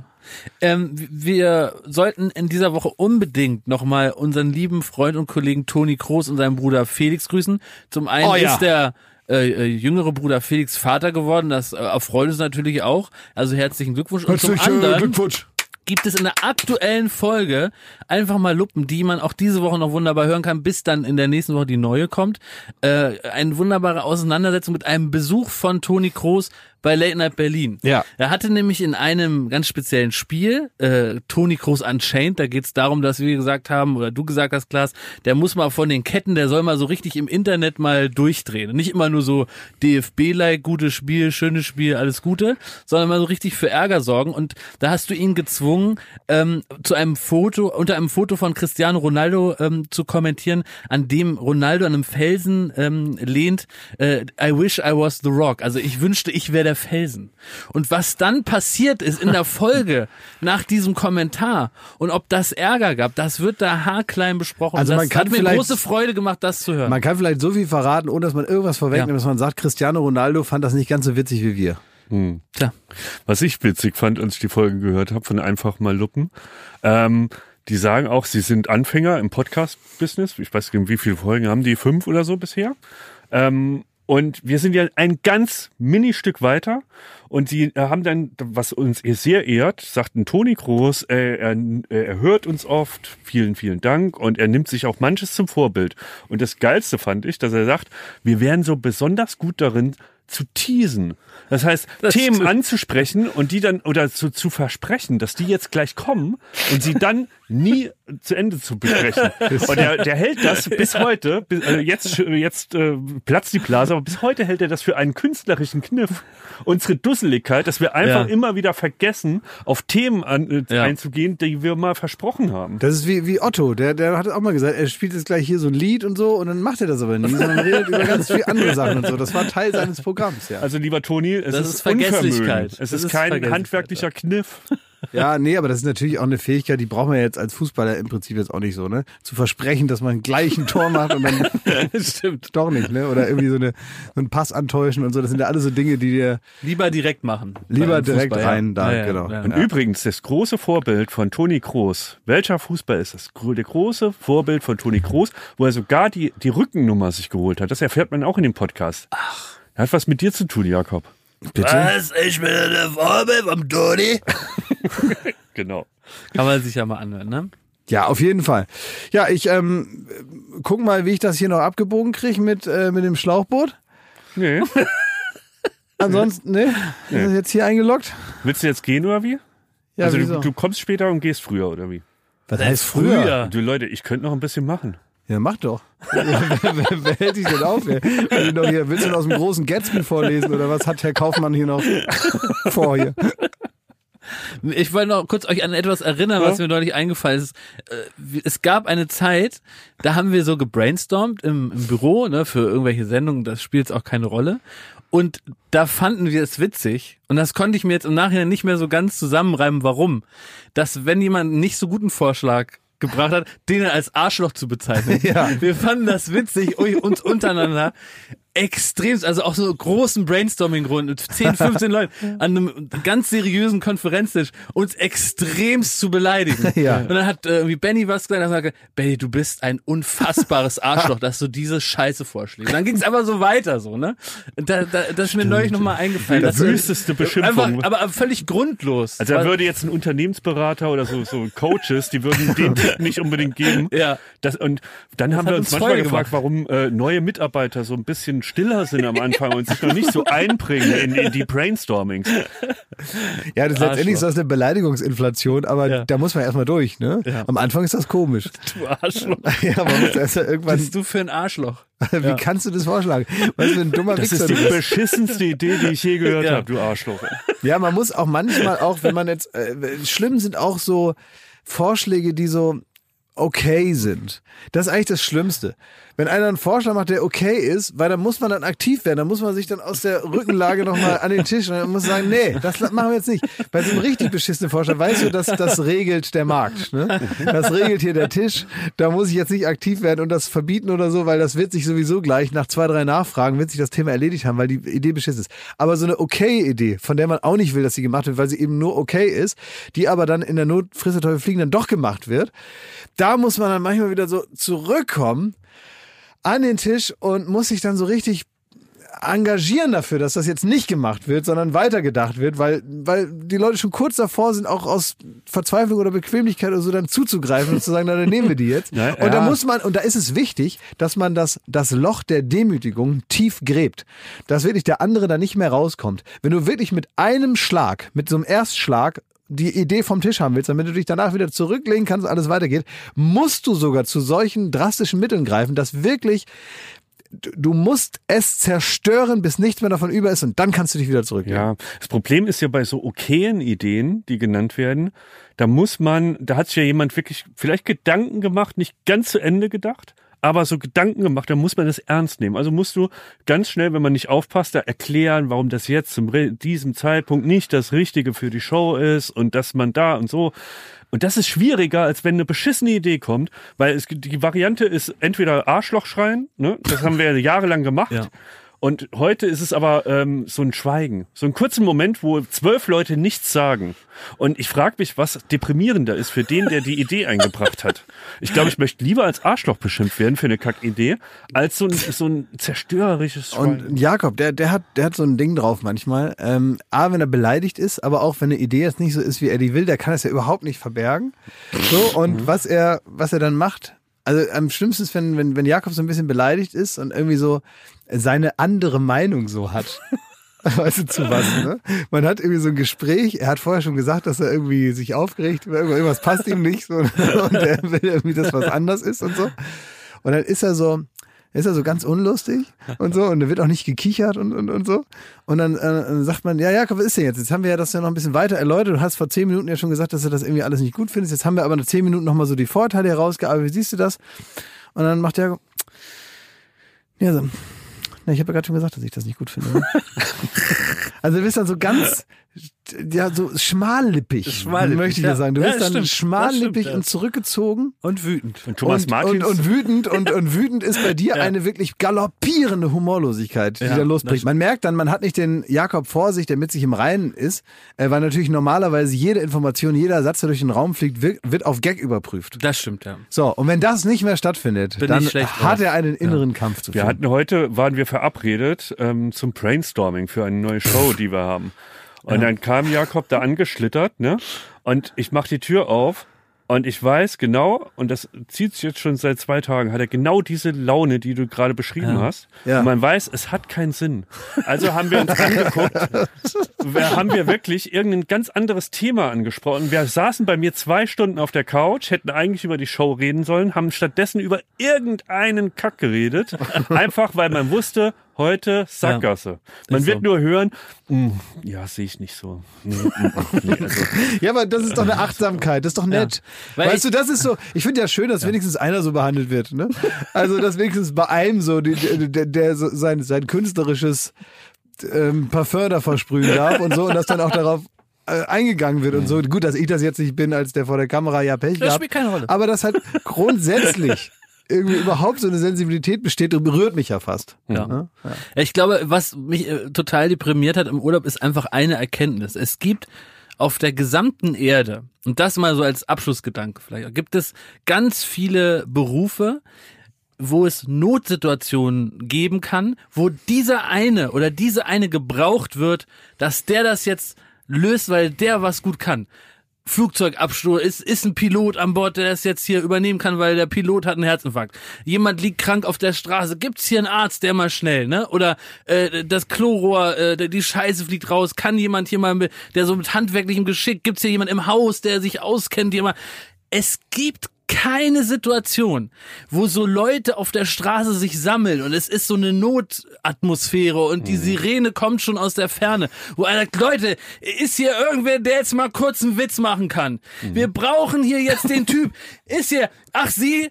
Ähm, wir sollten in dieser Woche unbedingt nochmal unseren lieben Freund und Kollegen Toni Kroos und seinen Bruder Felix grüßen. Zum einen Oh ja. ist der äh, äh, jüngere Bruder Felix Vater geworden. Das äh, erfreut uns natürlich auch. Also herzlichen Glückwunsch. Und zum Herzlichen anderen Glückwunsch. gibt es in der aktuellen Folge einfach mal Luppen, die man auch diese Woche noch wunderbar hören kann, bis dann in der nächsten Woche die neue kommt. Äh, eine wunderbare Auseinandersetzung mit einem Besuch von Toni Kroos bei Late Night Berlin. Ja. Er hatte nämlich in einem ganz speziellen Spiel, äh, Toni Kroos Unchained, da geht es darum, dass wir gesagt haben, oder du gesagt hast, Klaas, der muss mal von den Ketten, der soll mal so richtig im Internet mal durchdrehen. Und nicht immer nur so DFB-like, gutes Spiel, schönes Spiel, alles Gute, sondern mal so richtig für Ärger sorgen. Und da hast du ihn gezwungen, ähm, zu einem Foto, unter einem Foto von Cristiano Ronaldo ähm, zu kommentieren, an dem Ronaldo an einem Felsen ähm, lehnt, äh, I wish I was the rock. Also ich wünschte, ich wäre der Felsen. Und was dann passiert ist in der <laughs> Folge nach diesem Kommentar und ob das Ärger gab, das wird da haarklein besprochen. Also das man kann hat mir vielleicht- große Freude gemacht, das zu hören. Man kann vielleicht so viel verraten, ohne dass man irgendwas vorwegnimmt, Ja. dass man sagt, Cristiano Ronaldo fand das nicht ganz so witzig wie wir. Tja. Was ich witzig fand, als ich die Folge gehört habe von Einfach mal Luppen, ähm, die sagen auch, sie sind Anfänger im Podcast-Business. Ich weiß nicht, wie viele Folgen haben die? Fünf oder so bisher. Ähm, und wir sind ja ein ganz Mini-Stück weiter. Und sie äh, haben dann, was uns sehr ehrt, sagt ein Toni Groß, äh, er, er hört uns oft, vielen, vielen Dank. Und er nimmt sich auch manches zum Vorbild. Und das Geilste fand ich, dass er sagt, wir wären so besonders gut darin, zu teasen. Das heißt, Das Themen stimmt. anzusprechen und die dann oder zu, zu versprechen, dass die jetzt gleich kommen und sie dann nie zu Ende zu besprechen. Und der, der hält das bis heute, bis, äh, jetzt, jetzt äh, platzt die Blase, aber bis heute hält er das für einen künstlerischen Kniff. Unsere Dusseligkeit, dass wir einfach Ja. immer wieder vergessen, auf Themen an, äh, Ja. einzugehen, die wir mal versprochen haben. Das ist wie, wie Otto, der, der hat auch mal gesagt, er spielt jetzt gleich hier so ein Lied und so und dann macht er das aber nie, sondern redet über ganz viele andere Sachen und so. Das war Teil seines Programms, ja. Also lieber Toni, es Das ist, ist Vergesslichkeit. Es Das ist, ist kein handwerklicher Kniff. <laughs> Ja, nee, aber das ist natürlich auch eine Fähigkeit, die braucht man jetzt als Fußballer im Prinzip jetzt auch nicht so, ne? Zu versprechen, dass man gleich ein Tor macht und dann <laughs> Stimmt. doch nicht, ne? Oder irgendwie so, eine, so einen Pass antäuschen und so. Das sind ja alles so Dinge, die dir Lieber direkt machen. lieber direkt Fußball, ja. rein da, Ja, ja, genau. ja. Und übrigens, das große Vorbild von Toni Kroos. Welcher Fußball ist das? Der große Vorbild von Toni Kroos, wo er sogar die, die Rückennummer sich geholt hat. Das erfährt man auch in dem Podcast. Ach. Hat was mit dir zu tun, Jakob. Bitte? Was? Ich bin der Vorbild vom Toni. <laughs> Genau. Kann man sich ja mal anhören, ne? Ja, auf jeden Fall. Ja, ich ähm, guck mal, wie ich das hier noch abgebogen kriege mit, äh, mit dem Schlauchboot. Nee. <laughs> Ansonsten, ne? Ist das jetzt hier eingeloggt? Willst du jetzt gehen oder wie? Ja, also wieso? du, du kommst später und gehst früher oder wie? Was heißt früher? Du Leute, ich könnte noch ein bisschen machen. Ja, mach doch. <laughs> wer, wer, wer hält dich denn auf? Noch hier, willst du aus dem großen Gatsby vorlesen oder was hat Herr Kaufmann hier noch <laughs> vor hier? Ich wollte noch kurz euch an etwas erinnern, was mir neulich eingefallen ist. Äh, Es gab eine Zeit, da haben wir so gebrainstormt im, im Büro, ne, für irgendwelche Sendungen, das spielt auch keine Rolle. Und da fanden wir es witzig, und das konnte ich mir jetzt im Nachhinein nicht mehr so ganz zusammenreimen, warum, dass wenn jemand nicht so guten Vorschlag gebracht hat, den als Arschloch zu bezeichnen. <laughs> Ja. Wir fanden das witzig, uns untereinander extrem, also auch so großen Brainstorming-Runden mit 10, 15 <laughs> Leuten an einem ganz seriösen Konferenztisch uns extremst zu beleidigen. <laughs> Ja. Und dann hat äh, irgendwie Benny was gesagt, hat gesagt, Benny, du bist ein unfassbares <laughs> Arschloch, dass du diese Scheiße vorschlägst. Und dann ging es aber so weiter, so, ne? Da, da, das ist mir neulich nochmal eingefallen. Die wüsteste Beschimpfung. Einfach, aber, völlig grundlos. Also da würde jetzt ein Unternehmensberater oder so, so Coaches, die würden den Tipp nicht unbedingt geben. Ja. Das, und dann haben hat wir uns uns manchmal gefragt, warum äh, neue Mitarbeiter so ein bisschen stiller sind am Anfang und sich noch nicht so einbringen in, in die Brainstormings. Ja, das ist letztendlich ist das eine Beleidigungsinflation, aber Ja. da muss man erstmal durch, ne? Ja. Am Anfang ist das komisch. <laughs> du Arschloch. <laughs> Ja, man muss erst irgendwann, bist du für ein Arschloch? <laughs> wie kannst du das vorschlagen? Was für ein dummer Das Wichser ist die du bist. beschissenste Idee, die ich je gehört Ja. habe, du Arschloch. Ja, man muss auch manchmal auch, wenn man jetzt, äh, schlimm sind auch so Vorschläge, die so okay sind. Das ist eigentlich das Schlimmste. Wenn einer einen Vorschlag macht, der okay ist, weil dann muss man dann aktiv werden, dann muss man sich dann aus der Rückenlage nochmal an den Tisch und muss sagen, nee, das machen wir jetzt nicht. Bei so einem richtig beschissenen Vorschlag, weißt du, dass das regelt der Markt. Ne? Das regelt hier der Tisch. Da muss ich jetzt nicht aktiv werden und das verbieten oder so, weil das wird sich sowieso gleich nach zwei, drei Nachfragen wird sich das Thema erledigt haben, weil die Idee beschissen ist. Aber so eine okay Idee, von der man auch nicht will, dass sie gemacht wird, weil sie eben nur okay ist, die aber dann in der Not frisst der Teufel fliegen dann doch gemacht wird, da muss man dann manchmal wieder so zurückkommen an den Tisch und muss sich dann so richtig engagieren dafür, dass das jetzt nicht gemacht wird, sondern weitergedacht wird, weil, weil die Leute schon kurz davor sind, auch aus Verzweiflung oder Bequemlichkeit oder so dann zuzugreifen und zu sagen, na, dann nehmen wir die jetzt. <laughs> Ja, und da ja. muss man, und da ist es wichtig, dass man das, das Loch der Demütigung tief gräbt. Dass wirklich der andere da nicht mehr rauskommt. Wenn du wirklich mit einem Schlag, mit so einem Erstschlag die Idee vom Tisch haben willst, damit du dich danach wieder zurücklegen kannst und alles weitergeht, musst du sogar zu solchen drastischen Mitteln greifen, dass wirklich du- musst es zerstören, bis nichts mehr davon über ist und dann kannst du dich wieder zurücklegen. Ja, das Problem ist ja bei so okayen Ideen, die genannt werden, da muss man, da hat sich ja jemand wirklich vielleicht Gedanken gemacht, nicht ganz zu Ende gedacht, aber so Gedanken gemacht, da muss man das ernst nehmen. Also musst du ganz schnell, wenn man nicht aufpasst, da erklären, warum das jetzt zum diesem Zeitpunkt nicht das Richtige für die Show ist und dass man da und so. Und das ist schwieriger, als wenn eine beschissene Idee kommt, weil es, die Variante ist entweder Arschloch schreien, ne? das haben wir jahrelang gemacht, Ja. Und heute ist es aber ähm, so ein Schweigen. So einen kurzen Moment, wo zwölf Leute nichts sagen. Und ich frage mich, was deprimierender ist für den, der die Idee eingebracht hat. Ich glaube, ich möchte lieber als Arschloch beschimpft werden für eine Kackidee, als so ein, so ein zerstörerisches Schweigen. Und Jakob, der, der hat, der hat so ein Ding drauf manchmal. Ähm, A, wenn er beleidigt ist, aber auch wenn eine Idee jetzt nicht so ist, wie er die will, der kann es ja überhaupt nicht verbergen. So, und was er, was er dann macht, Also am schlimmsten ist, wenn, wenn, wenn Jakob so ein bisschen beleidigt ist und irgendwie so seine andere Meinung so hat. <laughs> Weißt du zu was, ne? Man hat irgendwie so ein Gespräch, er hat vorher schon gesagt, dass er irgendwie sich aufgeregt, irgendwas passt ihm nicht so, <laughs> und er will irgendwie, dass was anders ist und so. Und dann ist er so, ist er so ganz unlustig und so und da wird auch nicht gekichert und, und, und so. Und dann, äh, sagt man, ja, Jakob, was ist denn jetzt? Jetzt haben wir ja das ja noch ein bisschen weiter erläutert. Du hast vor zehn Minuten ja schon gesagt, dass du das irgendwie alles nicht gut findest. Jetzt haben wir aber nach zehn Minuten nochmal so die Vorteile herausgearbeitet. Wie siehst du das? Und dann macht Jakob, ja, so, na, ich habe ja gerade schon gesagt, dass ich das nicht gut finde. Ne? <laughs> also du bist dann so ganz, ja, so schmallippig, Schmallippig, möchte ich ja. ja sagen. Du Ja, bist dann stimmt. Schmallippig stimmt, ja. und zurückgezogen. Und wütend. Und Thomas und, Martins. Und, und wütend und, <laughs> und wütend ist bei dir eine wirklich galoppierende Humorlosigkeit, die Ja, da losbricht. Man merkt dann, man hat nicht den Jakob vor sich, der mit sich im Reinen ist, äh, weil natürlich normalerweise jede Information, jeder Satz, der durch den Raum fliegt, wird, auf Gag überprüft. Das stimmt, ja. So, und wenn das nicht mehr stattfindet, Bin dann hat er einen inneren Kampf zu Wir führen. hatten heute, waren wir verabredet ähm, zum Brainstorming für eine neue Show, <laughs> die wir haben. Und dann kam Jakob da angeschlittert, ne? Und ich mach die Tür auf und ich weiß genau, und das zieht sich jetzt schon seit zwei Tagen, hat er genau diese Laune, die du gerade beschrieben hast. Ja. Und man weiß, es hat keinen Sinn. Also haben wir uns <laughs> angeguckt, haben wir wirklich irgendein ganz anderes Thema angesprochen. Wir saßen bei mir zwei Stunden auf der Couch, hätten eigentlich über die Show reden sollen, haben stattdessen über irgendeinen Kack geredet. Einfach weil man wusste, heute Sackgasse. Man Ist wird so. nur hören, "Mm, ja, sehe ich nicht so. Nee, mm, nee, also, <laughs> Ja, aber das ist doch eine Achtsamkeit, das ist doch nett. Weil weißt du, das ist so, ich finde ja schön, dass wenigstens einer so behandelt wird, ne? Also, dass wenigstens bei einem so, die, der, der, der so sein, sein künstlerisches ähm, Parfum da versprühen darf und so und dass dann auch darauf äh, eingegangen wird und so. Gut, dass ich das jetzt nicht bin, als der vor der Kamera ja Pech Das gehabt. spielt keine Rolle. Aber das halt grundsätzlich irgendwie überhaupt so eine Sensibilität besteht, berührt mich ja fast. Ja. Ne? Ja, Ich glaube, was mich äh, total deprimiert hat im Urlaub, ist einfach eine Erkenntnis. Es gibt auf der gesamten Erde, und das mal so als Abschlussgedanke vielleicht, gibt es ganz viele Berufe, wo es Notsituationen geben kann, wo dieser eine oder diese eine gebraucht wird, dass der das jetzt löst, weil der was gut kann. Flugzeugabsturz, ist, ist ein Pilot an Bord, der das jetzt hier übernehmen kann, weil der Pilot hat einen Herzinfarkt. Jemand liegt krank auf der Straße, gibt's hier einen Arzt, der mal schnell, ne? Oder äh, das Chlorrohr, äh, die Scheiße fliegt raus, kann jemand hier mal, mit, der so mit handwerklichem Geschick, gibt's hier jemand im Haus, der sich auskennt, jemand. Es gibt keine Situation, wo so Leute auf der Straße sich sammeln und es ist so eine Notatmosphäre und die Sirene kommt schon aus der Ferne, wo einer sagt, Leute, ist hier irgendwer, der jetzt mal kurz einen Witz machen kann? Wir brauchen hier jetzt den Typ. <laughs> Ist hier, ach Sie,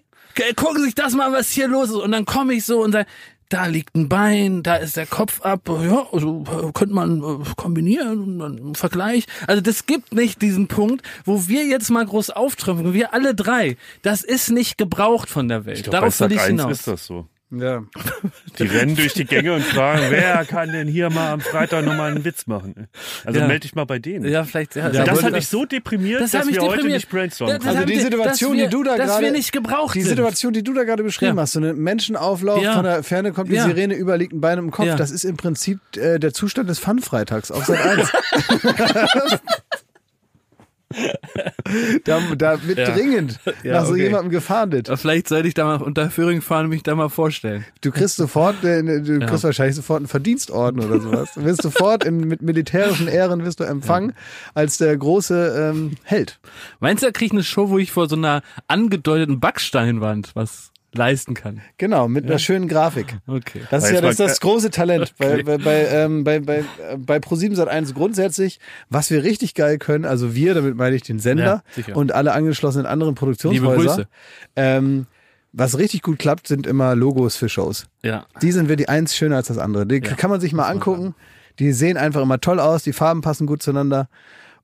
gucken Sie sich das mal an, was hier los ist. Und dann komme ich so und sage, da liegt ein Bein, da ist der Kopf ab, ja, also äh, könnte man äh, kombinieren einen Vergleich. Also das gibt nicht diesen Punkt, wo wir jetzt mal groß auftrumpfen, wir alle drei. Das ist nicht gebraucht von der Welt. ich glaub, bei Darauf will Sack ich 1 hinaus. ist das so. Ja. Die rennen durch die Gänge und fragen, <laughs> wer kann denn hier mal am Freitag nochmal einen Witz machen? Also Ja. melde dich mal bei denen. Ja, vielleicht. Ja, das aber hat das- mich so deprimiert, das dass hat mich wir heute deprimiert. nicht brainstormen Ja, das Also haben die wir- Situation, dass wir, die du da dass gerade- wir nicht gebraucht Die sind. Situation, die du da gerade beschrieben Ja. hast, so ein Menschenauflauf, Ja. von der Ferne kommt die Ja. Sirene, über liegt ein Bein im Kopf, Ja. das ist im Prinzip äh, der Zustand des Fun-Freitags auf Sat 1. <laughs> <laughs> <laughs> da, da wird Ja. dringend <laughs> Ja, nach so okay. jemandem gefahndet. Ja, Vielleicht sollte ich da mal unter Föhring fahren und mich da mal vorstellen. Du kriegst sofort, äh, du kriegst wahrscheinlich sofort einen Verdienstorden oder sowas. Du wirst sofort in, mit militärischen Ehren wirst du empfangen als der große ähm, Held. Meinst du, da krieg ich eine Show, wo ich vor so einer angedeuteten Backsteinwand was leisten kann? Genau, mit einer schönen Grafik. Okay. Das ist ja das, das große Talent bei, bei, bei, ähm, bei, bei, äh, bei Pro7 Sat1 grundsätzlich, was wir richtig geil können, also wir, damit meine ich den Sender Ja, und alle angeschlossenen anderen Liebe Produktionshäuser. Grüße. Ähm, was richtig gut klappt, sind immer Logos für Shows. Ja. Die sind wirklich eins schöner als das andere. Die kann man sich mal angucken. Die sehen einfach immer toll aus, die Farben passen gut zueinander.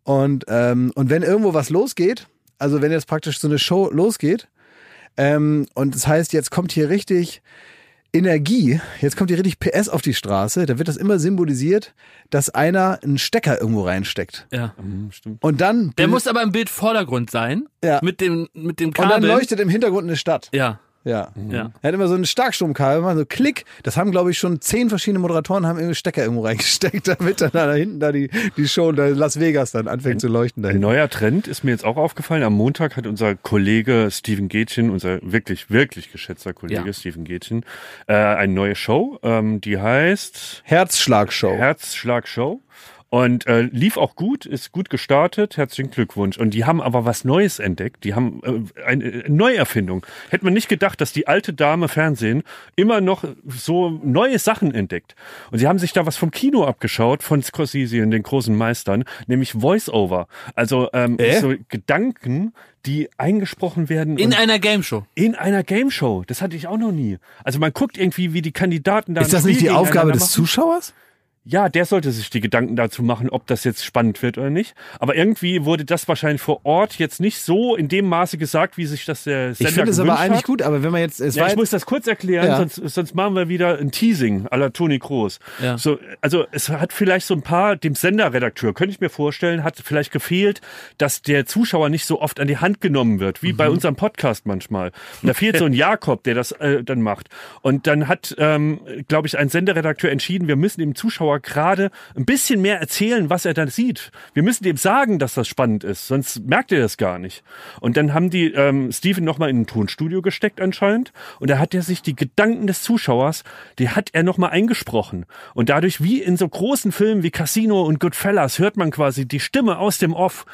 Und, ähm, und wenn irgendwo was losgeht, also wenn jetzt praktisch so eine Show losgeht, ähm, und das heißt, jetzt kommt hier richtig Energie, jetzt kommt hier richtig PS auf die Straße, da wird das immer symbolisiert, dass einer einen Stecker irgendwo reinsteckt. Ja. Hm, stimmt. Und dann, Der muss aber im Bildvordergrund sein. Ja. Mit dem, mit dem und dann Kabel. leuchtet im Hintergrund eine Stadt. ja. Ja. Ja. Er hat immer so ein Starkstromkabel, immer so Klick. Das haben, glaube ich, schon zehn verschiedene Moderatoren haben irgendwie Stecker irgendwo reingesteckt, <laughs> damit dann da hinten da die, die Show in Las Vegas dann anfängt zu leuchten Ein dahin. neuer Trend ist mir jetzt auch aufgefallen. Am Montag hat unser Kollege Steven Gätchen, unser wirklich, wirklich geschätzter Kollege Ja. Steven Gätchen, äh, eine neue Show, ähm, die heißt Herzschlagshow. Herzschlag-Show. Und äh, lief auch gut, ist gut gestartet. Herzlichen Glückwunsch. Und die haben aber was Neues entdeckt. Die haben äh, eine äh, Neuerfindung. Hätte man nicht gedacht, dass die alte Dame Fernsehen immer noch so neue Sachen entdeckt. Und sie haben sich da was vom Kino abgeschaut, von Scorsese und den großen Meistern, nämlich Voice-Over. Also ähm, Äh? so Gedanken, die eingesprochen werden. In einer Gameshow. in einer Gameshow. Das hatte ich auch noch nie. Also man guckt irgendwie, wie die Kandidaten da Ist das nicht die Aufgabe des machen. Zuschauers? Ja, der sollte sich die Gedanken dazu machen, ob das jetzt spannend wird oder nicht. Aber irgendwie wurde das wahrscheinlich vor Ort jetzt nicht so in dem Maße gesagt, wie sich das der Sender Ich finde es aber eigentlich hat. gut, aber wenn man jetzt, es Ja, war ich jetzt- muss das kurz erklären, Ja. sonst, sonst machen wir wieder ein Teasing à la Toni Kroos. Ja. So, also es hat vielleicht so ein paar, dem Senderredakteur, könnte ich mir vorstellen, hat vielleicht gefehlt, dass der Zuschauer nicht so oft an die Hand genommen wird, wie Mhm. bei unserem Podcast manchmal. Und da fehlt so ein <laughs> Jakob, der das äh, dann macht. Und dann hat, ähm, glaube ich, ein Senderredakteur entschieden, wir müssen dem Zuschauer gerade ein bisschen mehr erzählen, was er dann sieht. Wir müssen dem sagen, dass das spannend ist, sonst merkt er das gar nicht. Und dann haben die ähm, Steven nochmal in ein Tonstudio gesteckt anscheinend und da hat er sich die Gedanken des Zuschauers, die hat er nochmal eingesprochen. Und dadurch, wie in so großen Filmen wie Casino und Goodfellas, hört man quasi die Stimme aus dem Off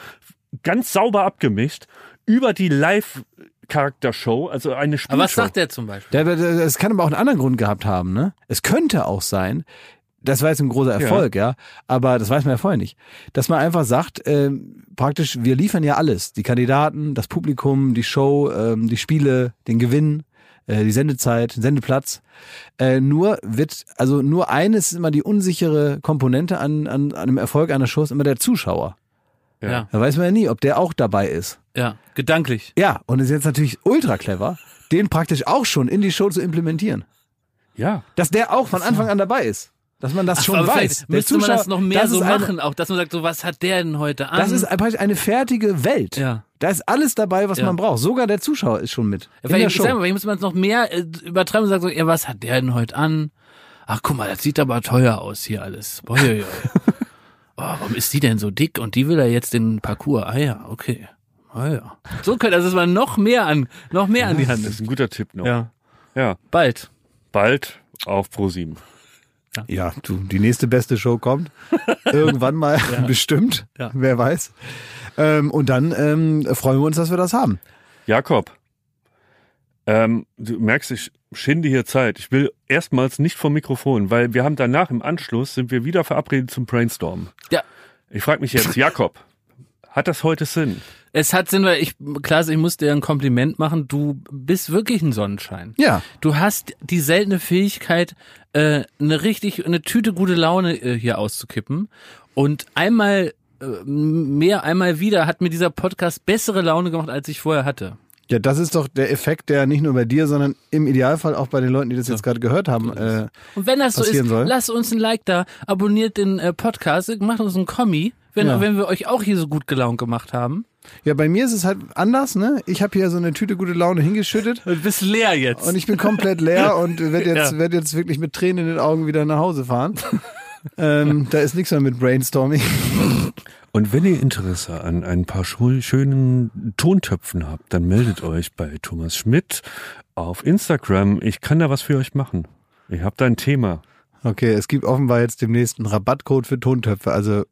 ganz sauber abgemischt über die Live-Charaktershow, also eine Spielshow. Aber was sagt der zum Beispiel? Der, es kann aber auch einen anderen Grund gehabt haben, ne? Es könnte auch sein, das war jetzt ein großer Erfolg, ja, aber das weiß man ja vorher nicht, dass man einfach sagt, ähm, praktisch, wir liefern ja alles, die Kandidaten, das Publikum, die Show, ähm, die Spiele, den Gewinn, äh, die Sendezeit, den Sendeplatz. Äh, nur wird, also nur eines ist immer die unsichere Komponente an, an, an einem Erfolg einer Show, ist immer der Zuschauer. Ja. Ja, Da weiß man ja nie, ob der auch dabei ist. ja, gedanklich. Ja, und es ist jetzt natürlich ultra clever, den praktisch auch schon in die Show zu implementieren. Ja. Dass der auch von Anfang an dabei ist. Dass man das schon aber weiß. müsste man das noch mehr das so ist eine- machen, auch dass man sagt, so was hat der denn heute an? Das ist praktisch eine fertige Welt. Ja. Da ist alles dabei, was Ja. man braucht. Sogar der Zuschauer ist schon mit. Ja, in der vielleicht, ich Show. sag mal, vielleicht muss man es noch mehr äh, übertreiben und sagen so, ja, was hat der denn heute an? Ach, guck mal, das sieht aber teuer aus hier alles. Boah, ja, ja. <laughs> oh, warum ist die denn so dick? Und die will ja jetzt den Parcours. Ah ja, okay. Ah ja. So könnte, also dass man noch mehr an, noch mehr an die Hand Das ist ein guter Tipp noch. Ja. ja. Bald. Bald auf Pro7. Ja, du, die nächste beste Show kommt. <laughs> Irgendwann mal bestimmt. Ja. Wer weiß. Ähm, und dann ähm, freuen wir uns, dass wir das haben. Jakob, ähm, du merkst, ich schinde hier Zeit. Ich will erstmals nicht vom Mikrofon, weil wir haben danach im Anschluss sind wir wieder verabredet zum Brainstorm. Ja. Ich frage mich jetzt, Jakob, hat das heute Sinn? Es hat Sinn, weil ich, Klaas, ich muss dir ein Kompliment machen. Du bist wirklich ein Sonnenschein. Ja. Du hast die seltene Fähigkeit, äh, eine richtig, eine Tüte gute Laune äh, hier auszukippen. Und einmal äh, mehr, einmal wieder hat mir dieser Podcast bessere Laune gemacht, als ich vorher hatte. Ja, das ist doch der Effekt, der nicht nur bei dir, sondern im Idealfall auch bei den Leuten, die das jetzt gerade gehört haben. Äh, Und wenn das so ist, soll. lasst uns ein Like da, abonniert den äh, Podcast, macht uns einen Kommi, wenn, Ja. wenn wir euch auch hier so gut gelaunt gemacht haben. ja, bei mir ist es halt anders, ne? Ich habe hier so eine Tüte gute Laune hingeschüttet. Du bist leer jetzt. Und ich bin komplett leer <laughs> und werde jetzt, Ja. werd jetzt wirklich mit Tränen in den Augen wieder nach Hause fahren. ähm, da ist nichts mehr mit Brainstorming. <laughs> Und wenn ihr Interesse an ein paar schönen Tontöpfen habt, dann meldet euch bei Thomas Schmidt auf Instagram. Ich kann da was für euch machen. Ich habe da ein Thema. Okay, es gibt offenbar jetzt demnächst einen Rabattcode für Tontöpfe. Also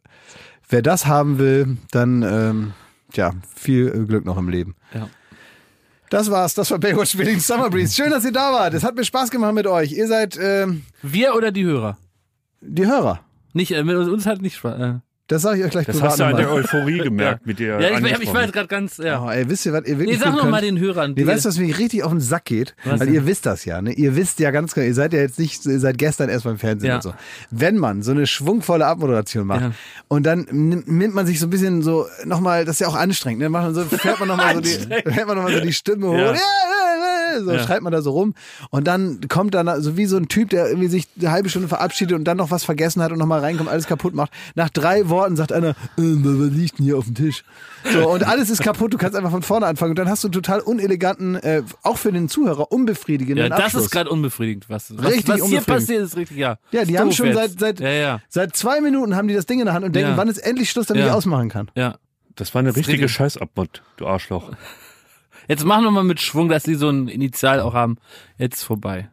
wer das haben will, dann ähm, ja, viel Glück noch im Leben. Ja. Das war's, das war Baywatch Building Summer Breeze. Schön, dass ihr da wart. Es hat mir Spaß gemacht mit euch. Ihr seid ähm, Wir oder die Hörer? die Hörer. Nicht, äh, mit uns hat nicht Spaß. Äh. Das sage ich euch gleich Das privat hast du an der Euphorie <laughs> gemerkt, mit der Ja, ich, ich, war jetzt gerade ganz, ja. Oh, ey, wisst ihr, was ihr Nee, wirklich sag gut noch mal den Hörern. Nee, weißt du, was mir richtig auf den Sack geht? Was Weil denn? ihr wisst das ja, ne? Ihr wisst ja ganz genau, ihr seid ja jetzt nicht, ihr seid gestern erst beim Fernsehen Ja. und so. Wenn man so eine schwungvolle Abmoderation macht Ja. und dann nimmt man sich so ein bisschen so nochmal, das ist ja auch anstrengend, ne? Macht man so, fährt man nochmal so die, <laughs> fährt man noch mal so die Stimme hoch. Ja. Ja. So Ja. schreibt man da so rum. Und dann kommt dann so wie so ein Typ, der irgendwie sich eine halbe Stunde verabschiedet und dann noch was vergessen hat und nochmal reinkommt, alles kaputt macht. Nach drei Worten sagt einer, äh, was liegt denn hier auf dem Tisch? So, und alles ist kaputt, du kannst einfach von vorne anfangen. Und dann hast du einen total uneleganten, äh, auch für den Zuhörer, unbefriedigenden Ja, das Abschluss. ist gerade unbefriedigend, was, was, Richtig was hier passiert, ist richtig, ja. Ja, die Doof haben schon jetzt. seit, seit, Ja, ja, seit zwei Minuten haben die das Ding in der Hand und denken, Ja. wann ist endlich Schluss, damit Ja. ich ausmachen kann. ja. Das war eine richtige richtig. Scheißabmod, du Arschloch. Jetzt machen wir mal mit Schwung, dass die so ein Initial auch haben. Jetzt vorbei.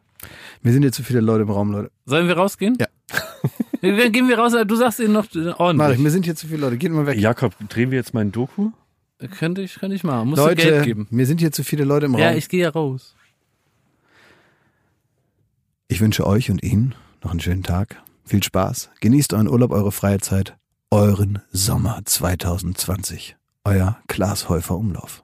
Mir sind jetzt zu viele Leute im Raum, Leute. Sollen wir rausgehen? Ja. <laughs> Dann gehen wir raus, aber du sagst ihnen noch äh, Mach ich, ordentlich. mir sind hier zu viele Leute. Geht mal weg. Jakob, drehen wir jetzt mal ein Doku? Könnte ich, könnte ich machen. Musst du Leute, Geld geben. mir sind hier zu viele Leute im Raum. Ja, ich gehe ja raus. Ich wünsche euch und Ihnen noch einen schönen Tag. Viel Spaß. Genießt euren Urlaub, eure freie Zeit. Euren Sommer 2020. Euer Klaas Häufer Umlauf.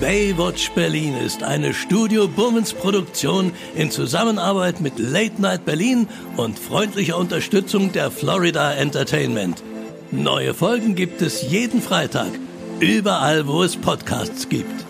Baywatch Berlin ist eine Studio Bummens Produktion in Zusammenarbeit mit Late Night Berlin und freundlicher Unterstützung der Florida Entertainment. Neue Folgen gibt es jeden Freitag, überall wo es Podcasts gibt.